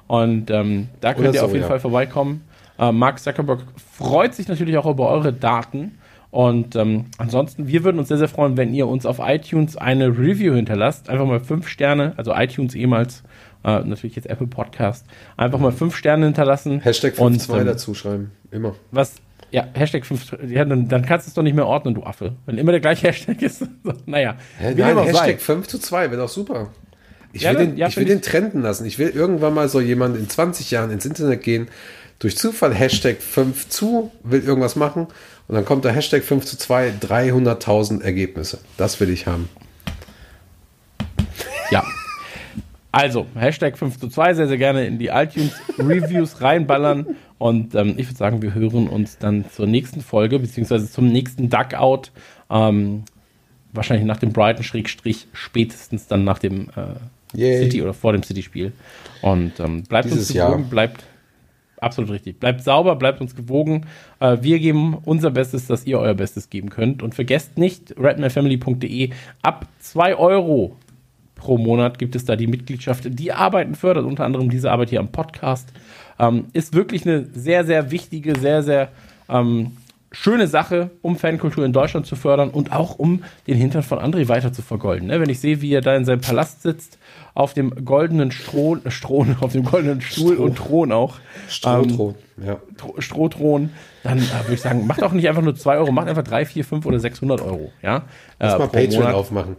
Und ähm, da könnt
Oder
ihr
so,
auf jeden
ja.
Fall vorbeikommen. Äh, Mark Zuckerberg freut sich natürlich auch über eure Daten. Und ähm, ansonsten, wir würden uns sehr, sehr freuen, wenn ihr uns auf iTunes eine Review hinterlasst. Einfach mal fünf Sterne, also iTunes ehemals, äh, natürlich jetzt Apple Podcast. Einfach mal fünf Sterne hinterlassen.
Hashtag
und,
5-2
ähm,
dazu schreiben. Immer.
Was, ja, Hashtag 5, ja, dann, dann kannst du es doch nicht mehr ordnen, du Affe. Wenn immer der gleiche Hashtag ist. So, naja,
Hä,
wie
nein. Hashtag 5 zu 2 wäre doch super. Ich
Ja,
will, den,
ja,
ich will
find
den trenden lassen. Ich will irgendwann mal so jemand in 20 Jahren ins Internet gehen, durch Zufall Hashtag 5 zu, will irgendwas machen und dann kommt der Hashtag 5 zu 2, 300.000 Ergebnisse. Das will ich haben.
Ja. Also, Hashtag 5 zu 2, sehr, sehr gerne in die iTunes-Reviews reinballern. Und ähm, ich würde sagen, wir hören uns dann zur nächsten Folge, beziehungsweise zum nächsten Duckout. Ähm, wahrscheinlich nach dem Brighton-Schrägstrich, spätestens dann nach dem äh. City oder vor dem City-Spiel. Und ähm, bleibt
Dieses
uns gewogen, bleibt absolut richtig. Bleibt sauber, bleibt uns gewogen. Äh, wir geben unser Bestes, dass ihr euer Bestes geben könnt. Und vergesst nicht, redmanfamily.de ab 2 Euro pro Monat gibt es da die Mitgliedschaft, die Arbeiten fördert, unter anderem diese Arbeit hier am Podcast. Ähm, ist wirklich eine sehr, sehr wichtige, sehr, sehr ähm, schöne Sache, um Fankultur in Deutschland zu fördern und auch um den Hintern von André weiter zu vergolden. Ne? Wenn ich sehe, wie er da in seinem Palast sitzt, auf dem goldenen Stroh, äh, Stroh auf dem goldenen Stuhl
Stroh.
und Thron auch.
Strohthron, ja.
Tro- Strohthron, dann äh, würde ich sagen, macht auch nicht einfach nur 2 Euro, macht einfach 3, 4, 5 oder 600 Euro. Ja?
Lass
Äh,
mal Patreon
Monat.
aufmachen.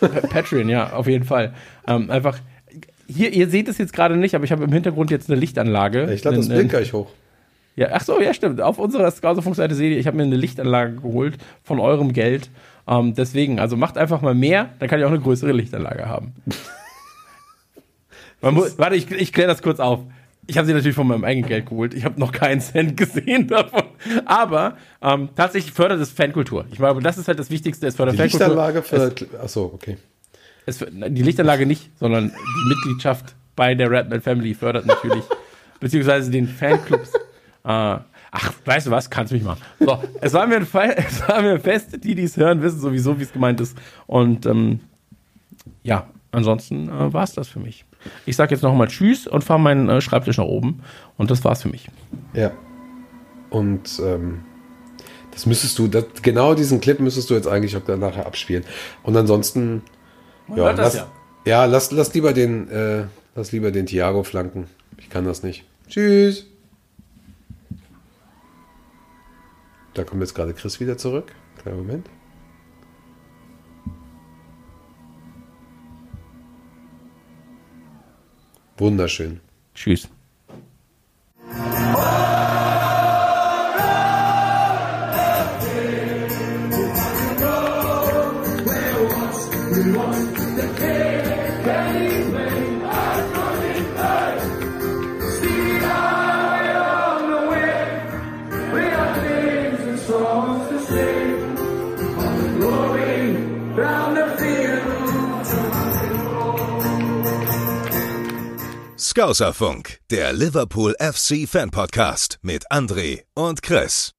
Pa- Patreon, ja, auf jeden Fall. Ähm, einfach, hier, ihr seht es jetzt gerade nicht, aber ich habe im Hintergrund jetzt eine Lichtanlage.
Ich lade das
Einen-
Bild gleich hoch.
ja, ach so, ja, stimmt. Auf unserer Skauserfunk-Seite seht ihr, ich habe mir eine Lichtanlage geholt von eurem Geld. Ähm, deswegen, also macht einfach mal mehr, dann kann ich auch eine größere Lichtanlage haben. Muss, warte, ich, ich kläre das kurz auf. Ich habe sie natürlich von meinem eigenen Geld geholt. Ich habe noch keinen Cent gesehen davon. Aber ähm, tatsächlich fördert es Fankultur. Ich glaube, das ist halt das Wichtigste. Es fördert
Die
Fankultur.
Lichtanlage für. Achso, okay.
Es, die Lichtanlage nicht, sondern die Mitgliedschaft bei der Redman Family fördert natürlich, beziehungsweise den Fanclubs. Äh, ach, weißt du was, kannst mich mal. So, es war mir ein, Fall, es war mir ein Fest, die, die es hören, wissen sowieso, wie es gemeint ist. Und ähm, ja, ansonsten äh, war es das für mich. Ich sage jetzt nochmal Tschüss und fahre meinen äh, Schreibtisch nach oben. Und das war's für mich.
Ja. Und ähm, das müsstest du, das, genau diesen Clip müsstest du jetzt eigentlich auch dann nachher abspielen. Und ansonsten, ja,
hört das
lass, ja. lass, lass lieber den, äh, lass lieber den Thiago flanken. Ich kann das nicht. Tschüss. Da kommt jetzt gerade Chris wieder zurück. Kleinen Moment. Wunderschön.
Tschüss.
Skauserfunk, der Liverpool FC Fan Podcast mit André und Chris.